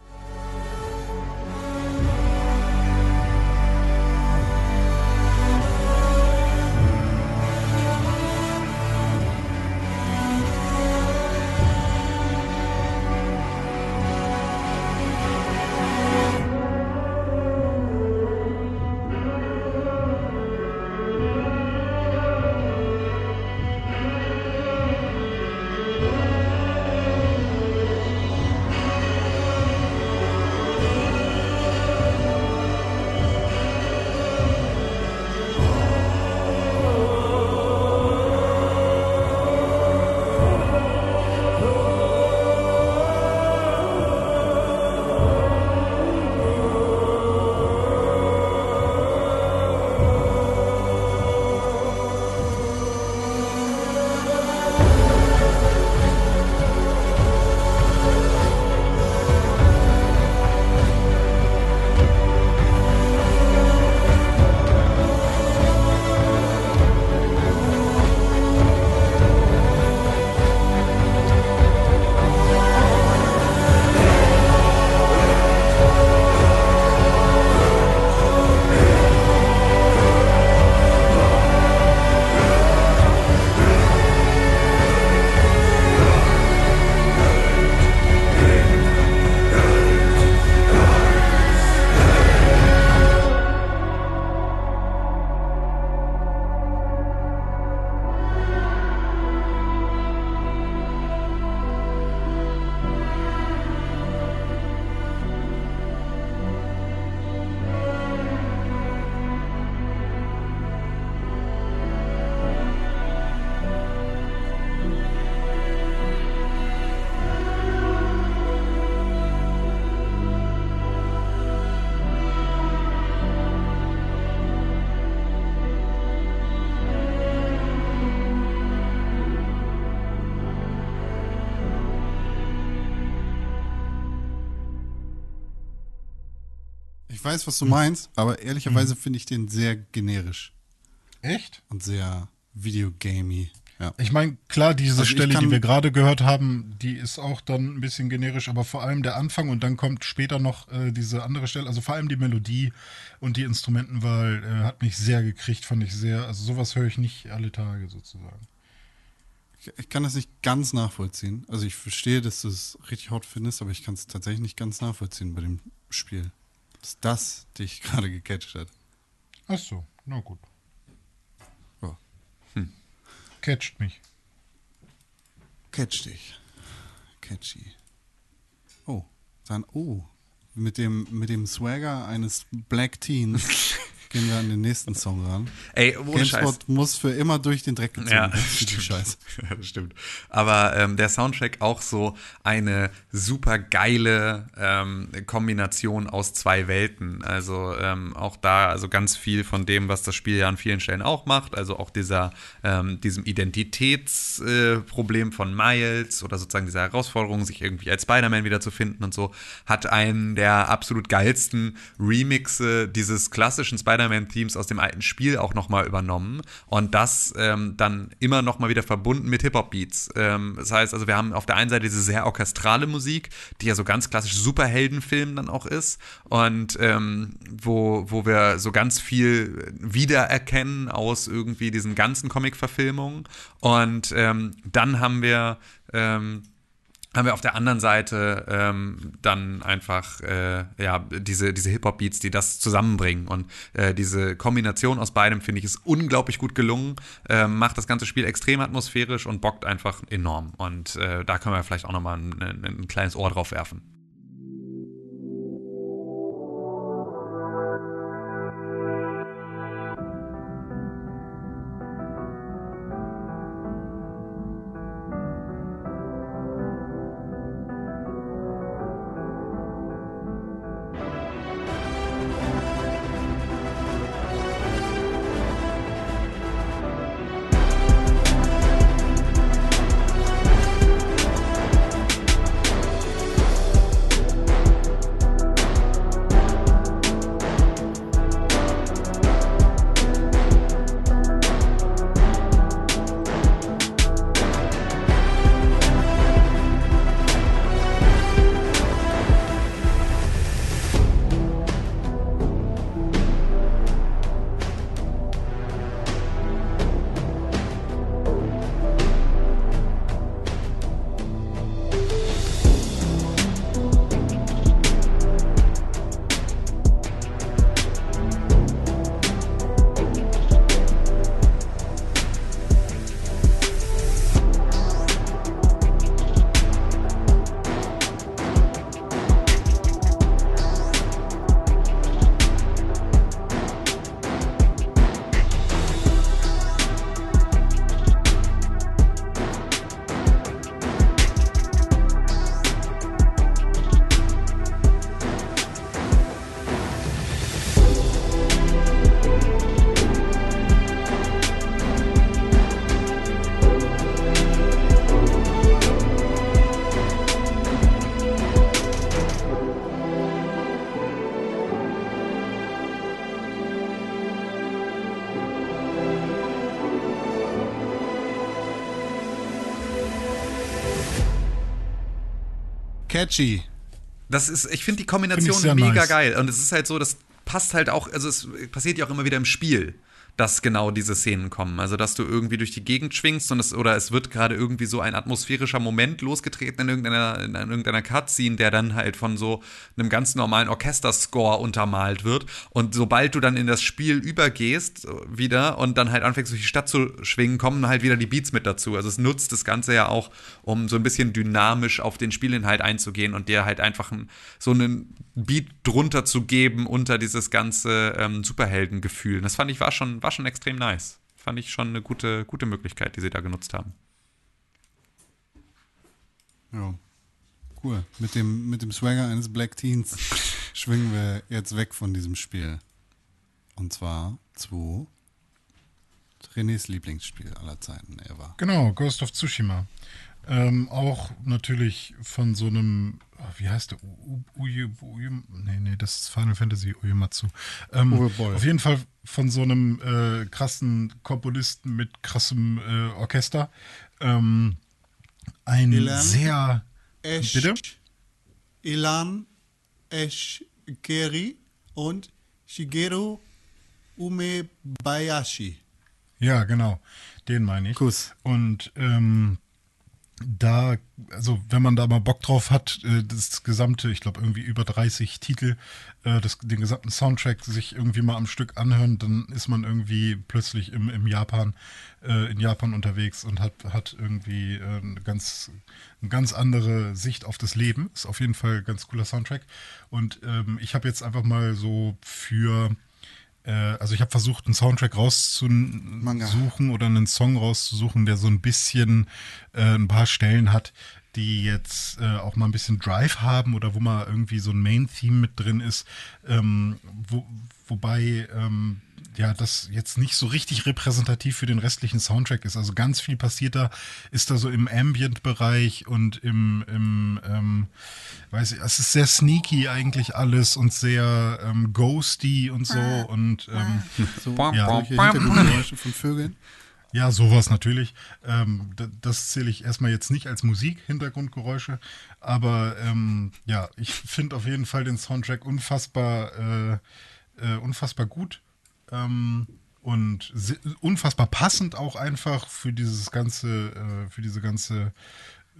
A: Ich weiß, was du meinst, aber ehrlicherweise finde ich den sehr generisch
B: Echt?
A: und sehr videogamey. Ja.
B: Ich meine, klar, diese
A: Also
B: Stelle, die wir gerade gehört haben, die ist auch dann ein bisschen generisch, aber vor allem der Anfang und dann kommt später noch äh, diese andere Stelle, also vor allem die Melodie und die Instrumentenwahl äh, hat mich sehr gekriegt, fand ich sehr, also sowas höre ich nicht alle Tage sozusagen.
A: Ich, ich kann das nicht ganz nachvollziehen. Also ich verstehe, dass du es richtig hot findest, aber ich kann es tatsächlich nicht ganz nachvollziehen bei dem Spiel. Dass das dich gerade gecatcht hat.
B: Ach so, na gut.
A: Ja.
B: Catcht mich.
A: Catch dich. Catchy. Oh, dann, oh. Mit dem, mit dem Swagger eines Black Teens gehen wir an den nächsten Song ran.
C: Ey, ohne Scheiß.
A: GameSpot muss für immer durch den Dreck gezogen
C: Ja,
A: werden. die
C: stimmt.
A: Scheiße.
C: Ja, das stimmt. Aber ähm, der Soundtrack auch so eine super geile ähm, Kombination aus zwei Welten. Also ähm, auch da, also ganz viel von dem, was das Spiel ja an vielen Stellen auch macht. Also auch dieser, ähm, diesem Identitätsproblem äh, von Miles oder sozusagen dieser Herausforderung, sich irgendwie als Spider-Man wiederzufinden und so, hat einen der absolut geilsten Remixe dieses klassischen Spider-Man-Themes aus dem alten Spiel auch nochmal übernommen. Und das ähm, dann immer nochmal wieder verbunden mit Hip-Hop-Beats. Ähm, das heißt, also wir haben auf der einen Seite diese sehr orchestrale Musik, die ja so ganz klassisch Superheldenfilm dann auch ist. Und ähm, wo, wo wir so ganz viel wiedererkennen aus irgendwie diesen ganzen Comic-Verfilmungen. Und ähm, dann haben wir ähm, haben wir auf der anderen Seite ähm, dann einfach äh, ja diese diese Hip Hop Beats, die das zusammenbringen und äh, diese Kombination aus beidem finde ich ist unglaublich gut gelungen, ähm, macht das ganze Spiel extrem atmosphärisch und bockt einfach enorm und äh, da können wir vielleicht auch noch mal ein, ein, ein kleines Ohr drauf werfen.
A: Catchy.
C: Das ist, ich finde die
B: Find
C: Kombination
B: sehr
C: mega
B: nice.
C: geil. Und es ist halt so, das passt halt auch, also es passiert ja auch immer wieder im Spiel, dass genau diese Szenen kommen. Also, dass du irgendwie durch die Gegend schwingst und es, oder es wird gerade irgendwie so ein atmosphärischer Moment losgetreten in irgendeiner, in irgendeiner Cutscene, der dann halt von so einem ganz normalen Orchesterscore untermalt wird. Und sobald du dann in das Spiel übergehst wieder und dann halt anfängst durch die Stadt zu schwingen, kommen halt wieder die Beats mit dazu. Also es nutzt das Ganze ja auch, um so ein bisschen dynamisch auf den Spielinhalt einzugehen und dir halt einfach ein, so einen Beat drunter zu geben unter dieses ganze ähm, Superheldengefühl. Das fand ich war schon, war schon extrem nice. Fand ich schon eine gute, gute Möglichkeit, die sie da genutzt haben.
A: Ja. Cool. Mit dem, mit dem Swagger eines Black Teens schwingen wir jetzt weg von diesem Spiel. Und zwar zu Renés Lieblingsspiel aller Zeiten ever.
B: Genau, Ghost of Tsushima. Ähm, auch natürlich von so einem wie heißt der? Uyu, Uyu, nee, nee, das ist Final Fantasy Uematsu. Ähm, auf jeden Fall von so einem äh, krassen Komponisten mit krassem äh, Orchester. Ähm, ein
A: Ilan?
B: sehr.
A: Esch,
B: Bitte?
A: Ilan Eschkeri und Shigeru Umebayashi.
B: Ja, genau. Den meine ich.
A: Kuss.
B: Und ähm, da, also wenn man da mal Bock drauf hat, äh, das gesamte, ich glaube irgendwie über 30 Titel, äh, das, den gesamten Soundtrack sich irgendwie mal am Stück anhören, dann ist man irgendwie plötzlich im, im Japan, äh, in Japan unterwegs und hat, hat irgendwie eine ganz, eine ganz andere Sicht auf das Leben. Ist auf jeden Fall ein ganz cooler Soundtrack. Und ähm, ich habe jetzt einfach mal so für also ich habe versucht, einen Soundtrack rauszusuchen oder einen Song rauszusuchen, der so ein bisschen äh, ein paar Stellen hat, die jetzt äh, auch mal ein bisschen Drive haben oder wo mal irgendwie so ein Main-Theme mit drin ist, ähm, wo, wobei ähm, ja das jetzt nicht so richtig repräsentativ für den restlichen Soundtrack ist. Also ganz viel passiert da, ist da so im Ambient-Bereich und im, im ähm, weiß ich, es ist sehr sneaky eigentlich alles und sehr ähm, ghosty und so und ähm,
A: So,
B: Ja.
A: Hintergrundgeräusche von Vögeln.
B: Ja, sowas natürlich. Ähm, das zähle ich erstmal jetzt nicht als Musik, Hintergrundgeräusche. Aber ähm, ja, ich finde auf jeden Fall den Soundtrack unfassbar, äh, äh, unfassbar gut. Ähm, und unfassbar passend auch einfach für dieses ganze, äh, für diese ganze,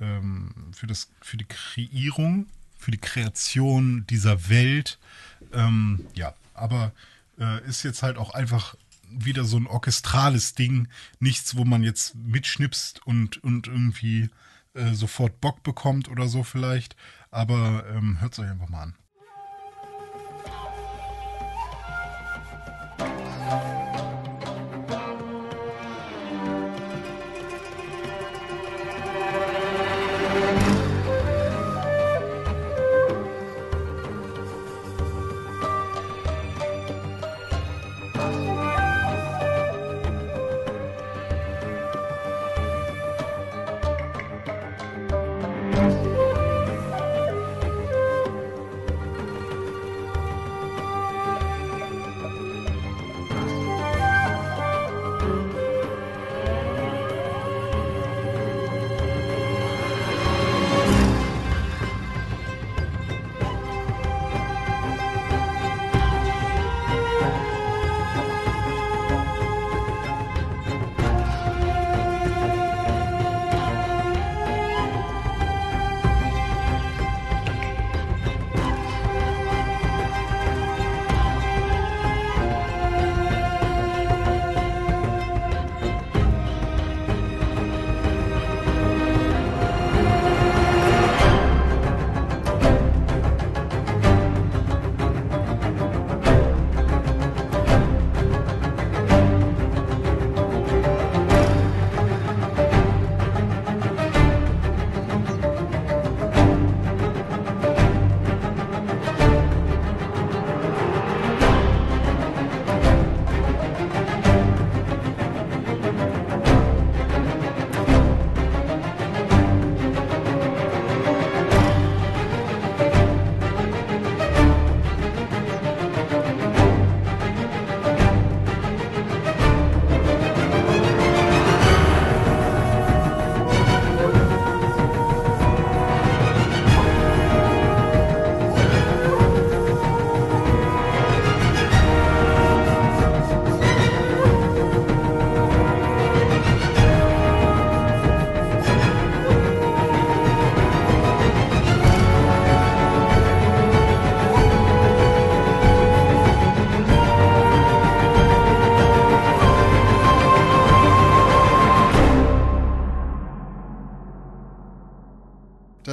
B: ähm, für das, für die Kreierung, für die Kreation dieser Welt. Ähm, ja, aber äh, ist jetzt halt auch einfach wieder so ein orchestrales Ding, nichts, wo man jetzt mitschnipst und, und irgendwie äh, sofort Bock bekommt oder so vielleicht. Aber ähm, hört es euch einfach mal an.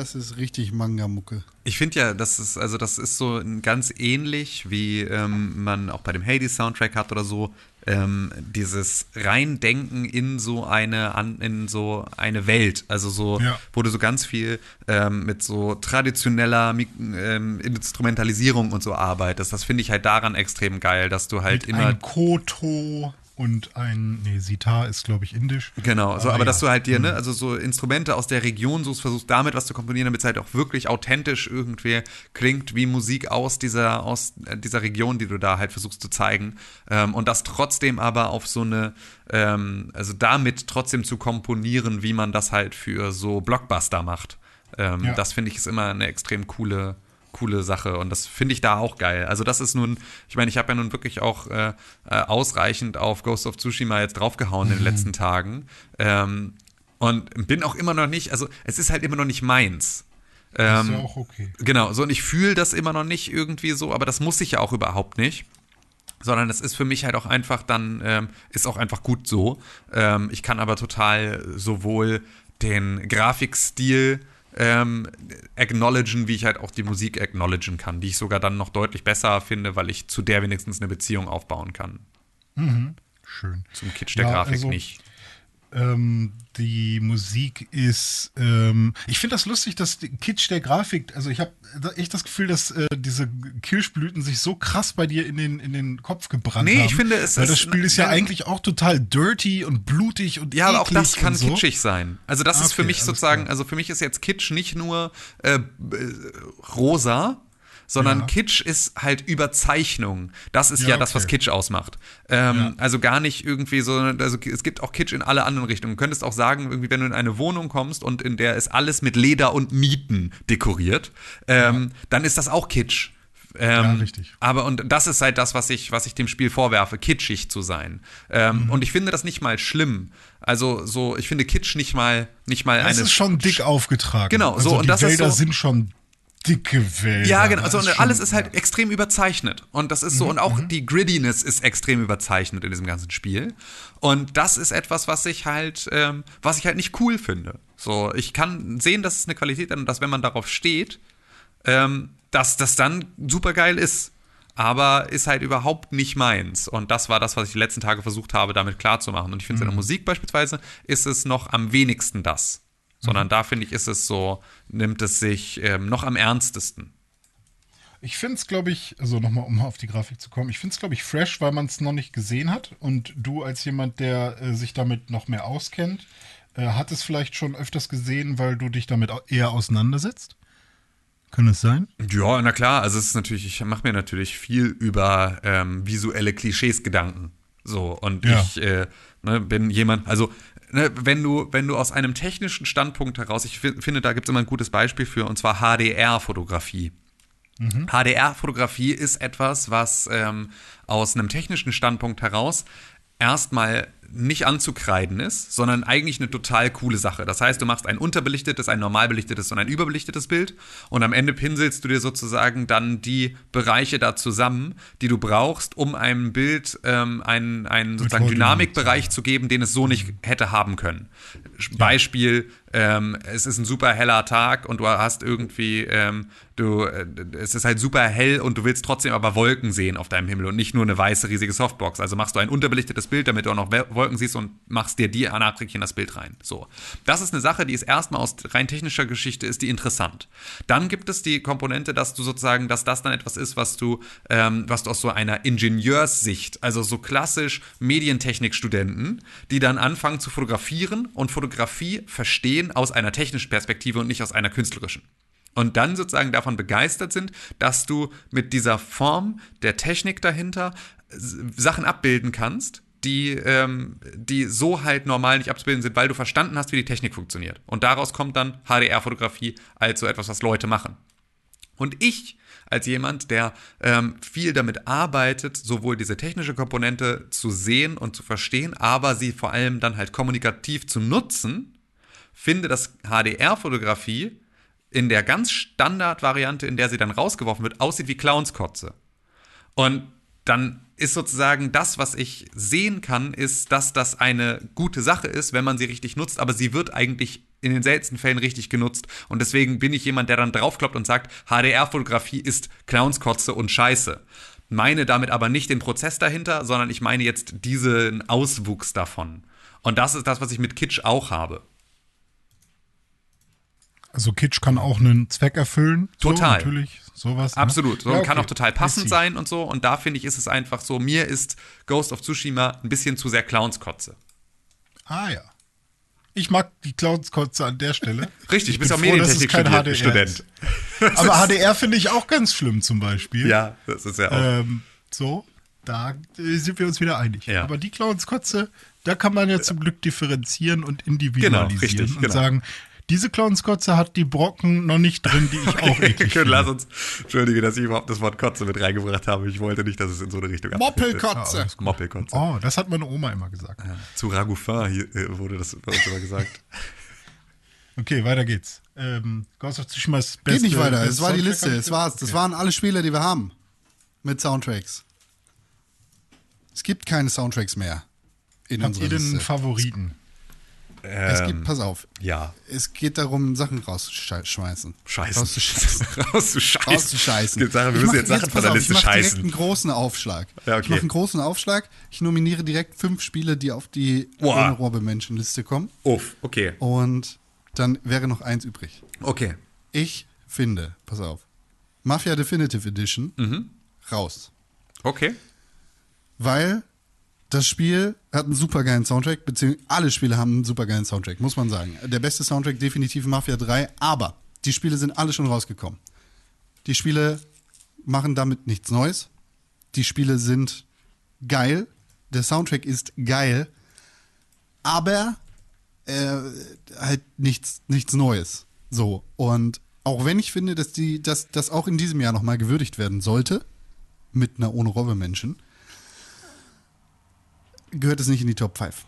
A: Das ist richtig Manga-Mucke.
C: Ich finde ja, das ist, also das ist so ganz ähnlich, wie ähm, man auch bei dem Hades-Soundtrack hat oder so, ähm, dieses Reindenken in so eine, an, in so eine Welt. Also so,
B: Ja.
C: wo du so ganz viel ähm, mit so traditioneller ähm, Instrumentalisierung und so arbeitest. Das finde ich halt daran extrem geil, dass du halt immer.
B: Ein Koto. Und ein, nee, Sitar ist, glaube ich, indisch.
C: Genau, so, aber
B: ja.
C: dass du halt dir, ne, also so Instrumente aus der Region suchst, versuchst damit was zu komponieren, damit es halt auch wirklich authentisch irgendwie klingt wie Musik aus dieser, aus äh, dieser Region, die du da halt versuchst zu zeigen. Ähm, und das trotzdem aber auf so eine, ähm, also damit trotzdem zu komponieren, wie man das halt für so Blockbuster macht. Ähm,
B: Ja.
C: Das finde ich ist immer eine extrem coole, coole Sache und das finde ich da auch geil. Also das ist nun, ich meine, ich habe ja nun wirklich auch äh, äh, ausreichend auf Ghost of Tsushima jetzt draufgehauen in den letzten Tagen ähm, und bin auch immer noch nicht, also es ist halt immer noch nicht meins.
B: Das ist
C: Ähm,
B: ja auch okay.
C: Genau, so und ich fühle das immer noch nicht irgendwie so, aber das muss ich ja auch überhaupt nicht. Sondern es ist für mich halt auch einfach dann, ähm, ist auch einfach gut so. Ähm, ich kann aber total sowohl den Grafikstil ähm, acknowledgen, wie ich halt auch die Musik acknowledgen kann, die ich sogar dann noch deutlich besser finde, weil ich zu der wenigstens eine Beziehung aufbauen kann.
B: Schön.
C: Zum Kitsch der
B: Ja,
C: Grafik
B: also-
C: nicht.
B: Ähm, die Musik ist, ähm, ich finde das lustig, dass Kitsch der Grafik, also ich habe echt das Gefühl, dass äh, diese Kirschblüten sich so krass bei dir in den, in den Kopf gebrannt
C: Nee,
B: haben.
C: ich finde, es
B: Weil
C: ist-
B: das Spiel ist ja eigentlich auch total dirty und blutig und
C: Ja, aber auch das kann
B: so.
C: kitschig sein. Also das ist für
B: Okay,
C: mich sozusagen,
B: klar.
C: also für mich ist jetzt Kitsch nicht nur äh, äh, rosa, sondern
B: Ja.
C: Kitsch ist halt Überzeichnung. Das ist ja,
B: Ja,
C: das, was. Kitsch ausmacht. Ähm,
B: Ja.
C: Also gar nicht irgendwie so, also es gibt auch Kitsch in alle anderen Richtungen. Du könntest auch sagen, irgendwie, wenn du in eine Wohnung kommst und in der ist alles mit Leder und Nieten dekoriert, ähm, dann ist das auch Kitsch. Ähm,
B: Ja, richtig.
C: Aber und das ist halt das, was ich, was ich dem Spiel vorwerfe, kitschig zu sein. Ähm,
B: Mhm.
C: Und ich finde das nicht mal schlimm. Also so, ich finde Kitsch nicht mal, nicht mal
B: Es
C: eine.
B: ist schon dick aufgetragen.
C: Genau,
B: also
C: so, und
B: die
C: das ist
B: Wälder
C: so-
B: sind schon dicke Wälder.
C: Ja, genau. Also, und alles ist halt extrem überzeichnet. Und das ist
B: Mhm,
C: so, und auch die Grittiness ist extrem überzeichnet in diesem ganzen Spiel. Und das ist etwas, was ich halt, ähm, was ich halt nicht cool finde. So, ich kann sehen, dass es eine Qualität hat und dass, wenn man darauf steht, ähm, dass das dann super geil ist. Aber ist halt überhaupt nicht meins. Und das war das, was ich die letzten Tage versucht habe, damit klarzumachen. Und ich finde, in der Musik beispielsweise ist es noch am wenigsten das. Sondern da finde ich, ist es so, nimmt es sich ähm, noch am ernstesten.
B: Ich finde es, glaube ich, also nochmal, um auf die Grafik zu kommen, ich finde es, glaube ich, fresh, weil man es noch nicht gesehen hat. Und du als jemand, der äh, sich damit noch mehr auskennt, äh, hat es vielleicht schon öfters gesehen, weil du dich damit eher auseinandersetzt? Kann es sein?
C: Ja, na klar, also es ist natürlich, ich mache mir natürlich viel über ähm, visuelle Klischees Gedanken. So, und
B: Ja.
C: ich äh, ne, bin jemand, also ne, wenn du, wenn du aus einem technischen Standpunkt heraus, ich fi- finde, da gibt es immer ein gutes Beispiel für, und zwar HDR-Fotografie. HDR-Fotografie ist etwas, was ähm, aus einem technischen Standpunkt heraus erstmal nicht anzukreiden ist, sondern eigentlich eine total coole Sache. Das heißt, du machst ein unterbelichtetes, ein normal belichtetes und ein überbelichtetes Bild und am Ende pinselst du dir sozusagen dann die Bereiche da zusammen, die du brauchst, um einem Bild ähm, einen, einen sozusagen Dynamikbereich zu geben, den es so nicht hätte haben können. Beispiel, ähm, es ist ein super heller Tag und du hast irgendwie, ähm, du, äh, es ist halt super hell und du willst trotzdem aber Wolken sehen auf deinem Himmel und nicht nur eine weiße riesige Softbox. Also machst du ein unterbelichtetes Bild, damit du auch noch Wolken siehst und machst dir die nachträglich in das Bild rein. So. Das ist eine Sache, die ist erstmal aus rein technischer Geschichte ist die interessant. Dann gibt es die Komponente, dass du sozusagen, dass das dann etwas ist, was du, ähm, was du aus so einer Ingenieurssicht, also so klassisch Medientechnikstudenten, die dann anfangen zu fotografieren und Fotografie verstehen aus einer technischen Perspektive und nicht aus einer künstlerischen. Und dann sozusagen davon begeistert sind, dass du mit dieser Form der Technik dahinter Sachen abbilden kannst, die, ähm, die so halt normal nicht abzubilden sind, weil du verstanden hast, wie die Technik funktioniert. Und daraus kommt dann HDR-Fotografie als so etwas, was Leute machen. Und ich, als jemand, der ähm, viel damit arbeitet, sowohl diese technische Komponente zu sehen und zu verstehen, aber sie vor allem dann halt kommunikativ zu nutzen, finde, dass HDR-Fotografie in der ganz Standardvariante, in der sie dann rausgeworfen wird, aussieht wie Clownskotze. Und dann ist sozusagen das, was ich sehen kann, ist, dass das eine gute Sache ist, wenn man sie richtig nutzt, aber sie wird eigentlich in den seltensten Fällen richtig genutzt. Und deswegen bin ich jemand, der dann draufkloppt und sagt, HDR-Fotografie ist Clownskotze und Scheiße. Meine damit aber nicht den Prozess dahinter, sondern ich meine jetzt diesen Auswuchs davon. Und das ist das, was ich mit Kitsch auch habe.
B: Also Kitsch kann auch einen Zweck erfüllen.
C: Total.
B: So, natürlich, sowas. ne?
C: Absolut. So,
B: Ja,
C: Kann
B: okay.
C: auch total passend sein und so. Und da finde ich, ist es einfach so, mir ist Ghost of Tsushima ein bisschen zu sehr Clownskotze.
B: Ah ja. Ich mag die Clownskotze an der Stelle.
C: Richtig,
B: ich
C: bist
B: bin
C: auch Medientechnik-Student.
B: Aber HDR finde ich auch ganz schlimm zum Beispiel.
C: Ja, das ist ja auch.
B: Ähm, so, da äh, sind wir uns wieder einig.
C: Ja.
B: Aber die Clownskotze, da kann man ja zum Glück differenzieren und individualisieren
C: Genau, richtig,
B: und
C: genau.
B: sagen, diese Clownskotze hat die Brocken noch nicht drin, die ich auch eklig
C: Können, lass uns, entschuldige, dass ich überhaupt das Wort Kotze mit reingebracht habe. Ich wollte nicht, dass es in so eine Richtung.
A: Moppelkotze.
C: Moppelkotze.
B: Oh, das hat meine Oma immer gesagt.
C: Zu Ragoufin hier, äh, wurde das bei uns immer gesagt.
B: Okay, weiter geht's. Ähm, Ghost of Tsushima ist beste,
A: Geht nicht weiter. Es war die Liste. Es war's. Das
B: Okay.
A: waren alle Spiele, die wir haben. Mit Soundtracks. Es gibt keine Soundtracks mehr in
B: Habt ihr
A: unserer
B: denn
A: Es
C: Ähm,
A: gibt, pass auf.
C: Ja.
A: Es geht darum, Sachen rauszuschmeißen.
C: Scheißen.
A: Rauszuscheißen.
C: Rauszuscheißen.
A: Rauszuscheißen.
C: Es gibt Sachen, wir müssen jetzt Sachen von der
A: auf,
C: Liste
A: ich mach direkt
C: scheißen.
A: einen großen Aufschlag.
C: Ja, okay.
A: Ich mache einen großen Aufschlag. Ich nominiere direkt fünf Spiele, die auf die Robbe-Menschen-Liste kommen.
C: Uff, okay.
A: Und dann wäre noch eins übrig.
C: Okay.
A: Ich finde, pass auf, Mafia Definitive Edition
C: Mhm.
A: raus.
C: Okay.
A: Weil das Spiel hat einen supergeilen Soundtrack, beziehungsweise alle Spiele haben einen supergeilen Soundtrack, muss man sagen. Der beste Soundtrack definitiv Mafia 3, aber die Spiele sind alle schon rausgekommen. Die Spiele machen damit nichts Neues. Die Spiele sind geil. Der Soundtrack ist geil, aber äh, halt nichts, nichts Neues. So. Und auch wenn ich finde, dass die, dass das auch in diesem Jahr nochmal gewürdigt werden sollte, mit einer ohne Robbe Menschen, gehört es nicht in die Top 5.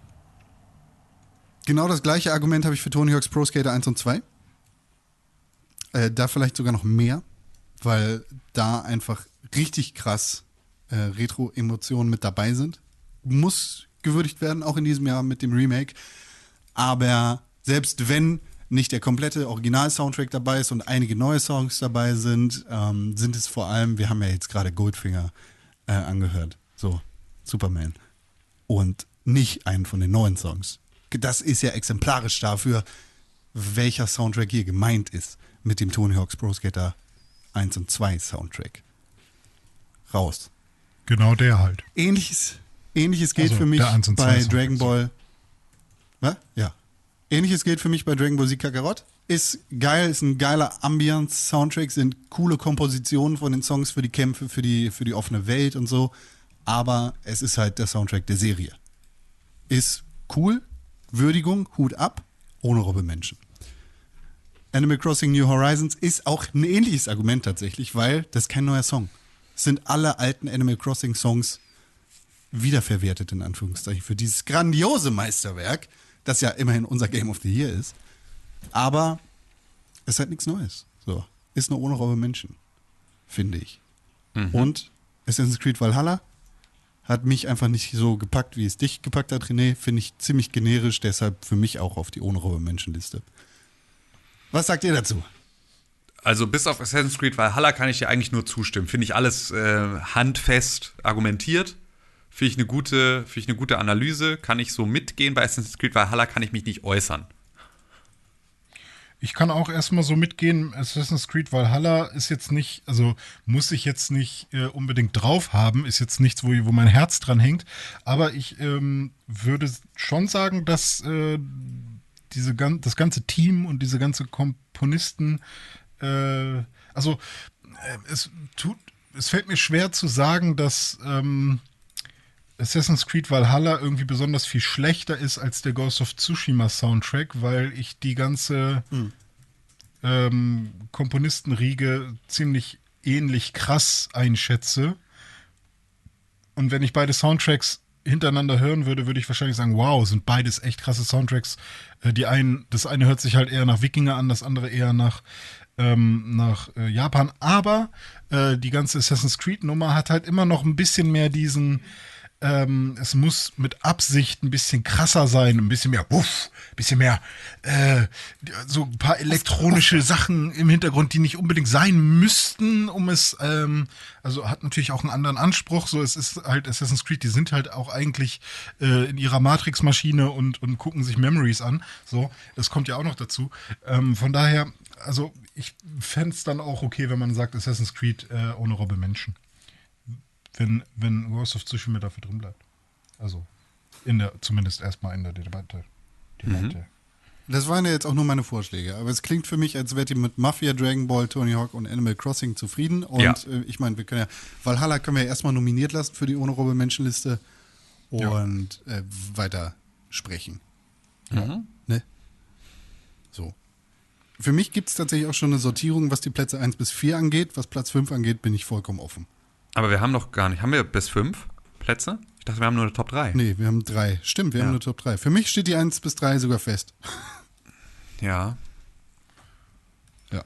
A: Genau das gleiche Argument habe ich für Tony Hawk's Pro Skater 1 und 2. Äh, da vielleicht sogar noch mehr, weil da einfach richtig krass äh, Retro-Emotionen mit dabei sind. Muss gewürdigt werden, auch in diesem Jahr mit dem Remake. Aber selbst wenn nicht der komplette Original-Soundtrack dabei ist und einige neue Songs dabei sind, ähm, sind es vor allem, wir haben ja jetzt gerade Goldfinger äh, angehört, so Superman. Und nicht einen von den neuen Songs. Das ist ja exemplarisch dafür, welcher Soundtrack hier gemeint ist mit dem Tony Hawk's Pro Skater 1 und 2 Soundtrack. Raus.
B: Genau der halt.
A: Ähnliches, ähnliches gilt
B: Also,
A: für mich
B: der 1 und 2
A: bei Dragon Ball. Was? Ja. Ähnliches gilt für mich bei Dragon Ball Z Kakarot. Ist geil, ist ein geiler Ambience-Soundtrack, sind coole Kompositionen von den Songs für die Kämpfe, für die, für die offene Welt und so. Aber es ist halt der Soundtrack der Serie. Ist cool, Würdigung, Hut ab, ohne Robbe Menschen. Animal Crossing New Horizons ist auch ein ähnliches Argument tatsächlich, weil das ist kein neuer Song. Es sind alle alten Animal Crossing Songs wiederverwertet, in Anführungszeichen, für dieses grandiose Meisterwerk, das ja immerhin unser Game of the Year ist. Aber es ist halt nichts Neues. So. Ist nur ohne Robbe Menschen, finde ich. Und Assassin's Creed Valhalla hat mich einfach nicht so gepackt, wie es dich gepackt hat, René. Finde ich ziemlich generisch, deshalb für mich auch auf die ohne Robbe Menschen Liste. Was sagt ihr dazu?
C: Also bis auf Assassin's Creed Valhalla kann ich dir eigentlich nur zustimmen. Finde ich alles äh, handfest argumentiert. Finde ich, eine gute, finde ich eine gute Analyse. Kann ich so mitgehen. Bei Assassin's Creed Valhalla kann ich mich nicht äußern.
B: Ich kann auch erstmal so mitgehen, Assassin's Creed Valhalla ist jetzt nicht, also muss ich jetzt nicht äh, unbedingt drauf haben, ist jetzt nichts, wo, wo mein Herz dran hängt, aber ich ähm, würde schon sagen, dass äh, diese, das ganze Team und diese ganze Komponisten, äh, also äh, es tut, es fällt mir schwer zu sagen, dass ähm, Assassin's Creed Valhalla irgendwie besonders viel schlechter ist als der Ghost of Tsushima Soundtrack, weil ich die ganze ähm, Komponistenriege ziemlich ähnlich krass einschätze. Und wenn ich beide Soundtracks hintereinander hören würde, würde ich wahrscheinlich sagen, wow, sind beides echt krasse Soundtracks. Äh, die einen, das eine hört sich halt eher nach Wikinger an, das andere eher nach, ähm, nach äh, Japan. Aber äh, die ganze Assassin's Creed Nummer hat halt immer noch ein bisschen mehr diesen, ähm, es muss mit Absicht ein bisschen krasser sein, ein bisschen mehr Wuff, ein bisschen mehr äh, so ein paar elektronische Sachen im Hintergrund, die nicht unbedingt sein müssten, um es, ähm, also hat natürlich auch einen anderen Anspruch. So, es ist halt Assassin's Creed, die sind halt auch eigentlich äh, in ihrer Matrix-Maschine und, und gucken sich Memories an. So, das kommt ja auch noch dazu. Ähm, von daher also ich fände es dann auch okay, wenn man sagt Assassin's Creed äh, ohne Robbe Menschen. Wenn, wenn Ghost of Tsushima dafür drin bleibt. Also in der, zumindest erstmal in der Debatte. Debatte.
A: Das waren ja jetzt auch nur meine Vorschläge, aber es klingt für mich, als wärt ihr mit Mafia, Dragon Ball, Tony Hawk und Animal Crossing zufrieden. Und
C: Ja.
A: äh, ich meine, wir können ja, Valhalla können wir ja erstmal nominiert lassen für die ohne Robbe Menschenliste und äh, weiter sprechen. Ne? So. Für mich gibt es tatsächlich auch schon eine Sortierung, was die Plätze 1 bis 4 angeht. Was Platz 5 angeht, bin ich vollkommen offen.
C: Aber wir haben doch gar nicht. Haben wir bis fünf Plätze? Ich dachte, wir haben nur eine Top 3.
A: Nee, wir haben drei. Stimmt, wir haben
C: Ja.
A: eine Top 3. Für mich steht die 1 bis 3 sogar fest.
C: Ja.
A: Ja.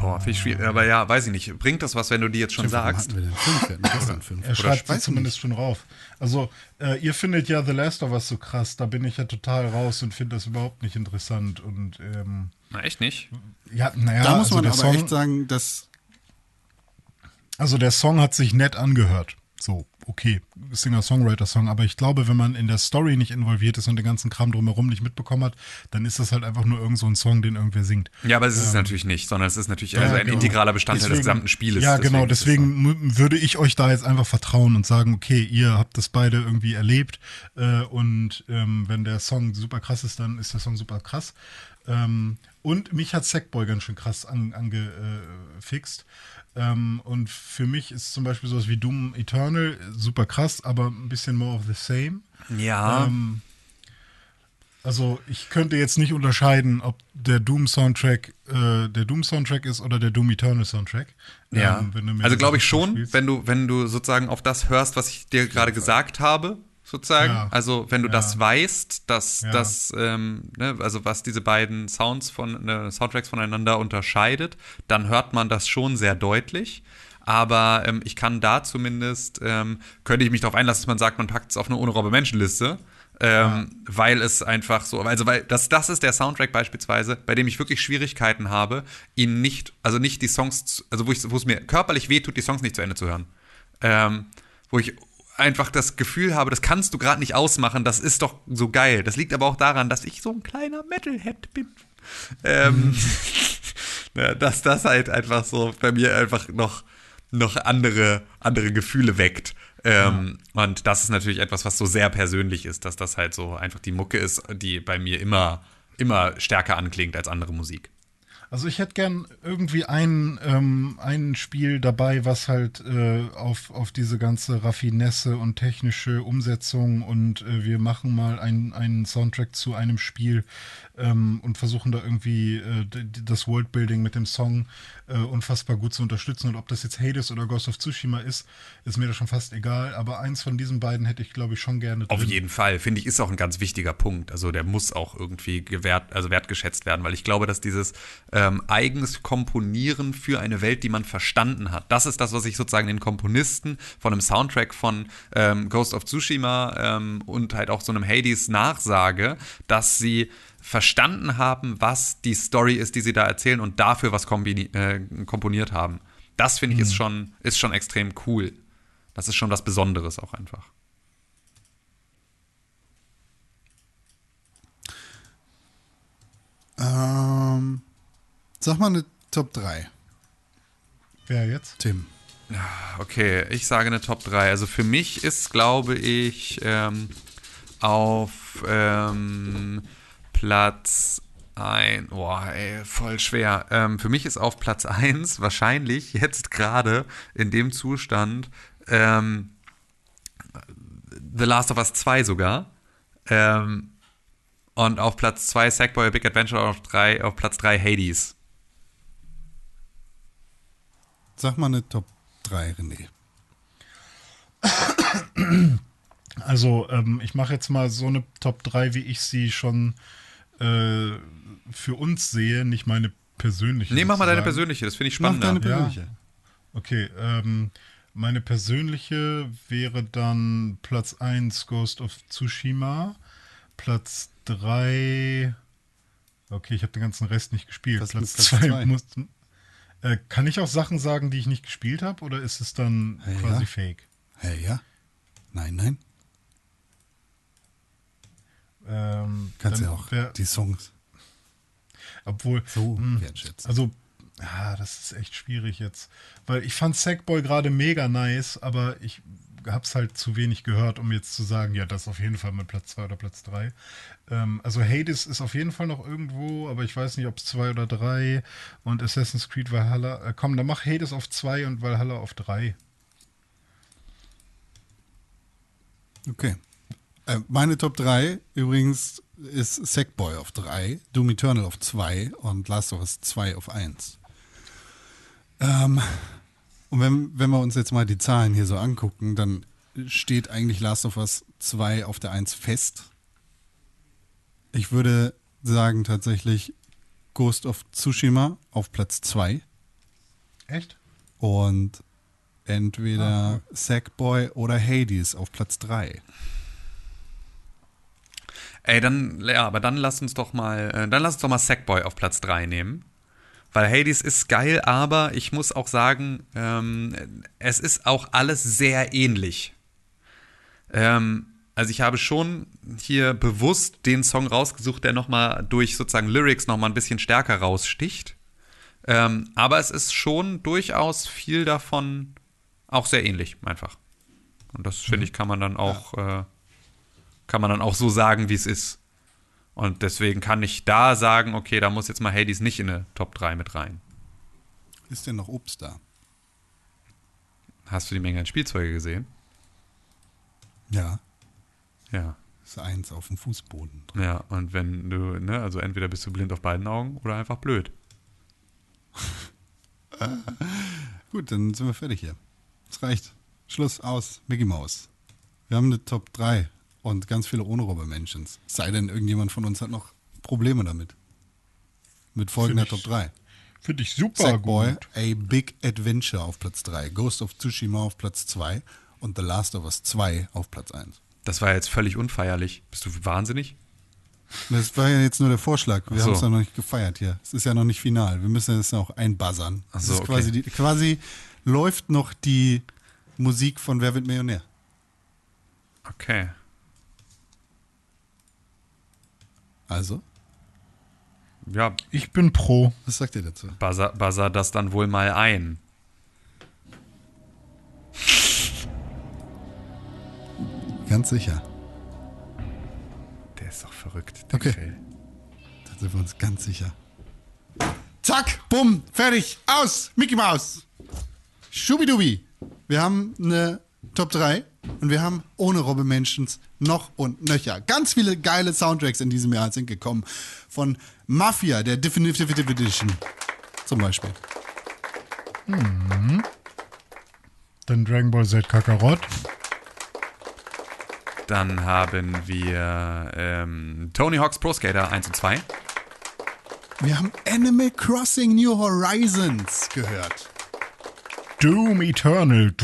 C: Boah, viel schwierig. Aber ja, weiß ich nicht. Bringt das was, wenn du die jetzt schon
A: Warum
C: sagst?
A: hatten wir denn 5? Wir hatten 5.
B: Er schreibt sie zumindest schon rauf. Also, äh, ihr findet ja The Last of Us so krass, da bin ich ja total raus und finde das überhaupt nicht interessant. Und ähm,
C: Na, echt nicht?
B: ja, naja,
A: Da muss
B: also
A: man aber
B: Song,
A: echt sagen, dass
B: Also der Song hat sich nett angehört. So, okay, Singer-Songwriter-Song, aber ich glaube, wenn man in der Story nicht involviert ist und den ganzen Kram drumherum nicht mitbekommen hat, dann ist das halt einfach nur irgend so ein Song, den irgendwer singt.
C: Ja, aber es ist es natürlich nicht, sondern es ist natürlich also ein
B: genau.
C: integraler Bestandteil des
B: Deswegen-
C: gesamten Spieles.
B: Ja, genau, deswegen würde ich euch da jetzt einfach vertrauen und sagen, okay, ihr habt das beide irgendwie erlebt äh, und ähm, wenn der Song super krass ist, dann ist der Song super krass. Ähm, und mich hat Sackboy ganz schön krass angefixt. Ange, äh. Ähm, und für mich ist zum Beispiel sowas wie Doom Eternal super krass, aber ein bisschen more of the same.
C: Ja.
B: Ähm, also ich könnte jetzt nicht unterscheiden, ob der Doom Soundtrack äh, der Doom Soundtrack ist oder der Doom Eternal Soundtrack.
C: Ja.
B: Ähm,
C: also glaube ich schon, wenn du, wenn du sozusagen auf das hörst, was ich dir gerade gesagt habe, sozusagen.
B: Ja.
C: Also wenn du
B: Ja.
C: das weißt, dass
B: Ja.
C: das, ähm, ne, also was diese beiden Sounds von äh, Soundtracks voneinander unterscheidet, dann hört man das schon sehr deutlich. Aber ähm, ich kann da zumindest, ähm, könnte ich mich darauf einlassen, dass man sagt, man packt es auf eine ohne Robbe Menschenliste. Ähm, Weil es einfach so, also weil das, das ist der Soundtrack beispielsweise, bei dem ich wirklich Schwierigkeiten habe, ihn nicht, also nicht die Songs, also wo, ich, wo es mir körperlich wehtut, die Songs nicht zu Ende zu hören. Ähm, wo ich einfach das Gefühl habe, das kannst du gerade nicht ausmachen, das ist doch so geil. Das liegt aber auch daran, dass ich so ein kleiner Metalhead bin. Ähm, ja, dass das halt einfach so bei mir einfach noch, noch andere, andere Gefühle weckt. Ähm, Und das ist natürlich etwas, was so sehr persönlich ist, dass das halt so einfach die Mucke ist, die bei mir immer, immer stärker anklingt als andere Musik.
B: Also ich hätte gern irgendwie ein, ähm, ein Spiel dabei, was halt äh, auf, auf diese ganze Raffinesse und technische Umsetzung und äh, wir machen mal ein- einen Soundtrack zu einem Spiel ähm, und versuchen da irgendwie äh, das Worldbuilding mit dem Song äh, unfassbar gut zu unterstützen. Und ob das jetzt Hades oder Ghost of Tsushima ist, ist mir da schon fast egal. Aber eins von diesen beiden hätte ich, glaube ich, schon gerne
C: Auf
B: drin.
C: jeden Fall, finde ich, ist auch ein ganz wichtiger Punkt. Also der muss auch irgendwie gewährt, also wertgeschätzt werden, weil ich glaube, dass dieses ähm, eigenes Komponieren für eine Welt, die man verstanden hat, das ist das, was ich sozusagen den Komponisten von einem Soundtrack von ähm, Ghost of Tsushima ähm, und halt auch so einem Hades nachsage, dass sie verstanden haben, was die Story ist, die sie da erzählen und dafür was kombini- äh, komponiert haben. Das finde ich ist schon, ist schon extrem cool. Das ist schon was Besonderes auch einfach.
A: Ähm, sag mal eine Top 3,
B: Wer jetzt?
A: Tim.
C: Okay, ich sage eine Top 3. Also für mich ist, glaube ich, ähm, auf ähm, Platz ein, boah, ey, voll schwer. Ähm, für mich ist auf Platz 1 wahrscheinlich jetzt gerade in dem Zustand ähm, The Last of Us 2 sogar. Ähm, und auf Platz 2 Sackboy Big Adventure und auf, drei, auf Platz 3 Hades.
A: Sag mal eine Top 3, René.
B: Also, ähm, ich mache jetzt mal so eine Top 3, wie ich sie schon äh, für uns sehe, nicht meine persönliche.
C: Nee, mach mal deine persönliche, das finde ich
A: Mach
C: spannender.
A: deine persönliche.
B: Okay, ähm, meine persönliche wäre dann Platz 1 Ghost of Tsushima, Platz 3 Okay, ich habe den ganzen Rest nicht gespielt.
A: Was
B: Platz
A: mit Platz
B: 2
A: zwei?
B: muss äh, Kann ich auch Sachen sagen, die ich nicht gespielt habe oder ist es dann
A: Ja,
B: quasi
A: ja.
B: fake?
A: Hey, ja? Nein, nein.
B: Ähm,
A: Kannst ja auch
B: wär-
A: die Songs.
B: Obwohl,
A: So
B: mh,
A: wertschätzen.
B: also, ja, das ist echt schwierig jetzt. Weil ich fand Sackboy gerade mega nice, aber ich hab's halt zu wenig gehört, um jetzt zu sagen, ja, das ist auf jeden Fall mit Platz 2 oder Platz 3. Ähm, also Hades ist auf jeden Fall noch irgendwo, aber ich weiß nicht, ob es 2 oder 3 und Assassin's Creed Valhalla. Äh, komm, dann mach Hades auf 2 und Valhalla auf 3.
A: Okay. Äh, meine Top 3 übrigens ist Sackboy auf 3, Doom Eternal auf 2 und Last of Us 2 auf 1. Ähm, und wenn, wenn wir uns jetzt mal die Zahlen hier so angucken, dann steht eigentlich Last of Us 2 auf der 1 fest. Ich würde sagen tatsächlich Ghost of Tsushima auf Platz 2
B: Echt?
A: und entweder Sackboy oder Hades auf Platz 3.
C: Ey, dann, ja, aber dann lass uns doch mal, äh, dann lass uns doch mal Sackboy auf Platz 3 nehmen. Weil Hades ist geil, aber ich muss auch sagen, ähm, es ist auch alles sehr ähnlich. Ähm, also ich habe schon hier bewusst den Song rausgesucht, der nochmal durch sozusagen Lyrics nochmal ein bisschen stärker raussticht. Ähm, aber es ist schon durchaus viel davon auch sehr ähnlich, einfach. Und das finde ich, kann man dann auch, äh, kann man dann auch so sagen, wie es ist. Und deswegen kann ich da sagen, okay, da muss jetzt mal Hades nicht in eine Top 3 mit rein.
A: Ist denn noch Obst da?
C: Hast du die Menge an Spielzeuge gesehen?
A: Ja,
C: Ja.
A: ist eins auf dem Fußboden.
C: Ja, und wenn du, ne, also entweder bist du blind auf beiden Augen oder einfach blöd.
A: Gut, dann sind wir fertig hier. Es reicht. Schluss aus. Mickey Mouse. Wir haben eine Top 3 und ganz viele Ohne-Robber-Mentions. Sei denn, irgendjemand von uns hat noch Probleme damit. Mit folgender Top 3.
B: Finde ich super
A: Sackboy,
B: gut.
A: A Big Adventure auf Platz 3. Ghost of Tsushima auf Platz 2 und The Last of Us 2 auf Platz 1.
C: Das war jetzt völlig unfeierlich. Bist du wahnsinnig?
A: Das war ja jetzt nur der Vorschlag. Wir
C: so.
A: haben es ja noch nicht gefeiert hier. Es ist ja noch nicht final. Wir müssen es noch einbuzzern.
C: So,
A: ist
C: okay.
A: quasi, die, quasi läuft noch die Musik von Wer wird Millionär.
C: Okay.
A: Also,
C: Ja,
B: Ich bin pro.
A: was sagt ihr dazu?
C: buzzer, buzzer das dann wohl mal ein.
A: Ganz sicher.
C: Der ist doch verrückt. Der
A: Okay.
C: Phil.
A: Da sind wir uns ganz sicher. Zack, bumm, fertig, aus, Mickey Mouse. Schubidubi. Wir haben eine Top 3 und wir haben ohne Robbe Mentions noch und nöcher. Ganz viele geile Soundtracks in diesem Jahr sind gekommen. Von Mafia, der Definitive Edition zum Beispiel.
B: Dann Dragon Ball Z Kakarot.
C: Dann haben wir ähm, Tony Hawk's Pro Skater 1 und 2.
A: Wir haben Animal Crossing New Horizons gehört.
B: Doom Eternal.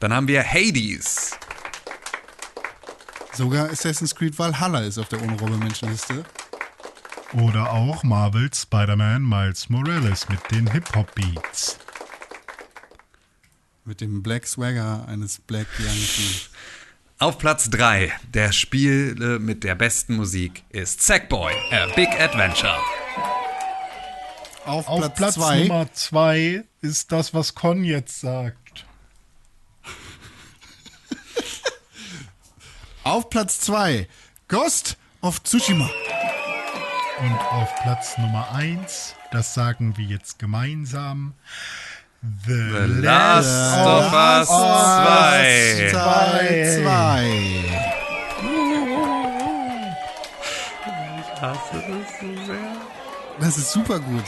C: Dann haben wir Hades.
A: Sogar Assassin's Creed Valhalla ist auf der Robbe Menschenliste.
B: Oder auch Marvel Spider-Man Miles Morales mit den Hip-Hop-Beats.
A: Mit dem Black Swagger eines Black Yankee.
C: Auf Platz 3 der Spiele mit der besten Musik ist Sackboy, A Big Adventure.
A: Auf,
B: Auf
A: Platz
B: Platz
A: 2
B: Nummer 2 ist das, was Con jetzt sagt.
A: Auf Platz 2 Ghost of Tsushima.
B: Und auf Platz Nummer 1, das sagen wir jetzt gemeinsam, The,
C: The Last of Us 2.
A: 2. 2. Das ist super gut.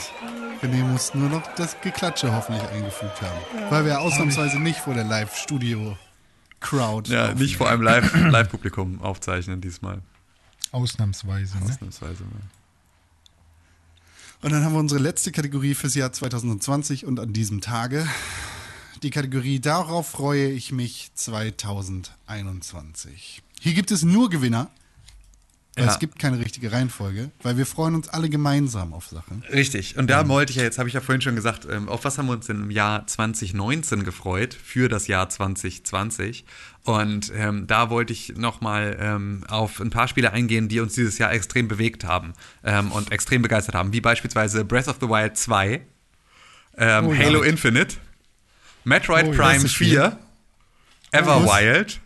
A: René muss nur noch das Geklatsche hoffentlich eingefügt haben. Weil wir ausnahmsweise nicht vor der Live-Studio-Crowd
C: Ja,
A: aufnehmen.
C: nicht vor einem Live- Live-Publikum aufzeichnen diesmal.
B: Ausnahmsweise. Ne?
C: Ausnahmsweise.
A: Und dann haben wir unsere letzte Kategorie fürs Jahr 2020 und an diesem Tage die Kategorie Darauf freue ich mich 2021. Hier gibt es nur Gewinner
C: Ja.
A: es gibt keine richtige Reihenfolge, weil wir freuen uns alle gemeinsam auf Sachen.
C: Richtig. Und da wollte ich ja jetzt, habe ich ja vorhin schon gesagt, ähm, auf was haben wir uns im Jahr 2019 gefreut für das Jahr 2020? Und ähm, da wollte ich nochmal ähm, auf ein paar Spiele eingehen, die uns dieses Jahr extrem bewegt haben ähm, und extrem begeistert haben, wie beispielsweise Breath of the Wild 2, ähm,
B: Oh ja.
C: Halo Infinite, Metroid
B: Oh ja.
C: Prime
A: Bestes Spiel.
C: 4, Everwild,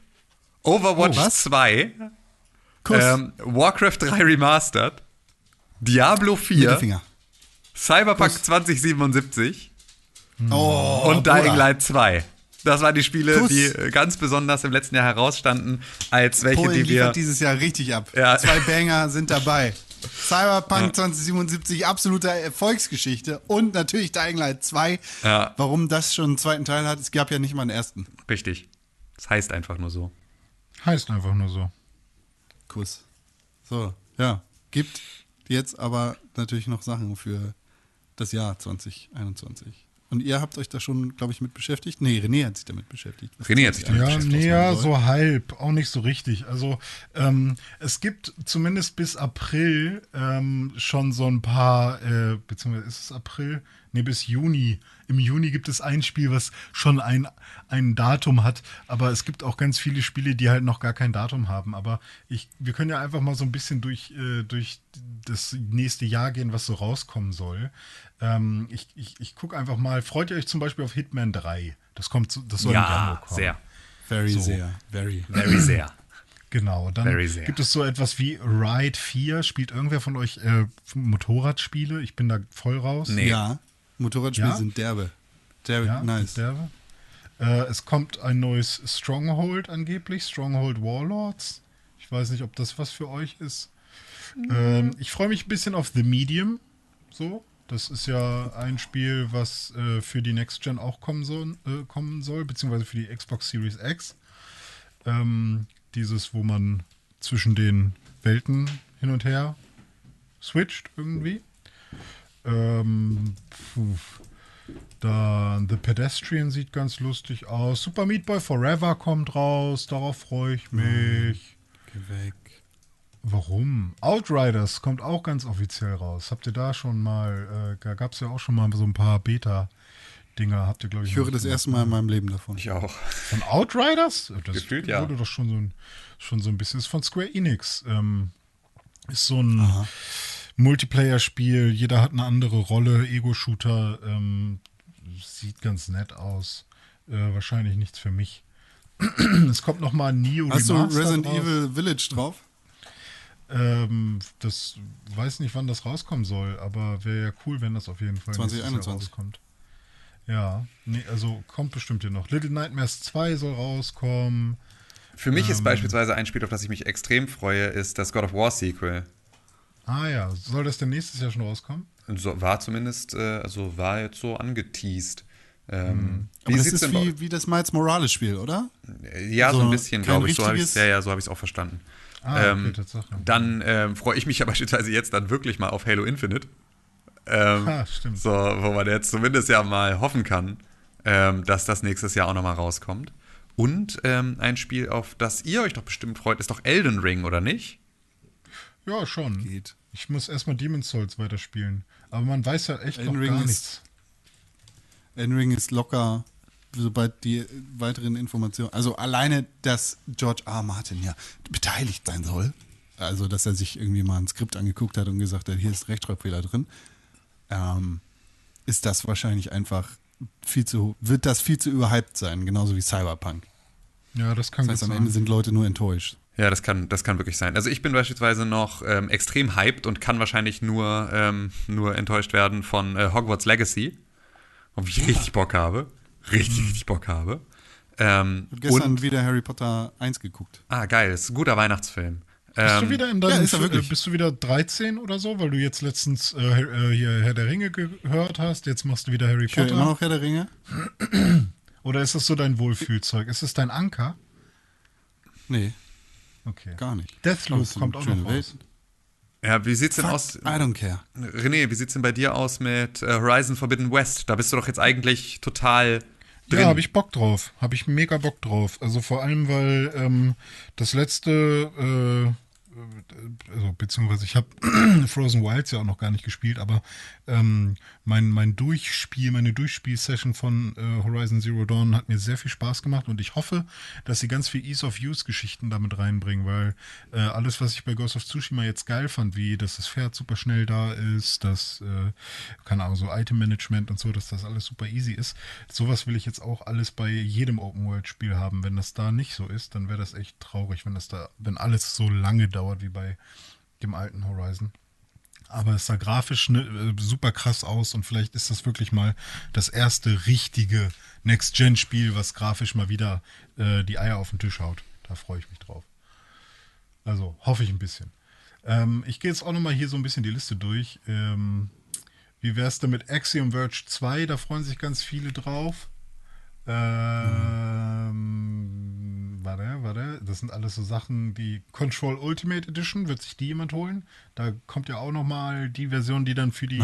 C: Overwatch
A: Oh, was?
C: 2,
A: Kuss,
C: ähm, Warcraft 3 Remastered, Diablo 4,
A: Mittelfinger.
C: Cyberpunk 2077
A: Oh,
C: und Dying
A: Bruder.
C: Light 2. Das waren die Spiele,
A: Kuss.
C: die äh, ganz besonders im letzten Jahr herausstanden, als welche,
A: Polen
C: die wir.
A: dieses Jahr richtig ab.
C: Ja.
A: Zwei Banger sind dabei. Cyberpunk 2077, absolute Erfolgsgeschichte. Und natürlich Dying Light 2.
C: Ja.
A: Warum das schon einen zweiten Teil hat, es gab ja nicht mal einen ersten.
C: Richtig. Das heißt einfach nur so.
B: Heißt einfach nur so.
A: Kuss. So, ja. Gibt jetzt aber natürlich noch Sachen für das Jahr 2021. Und ihr habt euch da schon, glaube ich, mit beschäftigt? Nee, René hat sich damit beschäftigt. Was
C: René hat sich damit
B: Ja,
C: beschäftigt,
B: nee, ja, so halb, auch nicht so richtig. Also ähm, es gibt zumindest bis April ähm, schon so ein paar, äh, beziehungsweise ist es April? Nee, bis Juni. Im Juni gibt es ein Spiel, was schon ein, ein Datum hat, aber es gibt auch ganz viele Spiele, die halt noch gar kein Datum haben. Aber ich, wir können ja einfach mal so ein bisschen durch, äh, durch das nächste Jahr gehen, was so rauskommen soll. Ähm, ich ich, ich gucke einfach mal, freut ihr euch zum Beispiel auf Hitman 3? Das kommt, zu- das soll im Januar
C: Ja,
B: kommen.
C: sehr.
A: Very,
B: So.
A: sehr, very.
C: Very sehr.
B: Genau, dann
C: Very sehr.
B: gibt es so etwas wie Ride 4. Spielt irgendwer von euch äh, Motorradspiele? Ich bin da voll raus.
C: Nee.
A: Ja, Motorradspiele
B: Ja?
A: sind derbe. Derbe,
B: Ja,
A: nice.
B: derbe. Äh, es kommt ein neues Stronghold angeblich, Stronghold Warlords. Ich weiß nicht, ob das was für euch ist. Ähm, ich freue mich ein bisschen auf The Medium. So, das ist ja ein Spiel, was äh, für die Next Gen auch kommen soll, äh, kommen soll, beziehungsweise für die Xbox Series X. Ähm, dieses, wo man zwischen den Welten hin und her switcht irgendwie. Ähm, puh. Dann The Pedestrian sieht ganz lustig aus. Super Meat Boy Forever kommt raus. Darauf freue ich mich.
A: Geh weg.
B: Warum? Outriders kommt auch ganz offiziell raus. Habt ihr da schon mal, äh, da gab es ja auch schon mal so ein paar Beta-Dinger. Habt ihr, glaube ich,
A: Ich höre das erste Mal in meinem Leben davon.
C: Ich auch.
B: Von Outriders? Das
C: Gefühlt, ja.
B: wurde doch schon so ein, schon so ein bisschen. Ist von Square Enix. Ähm, ist so ein Multiplayer-Spiel. Jeder hat eine andere Rolle. Ego-Shooter. Ähm, sieht ganz nett aus. Äh, wahrscheinlich nichts für mich. es kommt noch mal ein Neo
A: Hast du
B: Remastered
A: Resident
B: raus.
A: Evil Village drauf?
B: Ähm, das weiß nicht, wann das rauskommen soll, aber wäre ja cool, wenn das auf jeden Fall nächstes Jahr
A: 2021.
B: rauskommt. Ja, nee, also kommt bestimmt hier noch. Little Nightmares 2 soll rauskommen.
C: Für mich
B: Ähm.
C: ist beispielsweise ein Spiel, auf das ich mich extrem freue, ist das God of War Sequel.
B: Ah ja, soll das denn nächstes Jahr schon rauskommen?
C: So, war zumindest, äh, also war jetzt so angeteased. Ähm,
A: Aber das
C: sieht's
A: ist
C: denn bei-
A: wie, wie das Miles Morales Spiel, oder?
C: Ja, so,
A: So
C: ein bisschen,
A: kein
C: glaube ich. So hab
A: richtiges-
C: ich's, ja, ja, so habe ich es auch verstanden.
B: Ah, okay,
C: ähm,
B: Tatsache.
C: dann ähm, freue ich mich ja beispielsweise jetzt dann wirklich mal auf Halo Infinite. Ähm,
B: Ah, stimmt.
C: So, wo man jetzt zumindest ja mal hoffen kann, ähm, dass das nächstes Jahr auch nochmal rauskommt. Und ähm, ein Spiel, auf das ihr euch doch bestimmt freut, ist doch Elden Ring, oder nicht?
B: Ja, schon.
A: Geht.
B: Ich muss erstmal Demon's Souls weiterspielen. Aber man weiß ja echt
A: Elden
B: noch gar
A: ist-
B: nichts.
A: Endring ist locker, sobald die weiteren Informationen. Also alleine, dass George R. Martin ja beteiligt sein soll. Also, dass er sich irgendwie mal ein Skript angeguckt hat und gesagt hat, hier ist Rechtschreibfehler drin. Ähm, ist das wahrscheinlich einfach viel zu, wird das viel zu überhyped sein, genauso wie Cyberpunk.
B: Ja, das kann
A: Das heißt, am
B: sein.
A: Ende sind Leute nur enttäuscht.
C: Ja, das kann, das kann wirklich sein. Also ich bin beispielsweise noch ähm, extrem hyped und kann wahrscheinlich nur, ähm, nur enttäuscht werden von äh, Hogwarts Legacy, auf ich richtig Bock habe. Richtig, richtig Bock habe. Ähm,
A: Ich hab gestern
C: und,
A: wieder Harry Potter 1 geguckt.
C: ah, geil, ist ein guter Weihnachtsfilm.
B: Bist du
C: Ähm,
B: wieder in
A: ja,
B: deinem,
A: wirklich.
B: äh, bist du wieder 13 oder so, weil du jetzt letztens äh, äh, hier Herr der Ringe gehört hast, jetzt machst du wieder Harry
A: Ich
B: Potter?
A: immer noch Herr der Ringe.
B: Oder ist das so dein Wohlfühlzeug? Ist es dein Anker?
A: Nee,
B: Okay.
A: gar nicht.
B: Deathloop
A: Das
B: kommt auch noch raus.
C: Ja, wie sieht's denn
A: Fuck,
C: aus?
A: I don't care.
C: René, wie sieht's denn bei dir aus mit äh, Horizon Forbidden West? Da bist du doch jetzt eigentlich total drin.
B: Ja, habe ich Bock drauf. Habe ich mega Bock drauf. Also vor allem, weil ähm, das letzte äh, äh, also beziehungsweise ich habe Frozen Wilds ja auch noch gar nicht gespielt, aber ähm, mein, mein Durchspiel, meine Durchspiel-Session von äh, Horizon Zero Dawn hat mir sehr viel Spaß gemacht und ich hoffe, dass sie ganz viel Ease-of-Use-Geschichten damit reinbringen, weil äh, alles, was ich bei Ghost of Tsushima jetzt geil fand, wie dass das Pferd super schnell da ist, dass, äh, keine Ahnung, so Item-Management und so, dass das alles super easy ist, sowas will ich jetzt auch alles bei jedem Open-World-Spiel haben. Wenn das da nicht so ist, dann wäre das echt traurig, wenn das da, wenn alles so lange dauert wie bei dem alten Horizon. Aber es sah grafisch ne, äh, super krass aus und vielleicht ist das wirklich mal das erste richtige Next-Gen-Spiel, was grafisch mal wieder äh, die Eier auf den Tisch haut. Da freue ich mich drauf. Also hoffe ich ein bisschen. Ähm, ich gehe jetzt auch nochmal hier so ein bisschen die Liste durch. Ähm, wie wäre es denn mit Axiom Verge 2? Da freuen sich ganz viele drauf. Ähm, warte, warte. Das sind alles so Sachen wie Control Ultimate Edition. Wird sich die jemand holen? Da kommt ja auch nochmal die Version, die dann für die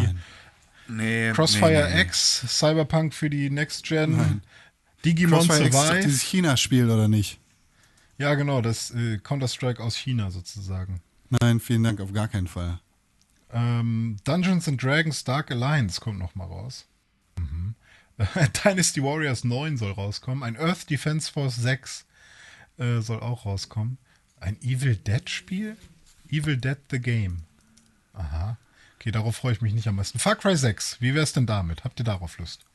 C: Nee,
B: Crossfire
C: nee, nee, nee.
B: X, Cyberpunk für die Next Gen, Digimon
A: Crossfire X ist
B: Survive.
A: dieses China-Spiel, oder nicht?
B: Ja, genau, das äh, Counter-Strike aus China sozusagen.
A: Nein, vielen Dank, auf gar keinen Fall.
B: Ähm, Dungeons and Dragons Dark Alliance kommt noch mal raus. Mhm. Dynasty Warriors 9 soll rauskommen. Ein Earth Defense Force 6 äh, soll auch rauskommen. Ein Evil Dead Spiel? Evil Dead the Game. Aha. Okay, darauf freue ich mich nicht am meisten. Far Cry 6, wie wär's denn damit? Habt ihr darauf Lust?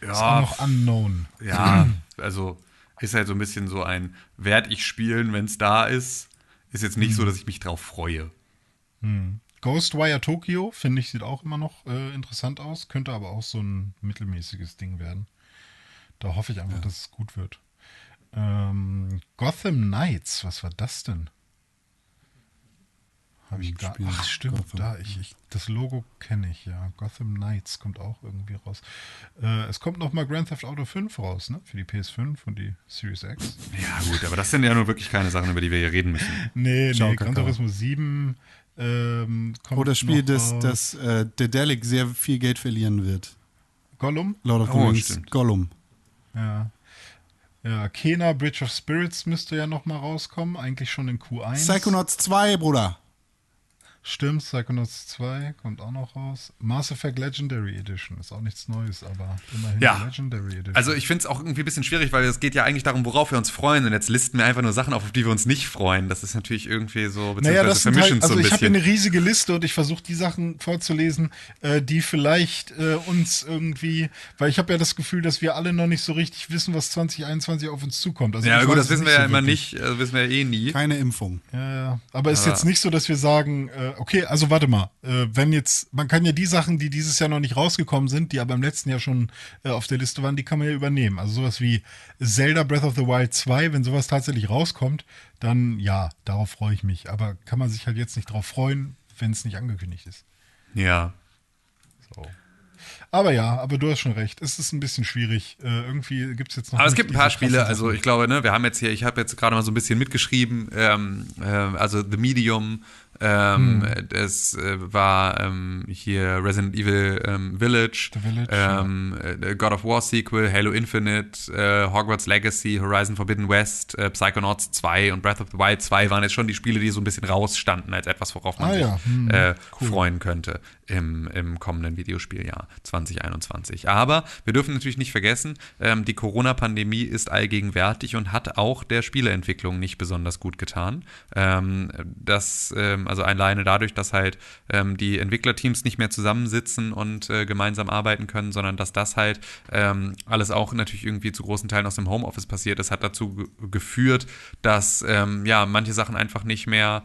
B: Ist auch
C: Ja,
B: noch unknown.
C: ja, also ist halt so ein bisschen so ein, werd ich spielen, wenn es da ist. Ist jetzt nicht so, dass ich mich drauf freue.
B: Ghostwire Tokyo, finde ich, sieht auch immer noch äh, interessant aus. Könnte aber auch so ein mittelmäßiges Ding werden. Da hoffe ich einfach, dass es gut wird. Ähm, Gotham Knights, was war das denn? Habe ich gar Ach, stimmt,
A: Gotham.
B: da, ich, ich, das Logo kenne ich, ja. Gotham Knights kommt auch irgendwie raus. Äh, es kommt noch mal Grand Theft Auto 5 raus, ne? Für die PS5 und die Series X.
C: Ja, gut, aber das sind ja nun wirklich keine Sachen, über die wir hier reden müssen.
B: Nee,
A: Ciao,
B: nee, Gran
A: Kakao.
B: Turismo 7 ähm, kommt
A: Oh, das Spiel, das, das äh, Dedelic sehr viel Geld verlieren wird.
B: Gollum?
A: Lord of the
C: Oh,
A: Rings,
C: stimmt.
A: Gollum.
B: Ja. Ja, Kena Bridge of Spirits müsste ja noch mal rauskommen, eigentlich schon in Q1.
A: Psychonauts 2, Bruder.
B: Stimmt, Psychonauts 2 kommt auch noch raus. Mass Effect Legendary Edition ist auch nichts Neues, aber immerhin
C: Ja.
B: Legendary Edition.
C: Also ich finde es auch irgendwie ein bisschen schwierig, weil es geht ja eigentlich darum, worauf wir uns freuen. Und jetzt listen wir einfach nur Sachen auf, auf die wir uns nicht freuen. Das ist natürlich irgendwie so,
B: naja, das
C: vermischen
B: halt, also
C: so ein
B: ich habe hier
C: bisschen.
B: eine riesige Liste und ich versuche die Sachen vorzulesen, äh, die vielleicht äh, uns irgendwie, weil ich habe ja das Gefühl, dass wir alle noch nicht so richtig wissen, was 2021 auf uns zukommt. Also
C: ja, gut, das
B: es
C: wissen wir ja
B: so
C: immer
B: wirklich.
C: nicht, äh, wissen wir ja eh nie.
A: Keine Impfung.
B: Ja, ja. Aber ist
C: Aber-
B: jetzt nicht so, dass wir sagen, äh, okay, also warte mal, äh, wenn jetzt, man kann ja die Sachen, die dieses Jahr noch nicht rausgekommen sind, die aber im letzten Jahr schon äh, auf der Liste waren, die kann man ja übernehmen. Also sowas wie Zelda Breath of the Wild 2, wenn sowas tatsächlich rauskommt, dann ja, darauf freue ich mich. Aber kann man sich halt jetzt nicht drauf freuen, wenn es nicht angekündigt ist.
C: Ja.
B: So. Aber ja, aber du hast schon recht. Es ist ein bisschen schwierig. Äh, irgendwie gibt es jetzt noch.
C: Aber es gibt ein paar Spiele, also ich glaube, ne, wir haben jetzt hier, ich habe jetzt gerade mal so ein bisschen mitgeschrieben, ähm, äh, also The Medium, ähm,
B: Hm.
C: es äh, war ähm, hier Resident Evil ähm, Village,
B: The Village,
C: ähm, äh, God of War Sequel, Halo Infinite, äh, Hogwarts Legacy, Horizon Forbidden West, äh, Psychonauts 2 und Breath of the Wild 2 waren jetzt schon die Spiele, die so ein bisschen rausstanden als etwas, worauf man
B: Ah,
C: sich
B: ja. Hm,
C: äh, freuen könnte im, im kommenden Videospieljahr 2021. Aber wir dürfen natürlich nicht vergessen, ähm, die Corona-Pandemie ist allgegenwärtig und hat auch der Spieleentwicklung nicht besonders gut getan. Ähm, das, ähm, also alleine dadurch, dass halt ähm, die Entwicklerteams nicht mehr zusammensitzen und äh, gemeinsam arbeiten können, sondern dass das halt ähm, alles auch natürlich irgendwie zu großen Teilen aus dem Homeoffice passiert ist, hat dazu ge geführt, dass ähm, ja manche Sachen einfach nicht mehr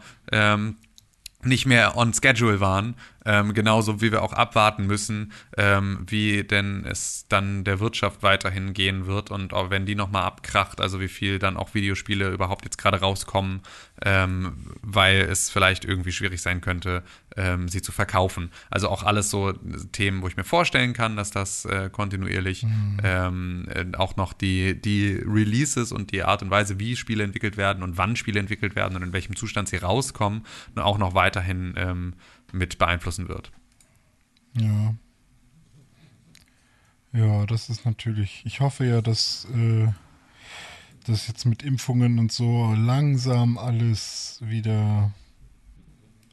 C: nicht mehr on schedule waren, ähm, genauso wie wir auch abwarten müssen, ähm, wie denn es dann der Wirtschaft weiterhin gehen wird und auch wenn die nochmal abkracht, also wie viel dann auch Videospiele überhaupt jetzt gerade rauskommen, ähm, weil es vielleicht irgendwie schwierig sein könnte, ähm, sie zu verkaufen. Also auch alles so Themen, wo ich mir vorstellen kann, dass das äh, kontinuierlich ähm, äh, auch noch die, die Releases und die Art und Weise, wie Spiele entwickelt werden und wann Spiele entwickelt werden und in welchem Zustand sie rauskommen, auch noch weiterhin ähm, mit beeinflussen wird.
B: Ja. Ja, das ist natürlich. Ich hoffe ja, dass äh, das jetzt mit Impfungen und so langsam alles wieder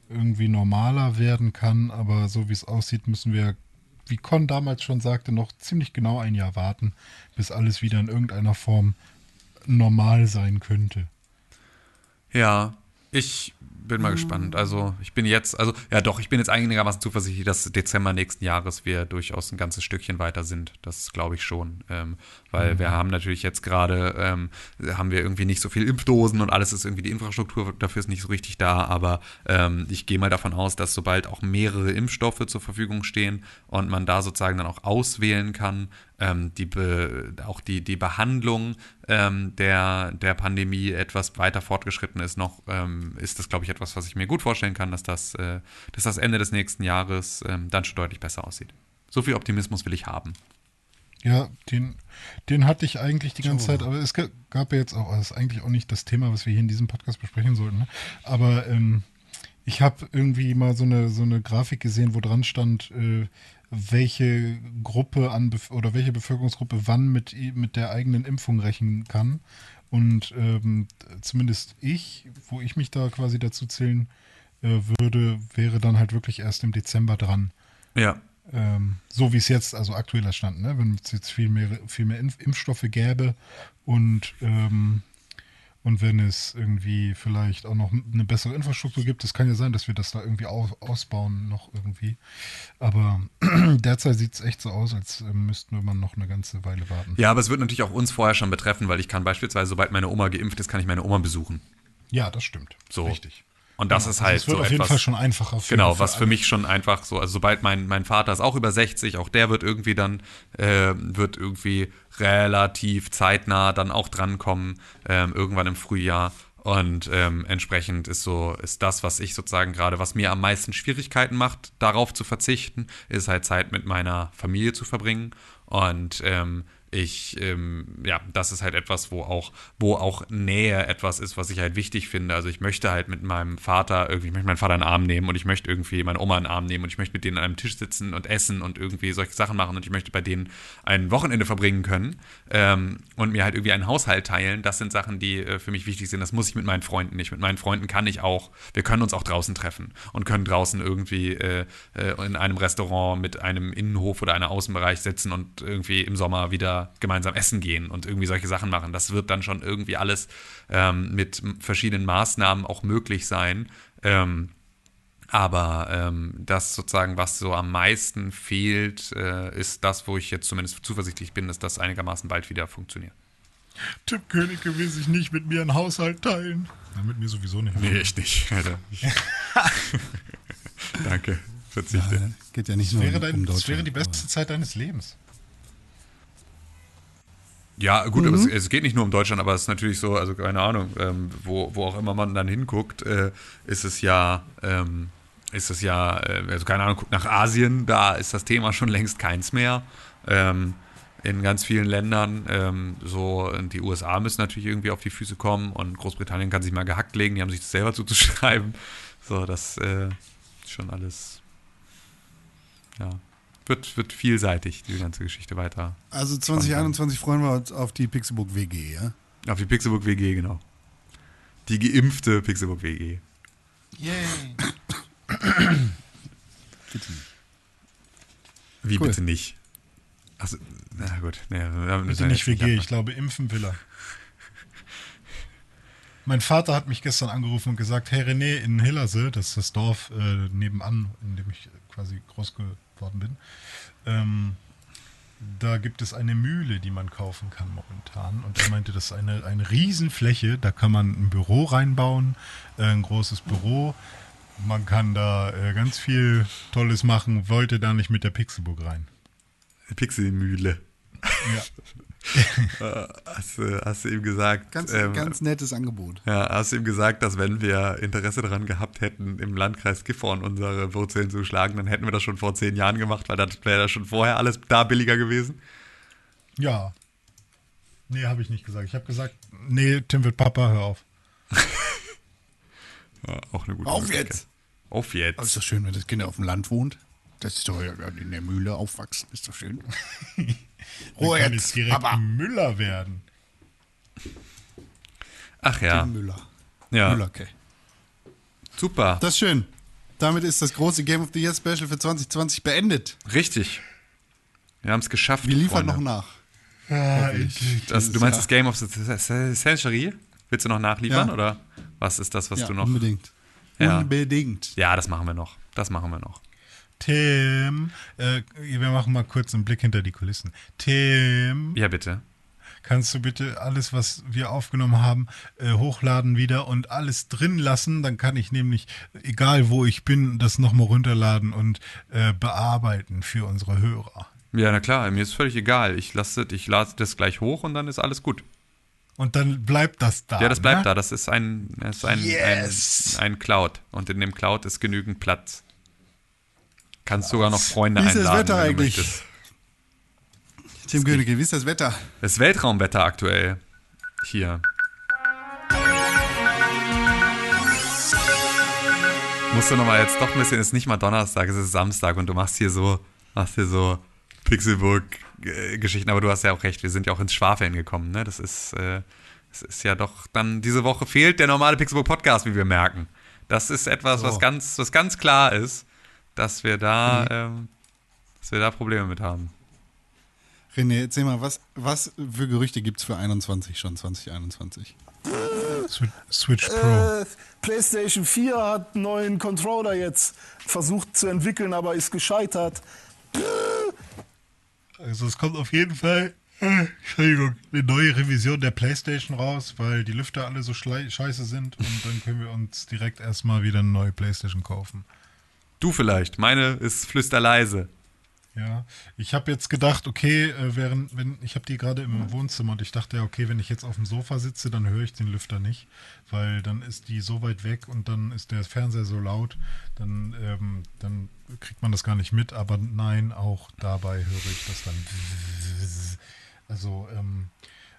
B: irgendwie normaler werden kann, aber so wie es aussieht, müssen wir, wie Con damals schon sagte, noch ziemlich genau ein Jahr warten, bis alles wieder in irgendeiner Form normal sein könnte.
C: Ja, ich bin mal gespannt. Also ich bin jetzt, also ja doch, ich bin jetzt einigermaßen zuversichtlich, dass Dezember nächsten Jahres wir durchaus ein ganzes Stückchen weiter sind. Das glaube ich schon. Ähm, weil wir haben natürlich jetzt gerade, ähm, haben wir irgendwie nicht so viel Impfdosen und alles ist irgendwie, die Infrastruktur dafür ist nicht so richtig da, aber ähm, ich gehe mal davon aus, dass sobald auch mehrere Impfstoffe zur Verfügung stehen und man da sozusagen dann auch auswählen kann, die Be auch die, die Behandlung ähm, der, der Pandemie etwas weiter fortgeschritten ist noch, ähm, ist das, glaube ich, etwas, was ich mir gut vorstellen kann, dass das, äh, dass das Ende des nächsten Jahres ähm, dann schon deutlich besser aussieht. So viel Optimismus will ich haben.
B: Ja, den, den hatte ich eigentlich die ganze Zeit, aber es ga- gab ja jetzt auch, das ist eigentlich auch nicht das Thema, was wir hier in diesem Podcast besprechen sollten, ne? aber ähm, ich habe irgendwie mal so eine, so eine Grafik gesehen, wo dran stand, äh, welche Gruppe an Bef oder welche Bevölkerungsgruppe wann mit, mit der eigenen Impfung rechnen kann. Und ähm, zumindest ich, wo ich mich da quasi dazu zählen äh, würde, wäre dann halt wirklich erst im Dezember dran.
C: Ja.
B: Ähm, so wie es jetzt, also aktueller Stand, ne? wenn es jetzt viel mehr, viel mehr Impf Impfstoffe gäbe und, ähm, und wenn es irgendwie vielleicht auch noch eine bessere Infrastruktur gibt, es kann ja sein, dass wir das da irgendwie au ausbauen noch irgendwie. Aber derzeit sieht es echt so aus, als äh, müssten wir mal noch eine ganze Weile warten.
C: Ja, aber es wird natürlich auch uns vorher schon betreffen, weil ich kann beispielsweise, sobald meine Oma geimpft ist, kann ich meine Oma besuchen.
B: Ja, das stimmt.
C: So.
B: Richtig.
C: Und das
B: Genau.
C: ist
B: Also
C: halt
B: es wird
C: so
B: auf jeden
C: etwas,
B: Fall schon einfacher. Für,
C: Genau, was für mich schon einfach so, also sobald mein, mein Vater ist auch über 60, auch der wird irgendwie dann, äh, wird irgendwie relativ zeitnah dann auch drankommen, ähm, irgendwann im Frühjahr. Und ähm, entsprechend ist so, ist das, was ich sozusagen gerade, was mir am meisten Schwierigkeiten macht, darauf zu verzichten, ist halt Zeit mit meiner Familie zu verbringen. Und ähm, ich, ähm, ja, das ist halt etwas, wo auch, wo auch Nähe etwas ist, was ich halt wichtig finde. Also ich möchte halt mit meinem Vater irgendwie, ich möchte meinen Vater in den Arm nehmen und ich möchte irgendwie meine Oma in den Arm nehmen und ich möchte mit denen an einem Tisch sitzen und essen und irgendwie solche Sachen machen und ich möchte bei denen ein Wochenende verbringen können ähm, und mir halt irgendwie einen Haushalt teilen. Das sind Sachen, die äh, für mich wichtig sind. Das muss ich mit meinen Freunden nicht. Mit meinen Freunden kann ich auch, wir können uns auch draußen treffen und können draußen irgendwie äh, äh, in einem Restaurant mit einem Innenhof oder einem Außenbereich sitzen und irgendwie im Sommer wieder gemeinsam essen gehen und irgendwie solche Sachen machen. Das wird dann schon irgendwie alles ähm, mit verschiedenen Maßnahmen auch möglich sein. Ähm, aber ähm, das sozusagen, was so am meisten fehlt, äh, ist das, wo ich jetzt zumindest zuversichtlich bin, dass das einigermaßen bald wieder funktioniert.
B: Tim Königke will sich nicht mit mir einen Haushalt teilen. Na, mit mir sowieso nicht.
C: Nee, echt nicht, Alter. Ich Danke. Verzichte.
A: Ja, geht ja nicht nur
B: wäre
A: um,
B: dein,
A: um
B: das
A: Deutschland.
B: wäre die beste Zeit deines Lebens.
C: Ja, gut, aber es, es geht nicht nur um Deutschland, aber es ist natürlich so, also keine Ahnung, ähm, wo, wo auch immer man dann hinguckt, äh, ist es ja, ähm, ist es ja, äh, also keine Ahnung, guckt nach Asien, da ist das Thema schon längst keins mehr. Ähm, in ganz vielen Ländern, ähm, so die USA müssen natürlich irgendwie auf die Füße kommen und Großbritannien kann sich mal gehackt legen, die haben sich das selber zuzuschreiben. So, das äh, ist schon alles, ja, wird, wird vielseitig, diese ganze Geschichte weiter.
A: Also 2021 freuen wir uns auf die Pixelbook WG, ja?
C: Auf die Pixelbook WG, genau. Die geimpfte Pixelbook WG.
A: Yay. Bitte nicht.
C: Wie
A: Cool.
C: bitte nicht? Achso, na gut. Müssen
B: Bitte nicht WG,
C: abmachen.
B: ich glaube, impfen will er. Mein Vater hat mich gestern angerufen und gesagt, hey René, in Hillerse, das ist das Dorf äh, nebenan, in dem ich quasi groß geworden bin, ähm, da gibt es eine Mühle, die man kaufen kann momentan. Und er meinte, das ist eine, eine Riesenfläche, da kann man ein Büro reinbauen, äh, ein großes Büro. Man kann da äh, ganz viel Tolles machen, wollte da nicht mit der Pixelburg rein.
C: Pixelmühle.
B: Ja.
C: Äh, hast, du- hast du ihm gesagt,
A: Ganz,
C: ähm,
A: ganz nettes Angebot.
C: ja, hast du ihm gesagt, dass wenn wir Interesse daran gehabt hätten, im Landkreis Gifhorn unsere Wurzeln zu schlagen, dann hätten wir das schon vor zehn Jahren gemacht, weil dann wäre das schon vorher alles da billiger gewesen.
B: Ja. Nee, habe ich nicht gesagt. Ich habe gesagt, nee, Tim wird Papa, hör auf.
C: Ja, auch eine gute
A: Auf
C: Möglichkeit.
A: jetzt!
C: Auf jetzt.
A: Aber ist doch schön, wenn das Kind auf dem Land wohnt. Das ist doch ja, in der Mühle aufwachsen, ist doch schön. Ruhe
B: kann
A: jetzt,
B: direkt
A: aber
B: Müller werden.
C: Ach ja.
A: Müller.
C: ja.
A: Müller, okay.
C: Super.
A: Das ist schön. damit ist das große Game of the Year Special für 2020 beendet.
C: Richtig. Wir haben es geschafft.
A: Wir liefern
C: Freunde.
A: noch nach.
C: Das, du meinst das Game of the Century? Willst du noch nachliefern
A: Ja.
C: oder was ist das, was
A: ja,
C: du noch?
A: unbedingt.
C: Ja.
A: Unbedingt.
C: Ja, das machen wir noch. Das machen wir noch.
B: Tim, äh, wir machen mal kurz einen Blick hinter die Kulissen. Tim,
C: Ja, bitte.
B: kannst du bitte alles, was wir aufgenommen haben, äh, hochladen wieder und alles drin lassen? Dann kann ich nämlich, egal wo ich bin, das nochmal runterladen und äh, bearbeiten für unsere Hörer.
C: Ja, na klar, mir ist völlig egal. Ich lasse ich lade das gleich hoch und dann ist alles gut.
B: Und dann bleibt das da.
C: Ja, das bleibt
B: ne?
C: da. Das ist ein, das ist ein,
B: Yes.
C: ein, ein Cloud. Und in dem Cloud ist genügend Platz. Kannst sogar noch Freunde
A: Wie ist das
C: einladen.
A: Wetter eigentlich?
C: möchtest.
A: Tim Königke, wie ist das Wetter?
C: Das Weltraumwetter aktuell. Hier. Musst du nochmal jetzt doch ein bisschen, es ist nicht mal Donnerstag, es ist Samstag und du machst hier so, machst hier so Pixelburg-Geschichten, aber du hast ja auch recht, wir sind ja auch ins Schwafeln gekommen, ne? Das ist, äh, es ist ja doch dann, diese Woche fehlt der normale Pixelburg-Podcast, wie wir merken. Das ist etwas, was
A: So.
C: ganz, was ganz klar ist, dass wir da,
A: Mhm.
C: ähm, dass wir da Probleme mit haben.
A: René, erzähl mal, was, was für Gerüchte gibt es für 21 schon, 2021?
B: Swi- Switch Pro.
G: Äh, PlayStation 4 hat einen neuen Controller jetzt versucht zu entwickeln, aber ist gescheitert.
B: Also es kommt auf jeden Fall, äh, Entschuldigung, eine neue Revision der Playstation raus, weil die Lüfter alle so scheiße sind und dann können wir uns direkt erstmal wieder eine neue Playstation kaufen.
C: Du vielleicht, meine ist flüsterleise.
B: Ja, ich habe jetzt gedacht, okay, äh, während, wenn ich habe die gerade im Wohnzimmer und ich dachte ja, okay, wenn ich jetzt auf dem Sofa sitze, dann höre ich den Lüfter nicht, weil dann ist die so weit weg und dann ist der Fernseher so laut, dann, ähm, dann kriegt man das gar nicht mit. Aber nein, auch dabei höre ich das dann. Also ähm,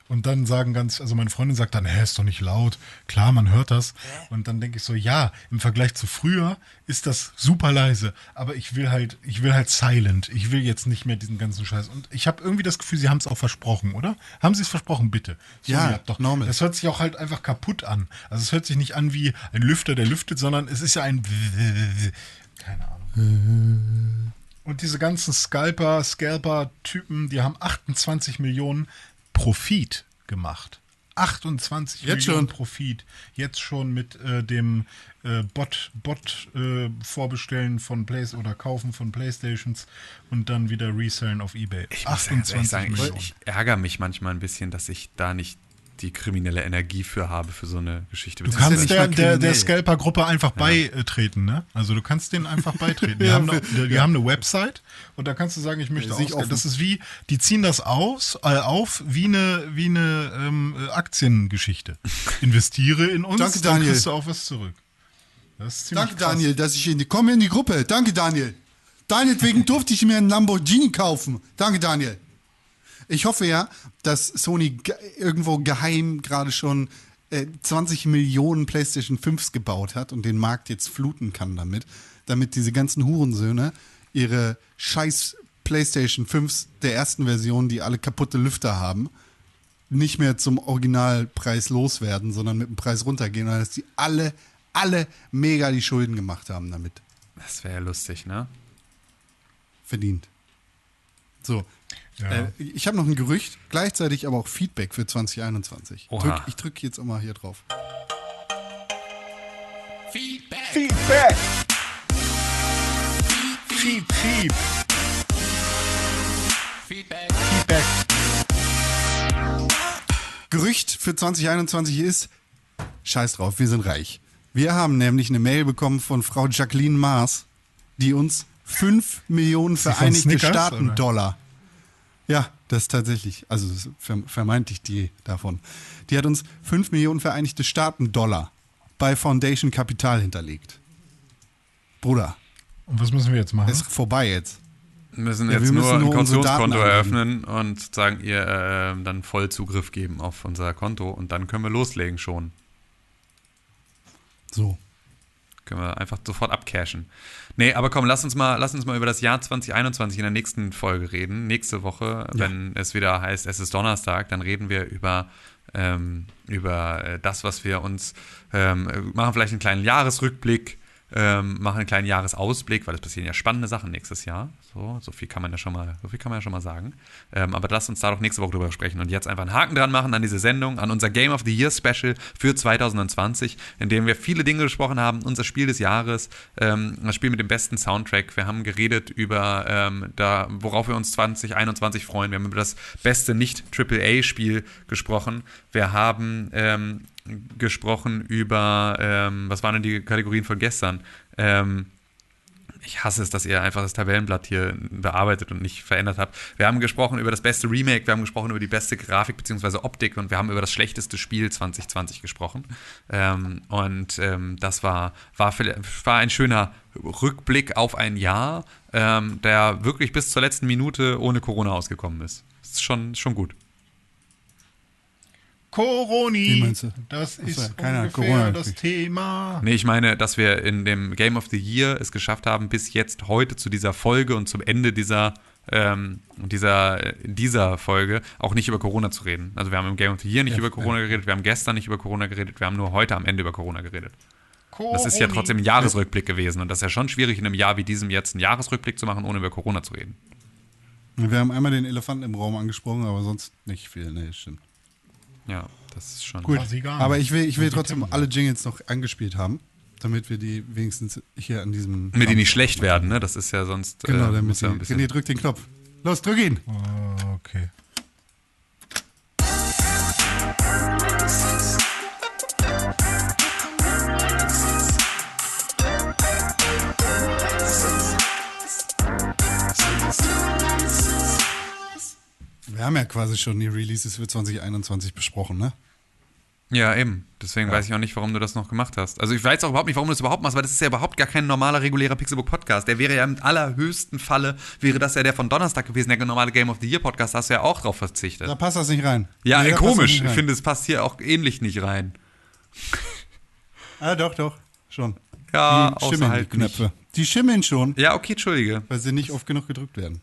B: und dann sagen ganz, also meine Freundin sagt dann, hä, ist doch nicht laut. Klar, man hört das. Und dann denke ich so, ja, im Vergleich zu früher ist das super leise. Aber ich will halt, ich will halt silent. Ich will jetzt nicht mehr diesen ganzen Scheiß. Und ich habe irgendwie das Gefühl, sie haben es auch versprochen, oder? Haben sie es versprochen, bitte?
A: Ja,
B: ja, doch.
A: normal.
B: Das hört sich auch halt einfach kaputt an. Also es hört sich nicht an wie ein Lüfter, der lüftet, sondern es ist ja ein keine Ahnung. Und diese ganzen Scalper, Scalper-Typen, die haben 28 Millionen Profit gemacht. 28
A: Jetzt
B: Millionen
A: schon?
B: Profit. Jetzt schon mit äh, dem äh, Bot, Bot äh, Vorbestellen von Plays oder Kaufen von Playstations und dann wieder resellen auf Ebay.
C: Ich muss ganz ehrlich sagen, ich,
B: Millionen.
C: ich ärgere mich manchmal ein bisschen, dass ich da nicht die kriminelle Energie für habe, für so eine Geschichte.
B: Du
A: ja
B: kannst
A: nicht
B: der, der, der. Scalper-Gruppe einfach beitreten, ne? Also du kannst denen einfach beitreten. Die, haben, eine, die, die haben eine Website und da kannst du sagen, ich möchte
A: Ja, sich offen.
B: Das ist wie, die ziehen das aus, äh, auf wie eine, wie eine ähm, äh, Aktiengeschichte. Investiere in uns,
A: Danke,
B: dann
A: Daniel.
B: kriegst du auch was zurück. Das ist ziemlich
A: Danke,
B: krass.
A: Daniel, dass ich in die. Komm in die Gruppe. Danke, Daniel. Deinetwegen durfte ich mir einen Lamborghini kaufen. Danke, Daniel. Ich hoffe ja, dass Sony ge irgendwo geheim gerade schon äh, 20 Millionen PlayStation 5s gebaut hat und den Markt jetzt fluten kann damit, damit diese ganzen Hurensöhne ihre scheiß PlayStation 5s der ersten Version, die alle kaputte Lüfter haben, nicht mehr zum Originalpreis loswerden, sondern mit dem Preis runtergehen, weil dass die alle, alle mega die Schulden gemacht haben damit.
C: Das wäre ja lustig, ne?
A: Verdient. So.
B: Ja.
A: Äh, ich habe noch ein Gerücht, gleichzeitig aber auch Feedback für 2021.
C: Oha.
A: Drück, ich drücke jetzt auch mal hier drauf.
G: Feedback!
B: Piep, piep.
D: Feedback.
B: Feedback.
A: Gerücht für 2021 ist, scheiß drauf, wir sind reich. Wir haben nämlich eine Mail bekommen von Frau Jacqueline Maas, die uns 5 Millionen Vereinigte Staaten
B: oder?
A: Dollar. Ja, das ist tatsächlich, also das ist verm- vermeintlich die davon. Die hat uns 5 Millionen Vereinigte Staaten Dollar bei Foundation Kapital hinterlegt. Bruder,
B: Und was müssen wir jetzt machen?
A: ist vorbei jetzt.
C: Wir müssen
A: Ja,
C: jetzt
A: wir müssen
C: nur ein
A: nur
C: Kautionskonto eröffnen und sagen ihr äh, dann voll Zugriff geben auf unser Konto und dann können wir loslegen schon.
A: So.
C: Können wir einfach sofort abcashen. Nee, aber komm, lass uns mal, lass uns mal über das Jahr 2021 in der nächsten Folge reden. Nächste Woche, wenn es wieder heißt, es ist Donnerstag, dann reden wir über, ähm, über äh, das, was wir uns ähm, äh, machen, vielleicht einen kleinen Jahresrückblick, ähm, machen einen kleinen Jahresausblick, weil es passieren ja spannende Sachen nächstes Jahr. So, so viel kann man ja schon mal, so viel kann man ja schon mal sagen. Ähm, aber lasst uns da doch nächste Woche drüber sprechen und jetzt einfach einen Haken dran machen an diese Sendung, an unser Game of the Year Special für 2020, in dem wir viele Dinge besprochen haben. Unser Spiel des Jahres, ähm, das Spiel mit dem besten Soundtrack. Wir haben geredet über ähm, da, worauf wir uns 2021 freuen. Wir haben über das beste Nicht-AAA-Spiel gesprochen. Wir haben ähm, gesprochen über, ähm, was waren denn die Kategorien von gestern? Ähm, ich hasse es, dass ihr einfach das Tabellenblatt hier bearbeitet und nicht verändert habt. Wir haben gesprochen über das beste Remake, wir haben gesprochen über die beste Grafik bzw. Optik und wir haben über das schlechteste Spiel 2020 gesprochen. Ähm, und ähm, das war, war, war ein schöner Rückblick auf ein Jahr, ähm, der wirklich bis zur letzten Minute ohne Corona ausgekommen ist. Das ist schon, schon gut.
B: Coroni.
A: Wie meinst du?
B: Das ist
A: keiner hat
B: ungefähr
A: Corona
B: das. Thema.
C: Nee, ich meine, dass wir in dem Game of the Year es geschafft haben, bis jetzt heute zu dieser Folge und zum Ende dieser, ähm, dieser, dieser Folge auch nicht über Corona zu reden. Also wir haben im Game of the Year nicht über Corona geredet, wir haben gestern nicht über Corona geredet, wir haben nur heute am Ende über Corona geredet. Das ist ja trotzdem ein Jahresrückblick gewesen und das ist ja schon schwierig, in einem Jahr wie diesem jetzt einen Jahresrückblick zu machen, ohne über Corona zu reden.
A: Wir haben einmal den Elefanten im Raum angesprochen, aber sonst nicht viel. Nee, stimmt.
C: Ja, das ist schon.
A: Gut,
B: Quasi gar
A: aber
B: nicht.
A: ich will, ich will
B: die
A: trotzdem alle Jingles noch angespielt haben, damit wir die wenigstens hier an diesem...
C: Damit die nicht schlecht werden, ne? Das ist ja sonst.
A: Genau,
C: äh,
A: damit
C: muss ja ein
A: die,
C: bisschen.
A: René, drück den Knopf. Los, drück ihn.
B: Oh, okay.
A: Wir haben ja quasi schon die Releases für 2021 besprochen, ne?
C: Ja, eben. Deswegen weiß ich auch nicht, warum du das noch gemacht hast. Also ich weiß auch überhaupt nicht, warum du das überhaupt machst, weil das ist ja überhaupt gar kein normaler, regulärer Pixelbook-Podcast. Der wäre ja im allerhöchsten Falle, wäre das ja der von Donnerstag gewesen, der normale Game of the Year-Podcast, da hast du ja auch drauf verzichtet.
A: Da passt das nicht rein.
C: ja,
A: Nee,
C: ey, komisch.
A: nicht
C: Ich finde, es passt hier auch ähnlich nicht rein.
A: Ah, doch, doch. Schon.
C: Ja,
A: die
C: außer
A: schimmeln
C: halt
A: die Knöpfe. Die schimmeln schon,
C: Ja, okay, entschuldige.
A: weil sie nicht oft genug gedrückt werden.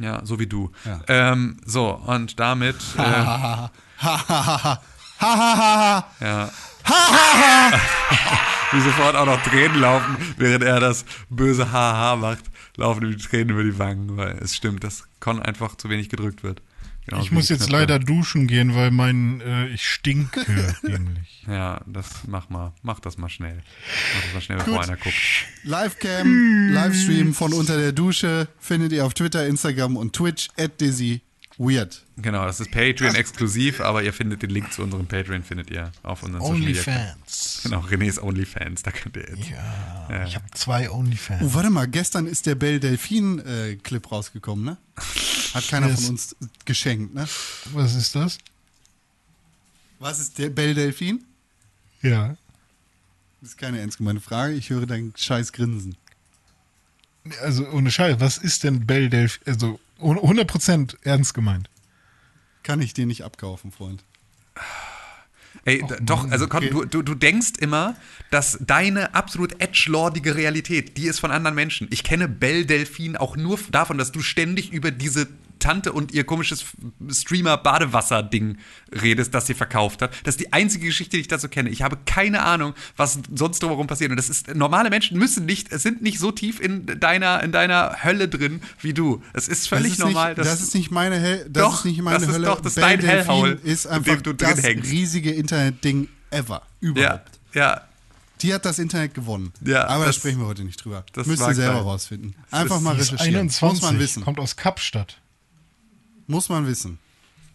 C: Ja, so wie du.
A: Ja.
C: Ähm, so, und damit. Äh,
A: Ha, ha, ha, ha. Ha, ha, ha, ha.
C: ja. Wie sofort auch noch Tränen laufen, während er das böse Haha macht, laufen ihm die Tränen über die Wangen, weil es stimmt, dass Con einfach zu wenig gedrückt wird. Genau
B: Ich muss jetzt leider duschen gehen, weil mein äh, ich stinke nämlich.
C: Ja, das mach mal. Mach das mal schnell. Mach das mal schnell, bevor einer guckt.
A: Livecam, Livestream von unter der Dusche findet ihr auf Twitter, Instagram und Twitch at Dizzy Weird.
C: Genau, das ist Patreon-exklusiv, aber ihr findet den Link zu unserem Patreon, findet ihr auf unseren Social Media.
B: Onlyfans.
C: Genau, René's Onlyfans, da könnt ihr jetzt.
B: Ja, ich habe zwei Onlyfans.
A: Oh, warte mal, gestern ist der Belle Delphine äh, Clip rausgekommen, ne? Hat keiner von uns geschenkt, ne?
B: Was ist das?
A: Was ist der Belle Delphine?
B: Ja.
A: Das ist keine ernst gemeinte Frage. Ich höre dein scheiß Grinsen.
B: Also ohne Scheiß, was ist denn Belle Delphi? Also 100% ernst gemeint.
A: Kann ich dir nicht abkaufen, Freund.
C: Ey, d- doch, also Con,
A: okay.
C: du, du, du denkst immer, dass deine absolut edgelordige Realität, die ist von anderen Menschen. Ich kenne Belle Delphine auch nur davon, dass du ständig über diese Tante und ihr komisches Streamer-Badewasser-Ding redest, das sie verkauft hat. Das ist die einzige Geschichte, die ich dazu kenne. Ich habe keine Ahnung, was sonst drumherum passiert. Und das ist, normale Menschen müssen nicht, es sind nicht so tief in deiner, in deiner Hölle drin wie du. Es ist völlig
A: das ist
C: normal.
A: Nicht, das ist nicht meine, Hell, das
C: Doch,
A: ist nicht meine
C: das ist
A: Hölle.
C: doch das
A: Belle
C: dein Hellhole,
A: ist
C: in
A: einfach
C: du drin
A: das
C: hängst.
A: riesige Internet-Ding ever.
C: ja,
A: Überhaupt.
C: ja.
A: Die hat das Internet gewonnen.
C: Ja,
A: Aber da sprechen wir heute nicht drüber.
C: das
A: Müsst ihr selber rausfinden. Einfach mal
B: ist
A: recherchieren.
B: 21,
A: Muss man wissen.
B: kommt aus Kapstadt.
A: Muss man wissen.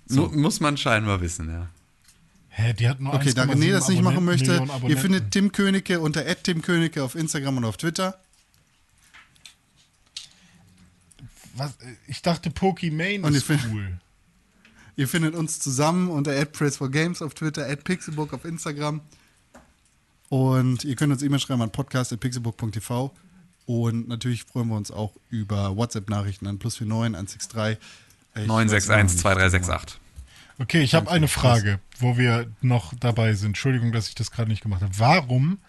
C: Mu- Muss man scheinbar wissen, ja.
B: Hä, die hat nur
A: Okay, da
B: 1,7
A: René das nicht machen möchte, ihr findet Tim Königke unter Tim Königke auf Instagram und auf Twitter.
B: Was, ich dachte, Pokimane ist cool.
A: Ihr findet uns zusammen unter @press4games auf Twitter, @pixelbook auf Instagram. Und ihr könnt uns E-Mail schreiben an podcast.pixelbook.tv. Und natürlich freuen wir uns auch über WhatsApp-Nachrichten an plus 49 163 Ich weiß immer noch nicht,
C: 9612368.
B: Okay, ich habe eine Frage, wo wir noch dabei sind. Entschuldigung, dass ich das gerade nicht gemacht habe. Warum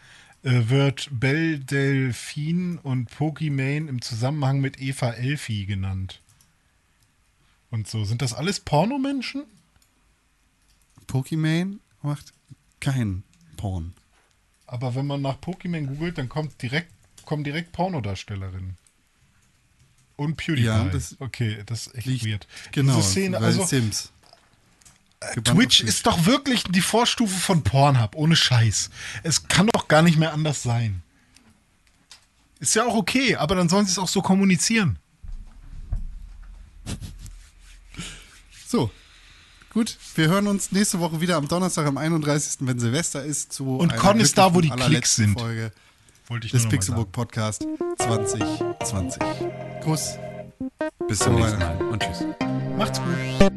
B: äh, wird Belle Delphine und Pokimane im Zusammenhang mit Eva Elfi genannt? Und so, sind das alles Pornomenschen?
A: Pokimane macht kein Porn.
B: Aber wenn man nach Pokémon googelt, dann kommt direkt, kommen direkt Pornodarstellerinnen. Und PewDiePie.
A: Ja, das
B: okay, das ist echt
A: Liegt,
B: weird.
A: genau,
B: Diese Szene, also
A: Sims. Gebannt
B: Twitch ist doch wirklich die Vorstufe von Pornhub, ohne Scheiß. Es kann doch gar nicht mehr anders sein. Ist ja auch okay, aber dann sollen sie es auch so kommunizieren.
A: So. Gut, wir hören uns nächste Woche wieder am Donnerstag, am 31., wenn Silvester ist. Zu
B: Und Con ist da, wo die Klicks sind.
A: Folge
B: Wollte ich
A: des Pixelbook. Podcast 2020. Gruß.
C: Bis zum nächsten Mal und tschüss.
B: Macht's gut.